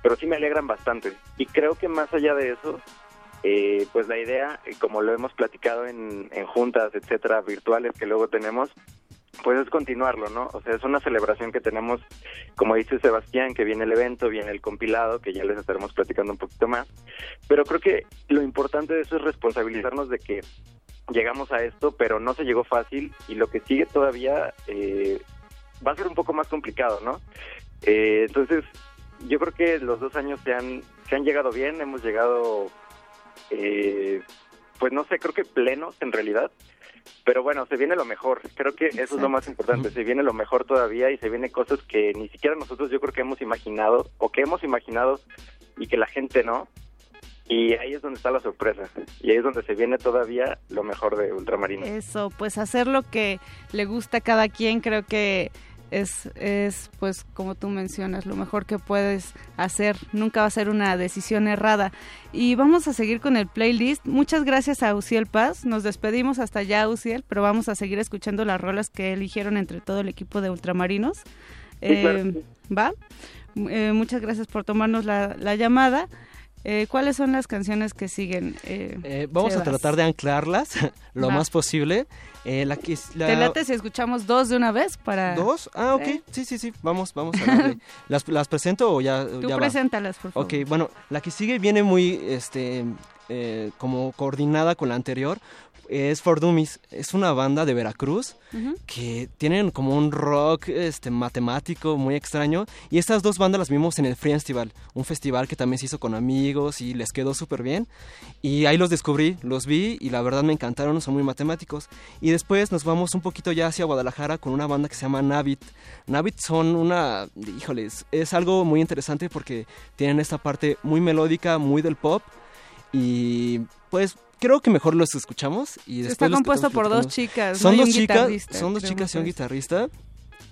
pero sí me alegran bastante. Y creo que más allá de eso, eh, pues la idea, eh, como lo hemos platicado en, juntas, etcétera, virtuales que luego tenemos, pues es continuarlo, ¿no? O sea, es una celebración que tenemos, como dice Sebastián, que viene el evento, viene el compilado, que ya les estaremos platicando un poquito más, pero creo que lo importante de eso es responsabilizarnos de que llegamos a esto, pero no se llegó fácil y lo que sigue todavía eh, va a ser un poco más complicado, ¿no? entonces, yo creo que los dos años se han, se han llegado bien, hemos llegado eh, pues no sé, creo que plenos en realidad. Pero bueno, se viene lo mejor. Creo que eso es lo más importante. Se viene lo mejor todavía y se vienen cosas que ni siquiera nosotros yo creo que hemos imaginado o que hemos imaginado y que la gente no. Y ahí es donde está la sorpresa. Y ahí es donde se viene todavía lo mejor de Ultramarino. Eso, pues hacer lo que le gusta a cada quien creo que es, es, pues, como tú mencionas, lo mejor que puedes hacer. Nunca va a ser una decisión errada. Y vamos a seguir con el playlist. Muchas gracias a Uciel Paz. Nos despedimos hasta allá, Uciel, pero vamos a seguir escuchando las rolas que eligieron entre todo el equipo de Ultramarinos. Eh, ¿Va? Eh, muchas gracias por tomarnos la, la llamada. Eh, ¿Cuáles son las canciones que siguen? Eh, eh, vamos a tratar de anclarlas <laughs> lo más posible. la que, la... ¿Te late si escuchamos dos de una vez para...? ¿Dos? Ah, ok. Sí, sí, sí. Vamos, vamos a darle. <laughs> ¿Las, ¿Las presento o ya, Tú preséntalas, por favor. Ok, bueno, la que sigue viene muy, este, como coordinada con la anterior, es For Dummies. Es una banda de Veracruz que tienen como un rock este, matemático muy extraño. Y estas dos bandas las vimos en el Free Festival, un festival que también se hizo con amigos y les quedó súper bien. Y ahí los descubrí, los vi y la verdad me encantaron, son muy matemáticos. Y después nos vamos un poquito ya hacia Guadalajara con una banda que se llama Navit. Navit son una, híjoles, es algo muy interesante porque tienen esta parte muy melódica, muy del pop. Y pues creo que mejor los escuchamos y después está compuesto por dos chicas son dos chicas son dos chicas y un guitarrista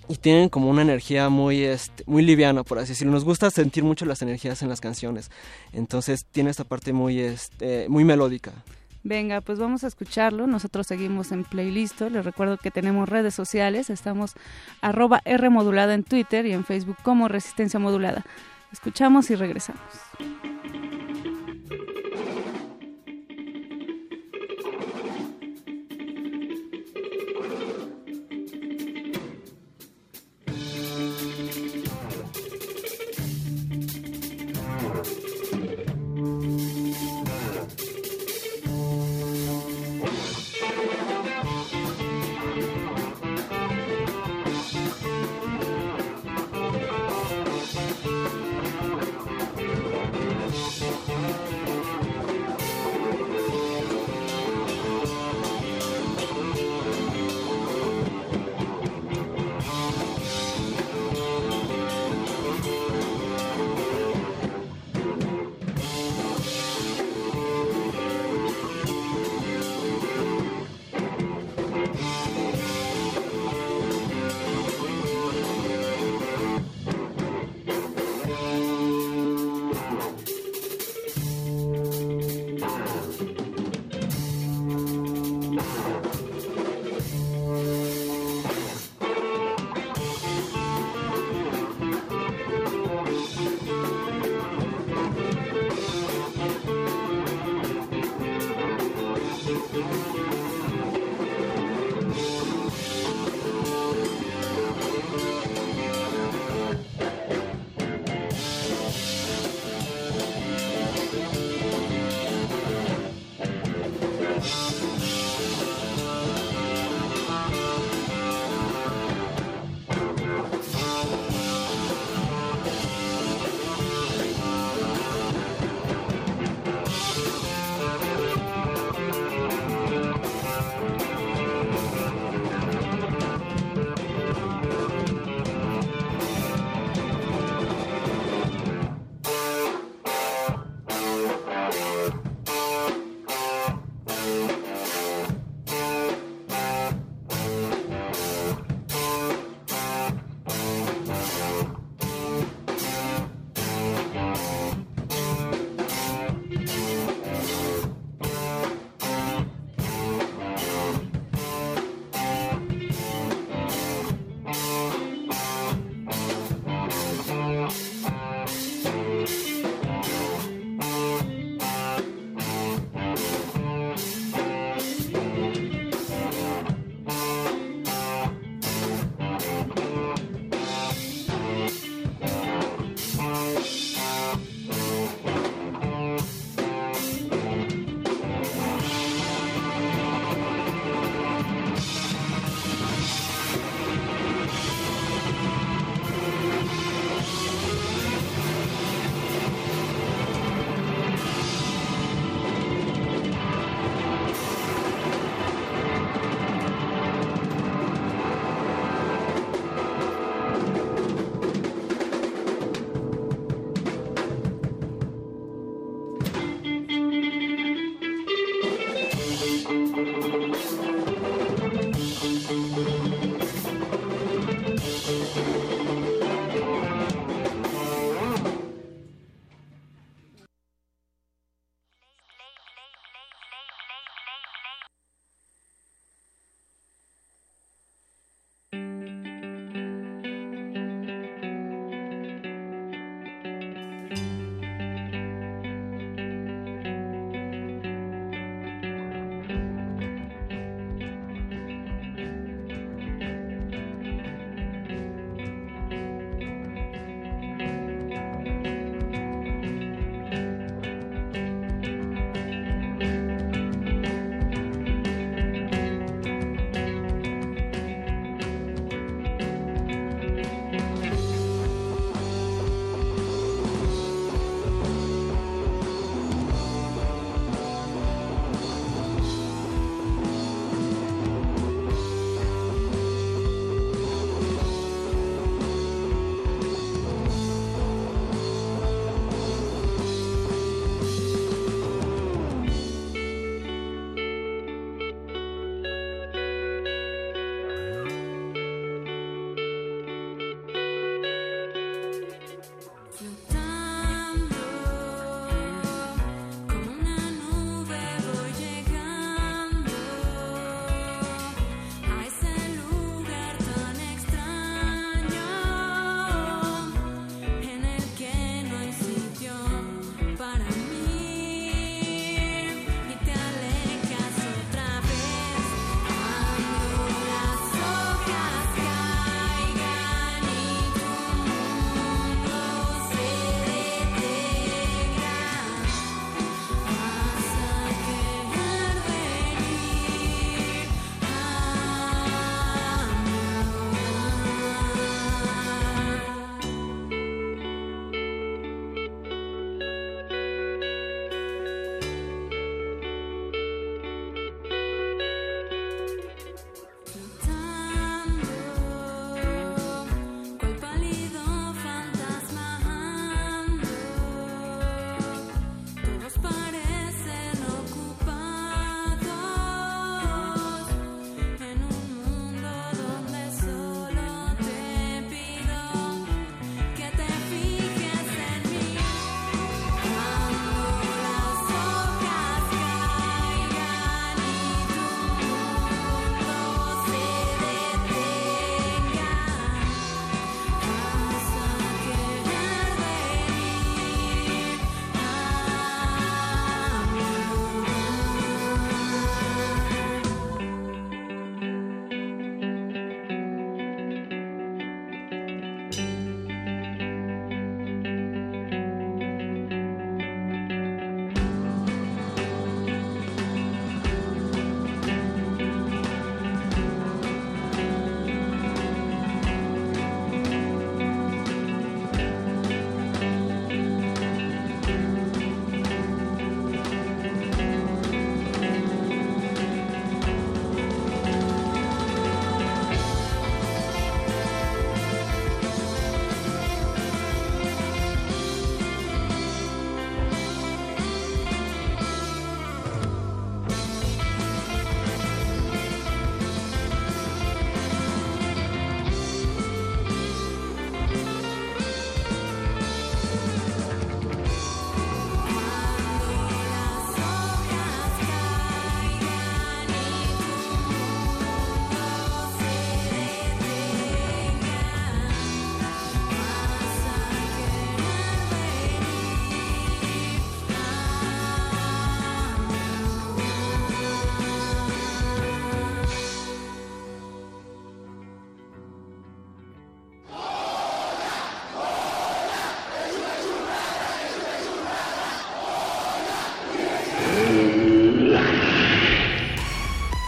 y tienen como una energía muy este, muy liviana por así decirlo nos gusta sentir mucho las energías en las canciones entonces tiene esta parte muy este, muy melódica Venga, pues vamos a escucharlo. Nosotros seguimos en playlist. Les recuerdo que tenemos redes sociales. Estamos arroba R modulada en Twitter y en Facebook como Resistencia Modulada. Escuchamos y regresamos.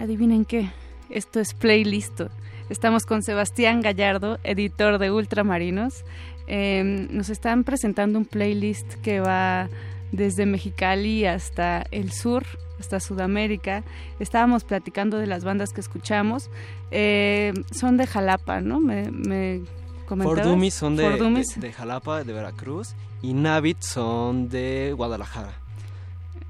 Adivinen qué, esto es Playlist. Estamos con Sebastián Gallardo, editor de Ultramarinos. Eh, nos están presentando un playlist que va desde Mexicali hasta el sur, hasta Sudamérica. Estábamos platicando de las bandas que escuchamos. Eh, son de Jalapa, ¿no? Me, me Fordumis son de, de, de, Jalapa, de Veracruz, y Navit son de Guadalajara.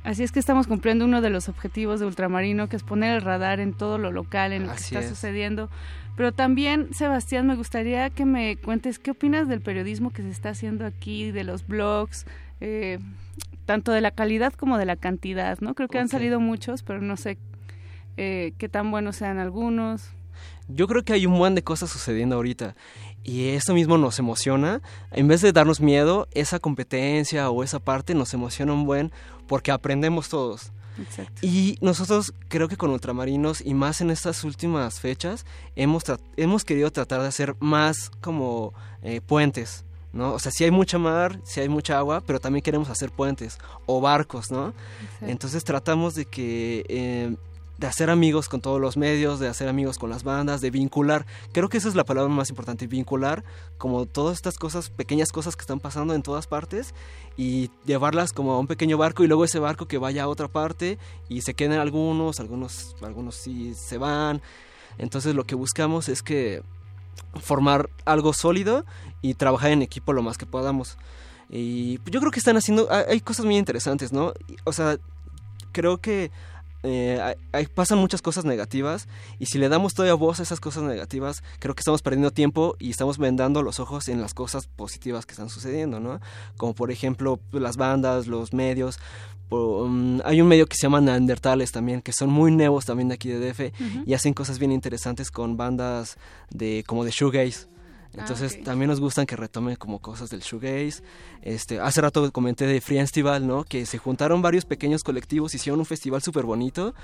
Así es que estamos cumpliendo uno de los objetivos de Ultramarino, que es poner el radar en todo lo local, en lo Así que está es. sucediendo. Pero también, Sebastián, me gustaría que me cuentes qué opinas del periodismo que se está haciendo aquí, de los blogs, eh, tanto de la calidad como de la cantidad, ¿no? Creo que han Ok. salido muchos, pero no sé eh, qué tan buenos sean algunos. Yo creo que hay un buen de cosas sucediendo ahorita y eso mismo nos emociona. En vez de darnos miedo, esa competencia o esa parte nos emociona un buen porque aprendemos todos. Exacto. Y nosotros creo que con Ultramarinos y más en estas últimas fechas hemos, tra- hemos querido tratar de hacer más como eh, puentes. ¿no? O sea, sí hay mucha mar, sí hay mucha agua, pero también queremos hacer puentes o barcos, ¿no? Exacto. Entonces tratamos de que eh, de hacer amigos con todos los medios, de hacer amigos con las bandas, de vincular. Creo que esa es la palabra más importante, vincular como todas estas cosas, pequeñas cosas que están pasando en todas partes y llevarlas como a un pequeño barco y luego ese barco que vaya a otra parte y se queden algunos, algunos, algunos sí se van. Entonces lo que buscamos es que formar algo sólido y trabajar en equipo lo más que podamos. Y yo creo que están haciendo, hay- cosas muy interesantes, ¿no? O sea, creo que eh, hay- hay- pasan muchas cosas negativas y si le damos todavía voz a esas cosas negativas, creo que estamos perdiendo tiempo y estamos vendando los ojos en las cosas positivas que están sucediendo, ¿no? Como por ejemplo las bandas, los medios. um, hay un medio que se llama Neandertales también, que son muy nuevos también de aquí de DF y hacen cosas bien interesantes con bandas de como de shoegaze. Entonces ok. también nos gustan que retomen como cosas del shoegaze. Este, hace rato comenté de Free Festival, ¿no? Que se juntaron varios pequeños colectivos, hicieron un festival súper bonito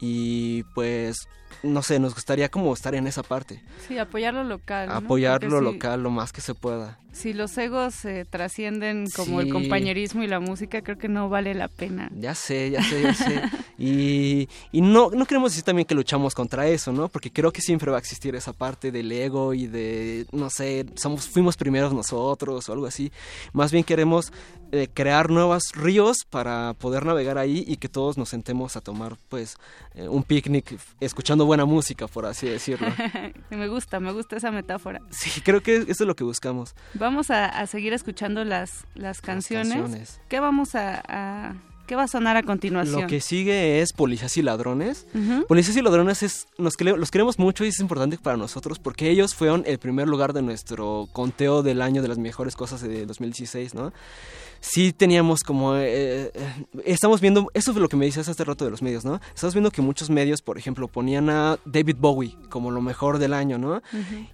y pues no sé, nos gustaría como estar en esa parte, Sí, apoyar lo local. ¿no? apoyar Porque lo si- local lo más que se pueda. Si los egos se trascienden como el compañerismo y la música, creo que no vale la pena. Ya sé, ya sé, ya sé. <laughs> Y, y no, no queremos decir también que luchamos contra eso, ¿no? Porque creo que siempre va a existir esa parte del ego y de, no sé, somos, fuimos primeros nosotros o algo así. Más bien queremos eh, crear nuevos ríos para poder navegar ahí y que todos nos sentemos a tomar, pues, eh, un picnic escuchando buena música, por así decirlo. <laughs> me gusta, me gusta esa metáfora. Sí, creo que eso es lo que buscamos. Vamos a, a seguir escuchando las, las canciones. canciones. ¿Qué vamos a, a- ¿Qué va a sonar a continuación? Lo que sigue es Policías y Ladrones. Ujú. Policías y Ladrones es, nos los queremos mucho y es importante para nosotros porque ellos fueron el primer lugar de nuestro conteo del año de las mejores cosas de 2016, ¿no? Sí teníamos como... eh, eh, estamos viendo... Eso es lo que me dices hace rato de los medios, ¿no? Estamos viendo que muchos medios, por ejemplo, ponían a David Bowie como lo mejor del año, ¿no?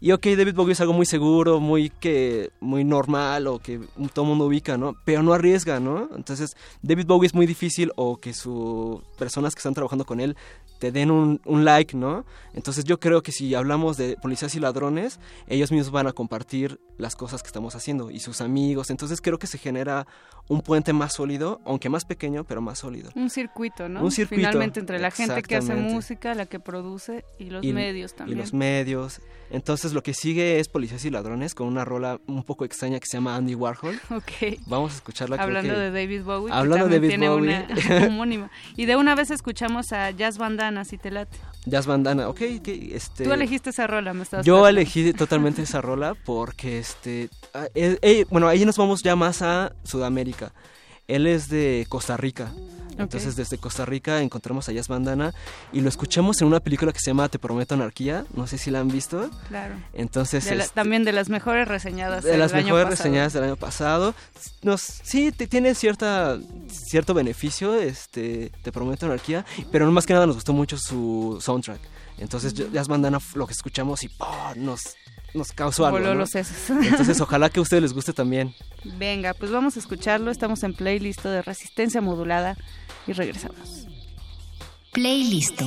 Y ok, David Bowie es algo muy seguro, muy que muy normal o que todo el mundo ubica, ¿no? Pero no arriesga, ¿no? Entonces, David Bowie es muy difícil o que sus personas que están trabajando con él te den un, un like, ¿no? Entonces yo creo que si hablamos de policías y ladrones, ellos mismos van a compartir las cosas que estamos haciendo y sus amigos. Entonces creo que se genera un puente más sólido, aunque más pequeño, pero más sólido. Un circuito, ¿no? Un circuito, Finalmente entre la gente que hace música, la que produce y los y, medios y también. los medios. Entonces lo que sigue es Policías y Ladrones con una rola un poco extraña que se llama Andy Warhol. <laughs> Ok. Vamos a escucharla. creo Hablando que- de David Bowie, Hablando de David tiene Bowie. una <laughs> homónima. Y de una vez escuchamos a Jazz Bandana, si te late. Jazz Bandana, ok, ok, este... Tú elegiste esa rola, me estabas Yo elegí totalmente esa rola porque, este, ah, eh, eh, bueno, ahí nos vamos ya más a Sudamérica. Él es de Costa Rica. Entonces desde Costa Rica encontramos a Jazz Bandana y lo escuchamos en una película que se llama Te Prometo Anarquía. No sé si la han visto. Claro. Entonces, De la- este, también de las mejores reseñadas de del las año mejores pasado. reseñadas del año pasado. Nos, sí, te- tiene cierta, cierto beneficio, este, te prometo anarquía, pero más que nada nos gustó mucho su soundtrack. Entonces Ujú. Jazz Bandana lo que escuchamos y ¡pah! nos, nos causó algo. Voló ¿no? los sesos. Entonces <laughs> ojalá que a ustedes les guste también. Venga, pues vamos a escucharlo. Estamos en playlist de resistencia modulada y regresamos. Playlist.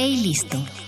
Playlist. Mucho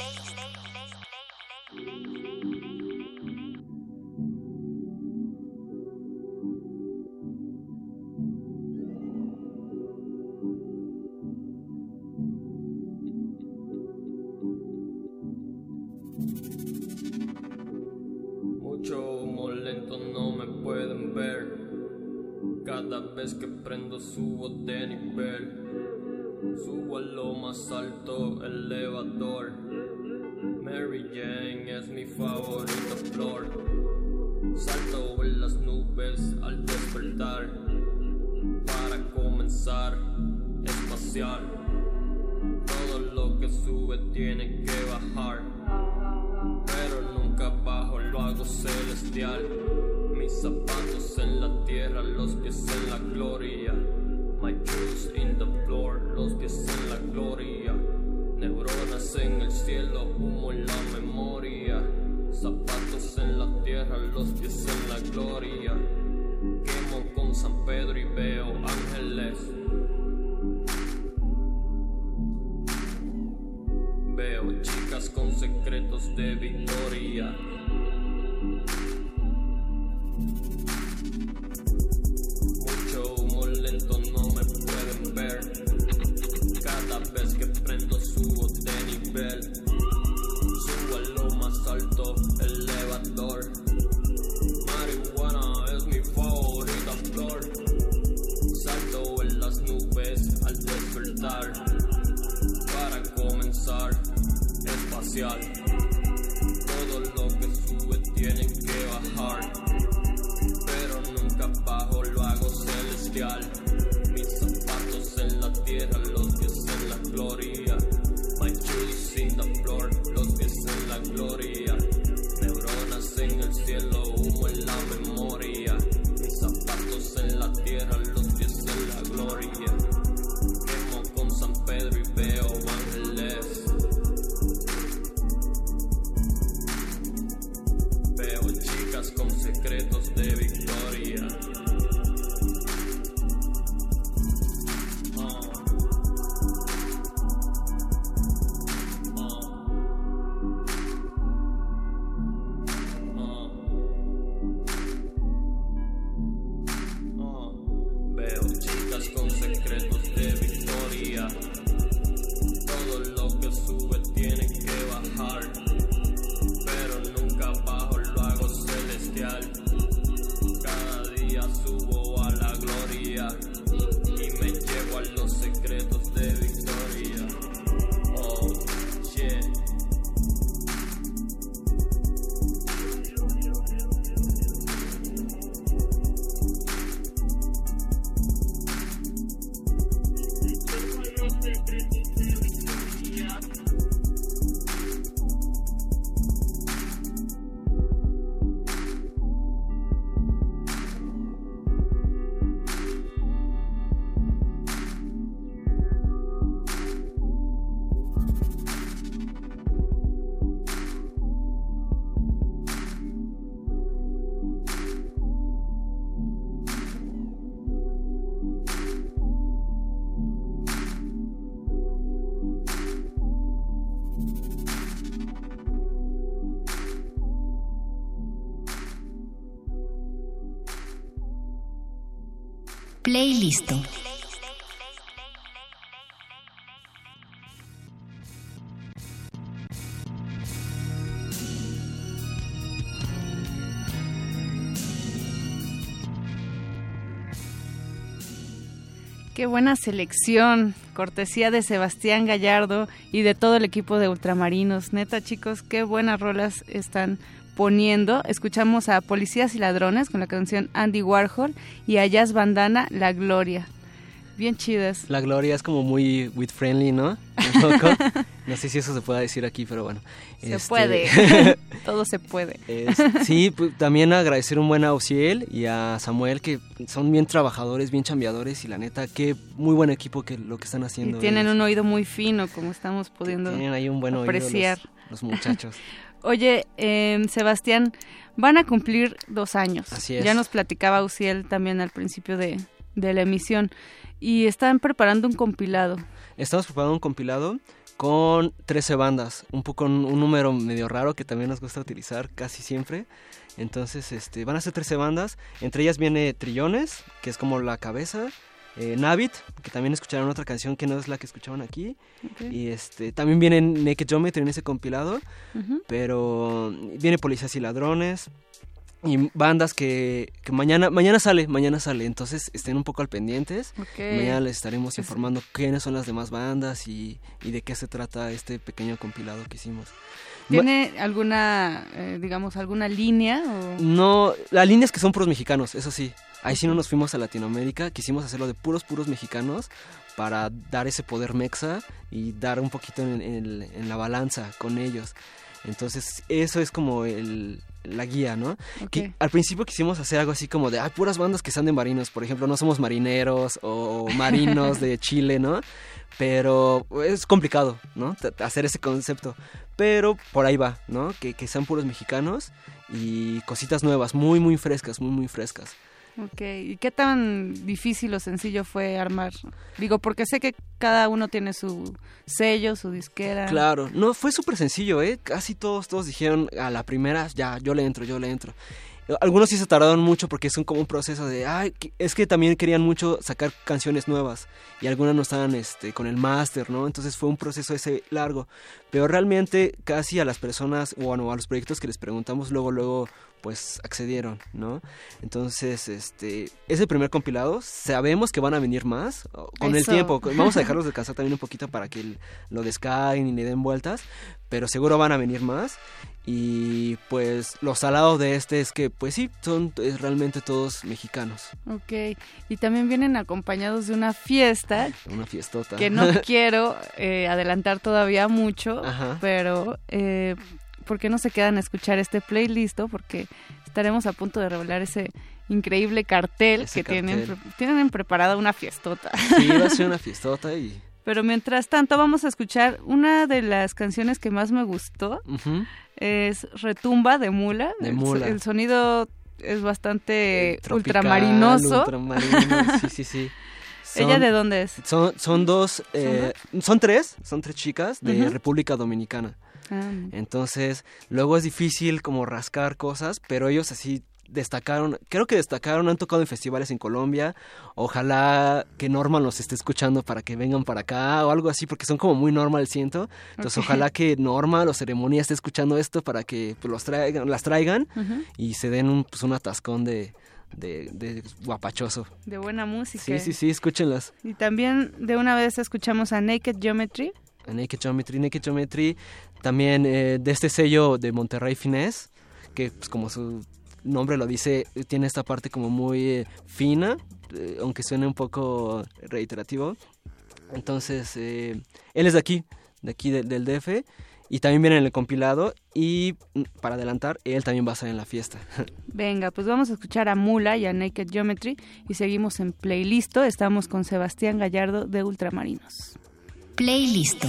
Playlist. Qué buena selección, cortesía de Sebastián Gallardo y de todo el equipo de Ultramarinos. Neta, chicos, qué buenas rolas están poniendo. Escuchamos a Policías y Ladrones con la canción Andy Warhol y a Jazz Bandana La Gloria. Bien chidas. La Gloria es como muy with friendly, ¿no? Un poco. <laughs> no sé si eso se puede decir aquí, pero bueno. Se Este, puede. <laughs> Todo se puede. es- sí, pues, también agradecer un buen a Ociel y a Samuel, que son bien trabajadores, bien chambeadores y la neta, qué muy buen equipo que lo que están Y haciendo. tienen ellos. un oído muy fino, como estamos pudiendo Tienen ahí un buen oído los- apreciar. los muchachos. <laughs> Oye, eh, Sebastián, van a cumplir dos años. Así es. Ya nos platicaba Uciel también al principio de, de la emisión. Y están preparando un compilado. Estamos preparando un compilado con 13 bandas, un poco un, un número medio raro que también nos gusta utilizar casi siempre. Entonces, este, van a ser 13 bandas, entre ellas viene Trillones, que es como la cabeza, eh, Navit, que también escucharon otra canción que no es la que escuchaban aquí. Y este también viene Naked Geometry en ese compilado, pero viene Policías y Ladrones y bandas que, que mañana mañana sale, mañana sale, entonces estén un poco al pendientes. Mañana les estaremos informando quiénes son las demás bandas y, y de qué se trata este pequeño compilado que hicimos. ¿Tiene alguna, eh, digamos, alguna línea? O... No, la línea es que son puros mexicanos, eso sí. Ahí sí no nos fuimos a Latinoamérica, quisimos hacerlo de puros, puros mexicanos para dar ese poder mexa y dar un poquito en, en- en la balanza con ellos. Entonces, eso es como el, la guía, ¿no? Que al principio quisimos hacer algo así como de, hay puras bandas que sean de marinos, por ejemplo, no somos marineros o <laughs> marinos de Chile, ¿no? Pero es complicado, ¿no? Hacer ese concepto. Pero por ahí va, ¿no? Que, que sean puros mexicanos y cositas nuevas, muy, muy frescas, muy, muy frescas. Ok, ¿y qué tan difícil o sencillo fue armar? Digo, porque sé que cada uno tiene su sello, su disquera. Claro, no, fue súper sencillo, ¿eh? Casi todos, todos dijeron a la primera, ya, yo le entro, yo le entro. Algunos sí se tardaron mucho porque es un, como un proceso de, ay, es que también querían mucho sacar canciones nuevas y algunas no estaban este, con el máster, ¿no? Entonces fue un proceso ese largo. Pero realmente casi a las personas, bueno, a los proyectos que les preguntamos, luego, luego, pues accedieron, ¿no? Entonces, este, ese primer compilado, sabemos que van a venir más con el tiempo. Vamos a dejarlos descansar <laughs> también un poquito para que el- lo descarguen y le den vueltas, pero seguro van a venir más. Y pues lo salado de este es que, pues sí, son eh, realmente todos mexicanos. Ok, y también vienen acompañados de una fiesta Una fiestota. que no <laughs> quiero eh, adelantar todavía mucho, Ajá. pero eh, ¿por qué no se quedan a escuchar este playlist? Porque estaremos a punto de revelar ese increíble cartel Ese que Tienen, cartel. tienen preparada una fiestota. Sí, va a ser una <laughs> fiestota y... Pero mientras tanto vamos a escuchar una de las canciones que más me gustó. Es Retumba de Mula. De Mula. El, sonido es bastante Tropical, ultramarinoso. ultramarino, <laughs> sí, sí, sí. ¿Ella de dónde es? Son, son dos, eh, son tres, son tres chicas de. República Dominicana. Ah, Entonces, luego es difícil como rascar cosas, pero ellos así destacaron, creo que destacaron, han tocado en festivales en Colombia, ojalá que Norman los esté escuchando para que vengan para acá o algo así, porque son como muy normal, siento. Entonces, ojalá que Norman o Ceremonia esté escuchando esto para que pues, los traigan, las traigan y se den un, pues, un atascón de, de, de guapachoso. de buena música. Sí, sí, sí, escúchenlas. Y también de una vez escuchamos a Naked Geometry. A Naked Geometry, Naked Geometry, también eh, de este sello de Monterrey Finesse, que pues, como su nombre lo dice, tiene esta parte como muy eh, fina, eh, aunque suene un poco reiterativo. Entonces, eh, él es de aquí, de aquí de- del DF, y también viene en el compilado, y mm, para adelantar, él también va a estar en la fiesta. <laughs> Venga, pues vamos a escuchar a Mula y a Naked Geometry y seguimos en Playlist. Estamos con Sebastián Gallardo de Ultramarinos. Playlist.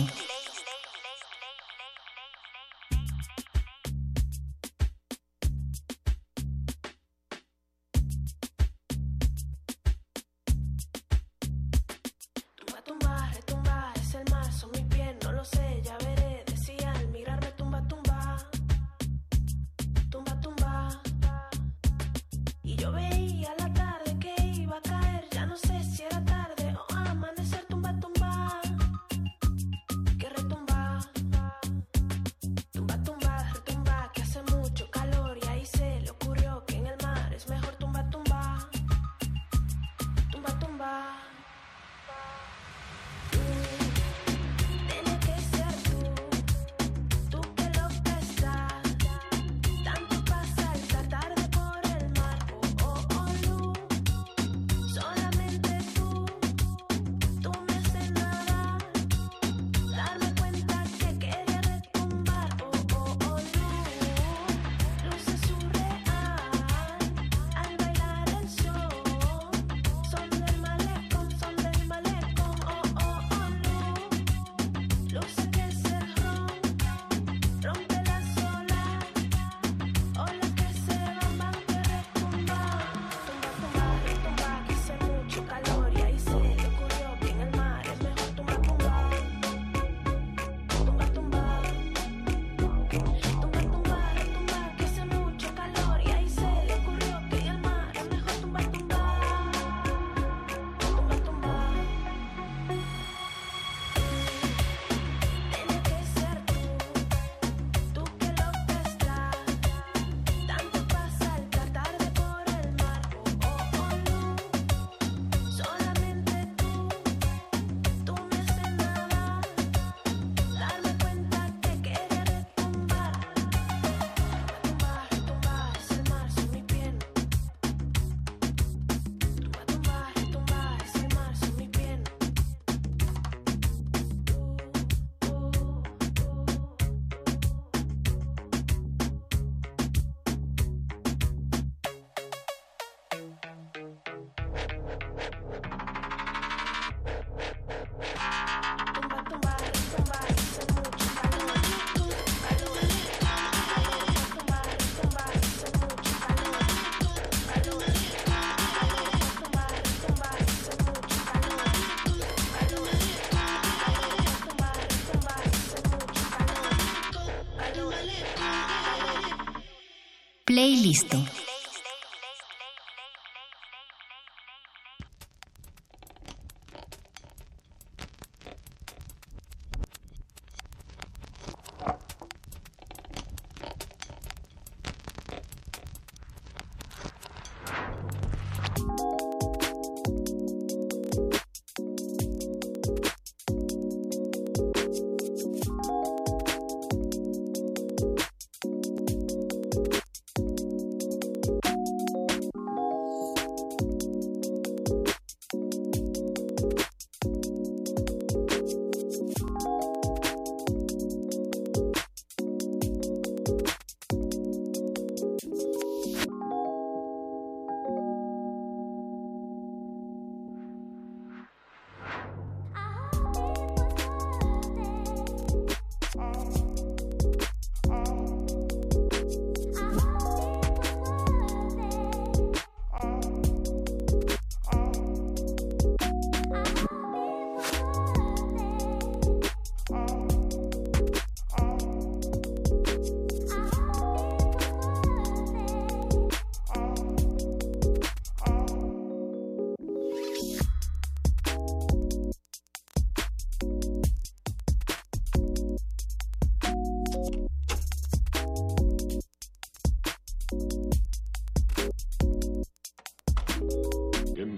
Playlisto. In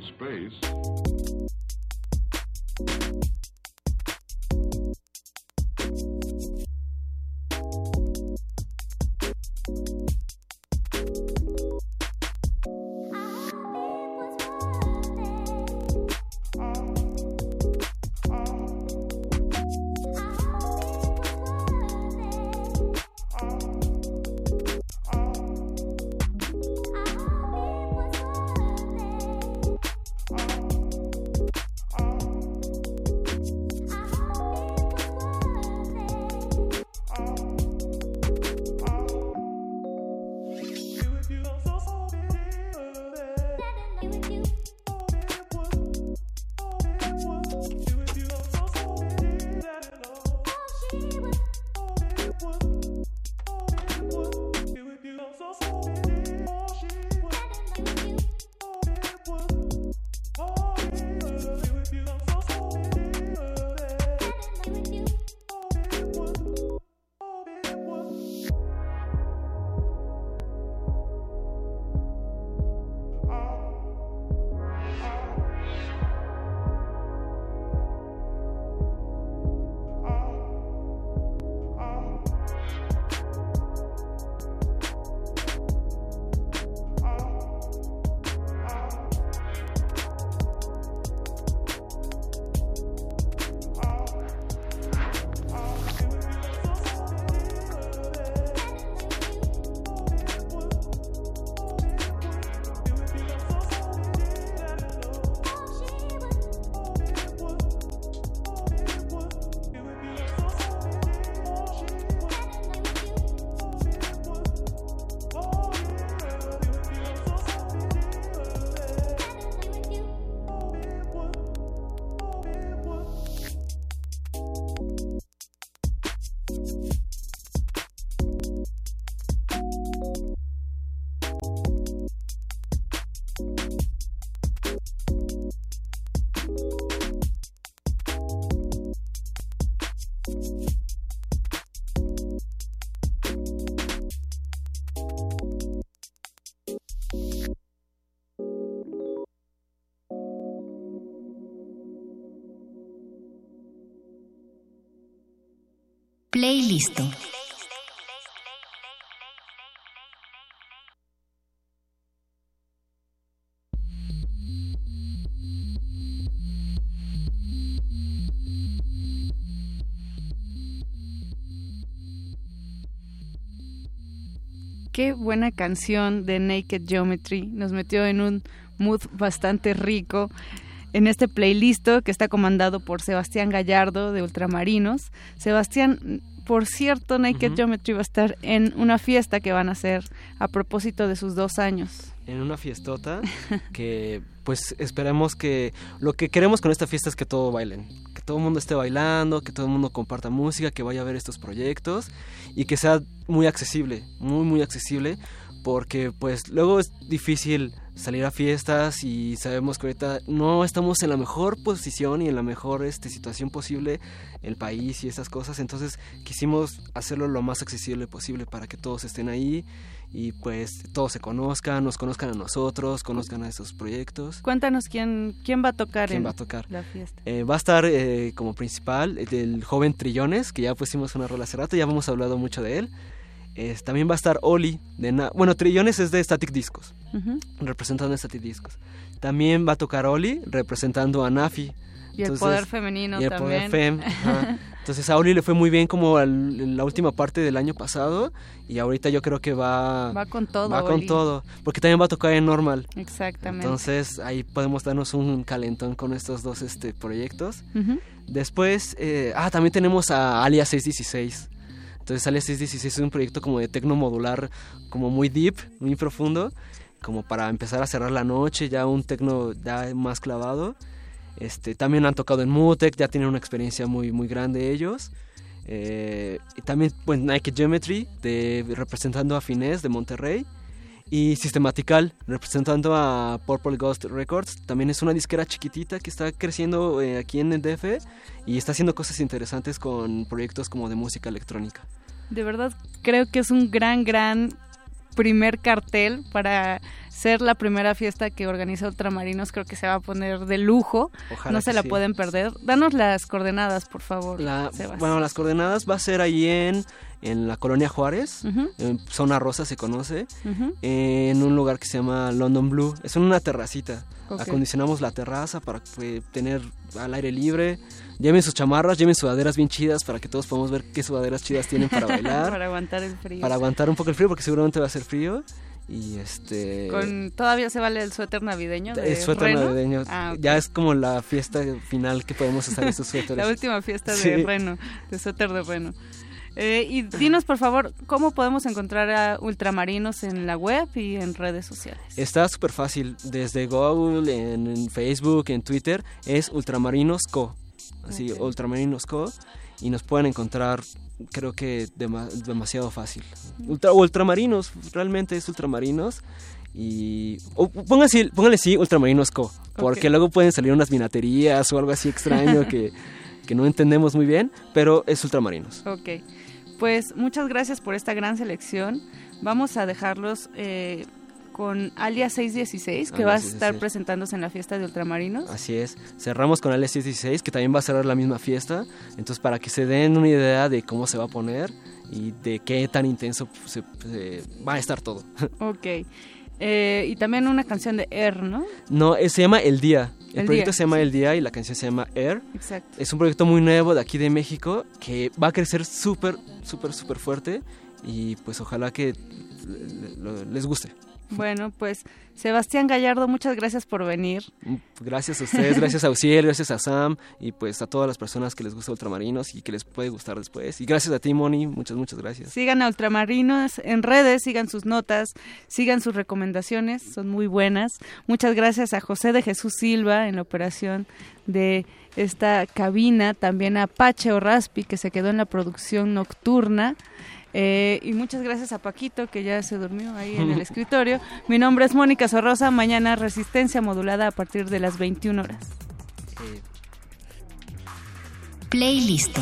space, Playlisto. Qué buena canción de Naked Geometry. Nos metió en un mood bastante rico en este playlist que está comandado por Sebastián Gallardo de Ultramarinos. Sebastián, por cierto, Naked Ujú. Geometry va a estar en una fiesta que van a hacer a propósito de sus dos años. en una fiestota que pues esperemos que lo que queremos con esta fiesta es que todo bailen, que todo el mundo esté bailando, que todo el mundo comparta música, que vaya a ver estos proyectos y que sea muy accesible, muy muy accesible porque pues luego es difícil salir a fiestas y sabemos que ahorita no estamos en la mejor posición y en la mejor este, situación posible el país y esas cosas entonces quisimos hacerlo lo más accesible posible para que todos estén ahí y pues todos se conozcan, nos conozcan a nosotros, conozcan a esos proyectos. Cuéntanos quién, quién va a tocar ¿Quién en va a tocar? la fiesta. Eh, va a estar eh, como principal eh, el joven Trillones, que ya pusimos una rola hace rato, ya hemos hablado mucho de él. Es- también va a estar Oli, de Na- bueno, Trillones es de Static Discos, Ujú. representando a Static Discos. También va a tocar Oli, representando a Nafi. Y el poder femenino y el también. poder fem, <laughs> ajá. Entonces a Oli le fue muy bien como al- en la última parte del año pasado y ahorita yo creo que va Va con todo, va con Oli. todo, porque también va a tocar en normal. Exactamente. Entonces ahí podemos darnos un calentón con estos dos este, proyectos. Ujú. Después, eh, ah, también tenemos a Alia 616. Entonces Alia 616 es un proyecto como de tecno modular, como muy deep, muy profundo, como para empezar a cerrar la noche, ya un tecno ya más clavado. Este, también han tocado en Mutec, ya tienen una experiencia muy, muy grande ellos. Eh, y también pues Nike Geometry, de, representando a Finesse de Monterrey. Y Systematical, representando a Purple Ghost Records. También es una disquera chiquitita que está creciendo eh, aquí en el DF y está haciendo cosas interesantes con proyectos como de música electrónica. De verdad creo que es un gran, gran primer cartel para ser la primera fiesta que organiza Ultramarinos. Creo que se va a poner de lujo. Ojalá no se la sí. pueden perder. Danos las coordenadas, por favor. La- bueno, las coordenadas va a ser ahí en, en la colonia Juárez, en Zona Rosa se conoce, en un lugar que se llama London Blue. Es una terracita. Acondicionamos la terraza para pues, tener al aire libre. Lleven sus chamarras, lleven sudaderas bien chidas para que todos podamos ver qué sudaderas chidas tienen para <laughs> bailar. para aguantar el frío. para aguantar un poco el frío porque seguramente va a ser frío. Y este... Con, ¿Todavía se vale el suéter navideño? De es suéter Reno? navideño. Ah. Ya es como la fiesta final que podemos usar estos <laughs> suéteres. La última fiesta de Sí. Reno, de suéter de Reno. Eh, y dinos, por favor, ¿cómo podemos encontrar a Ultramarinos en la web y en redes sociales? Está súper fácil. Desde Google, en, en Facebook, en Twitter, es Ultramarinos Co. Así. Ultramarinos Co. Y nos pueden encontrar, creo que dema- demasiado fácil. Ultra, ultramarinos, realmente es Ultramarinos. Y póngale, póngale sí Ultramarinos Co. Porque luego pueden salir unas vinaterías o algo así extraño <laughs> que, que no entendemos muy bien. Pero es Ultramarinos. Ok, pues muchas gracias por esta gran selección. Vamos a dejarlos eh, con Alia 616, que Alia va a estar 616. presentándose en la fiesta de Ultramarinos. Así es. Cerramos con el 16 que también va a cerrar la misma fiesta. Entonces, para que se den una idea de cómo se va a poner y de qué tan intenso se- se- va a estar todo. <laughs> Ok. Eh, y también una canción de Air, ¿no? No, eh, se llama El Día. El, El proyecto Día, se llama El Día y la canción se llama Air. Exacto. Es un proyecto muy nuevo de aquí de México que va a crecer súper, súper, súper fuerte y pues ojalá que le- le- les guste. Bueno, pues Sebastián Gallardo, muchas gracias por venir. Gracias a ustedes, gracias a Uciel, gracias a Sam y pues a todas las personas que les gusta Ultramarinos y que les puede gustar después. Y gracias a ti, Moni, muchas, muchas gracias. Sigan a Ultramarinos en redes, sigan sus notas, sigan sus recomendaciones, son muy buenas. Muchas gracias a José de Jesús Silva en la operación de esta cabina, también a Pache Orraspi que se quedó en la producción nocturna. Eh, y muchas gracias a Paquito que ya se durmió ahí en el <laughs> escritorio. Mi nombre es Mónica Sorrosa. Mañana resistencia modulada a partir de las 21 horas. Playlist.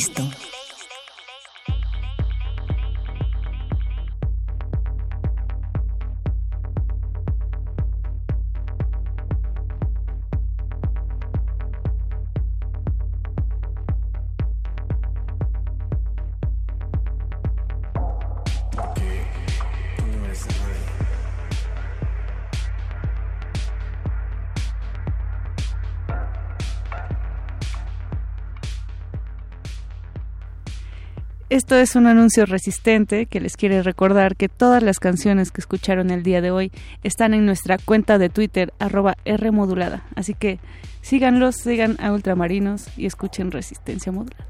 Playlisto. Esto es un anuncio resistente que les quiere recordar que todas las canciones que escucharon el día de hoy están en nuestra cuenta de Twitter, arroba Rmodulada. Así que síganlos, sigan a Ultramarinos y escuchen Resistencia Modulada.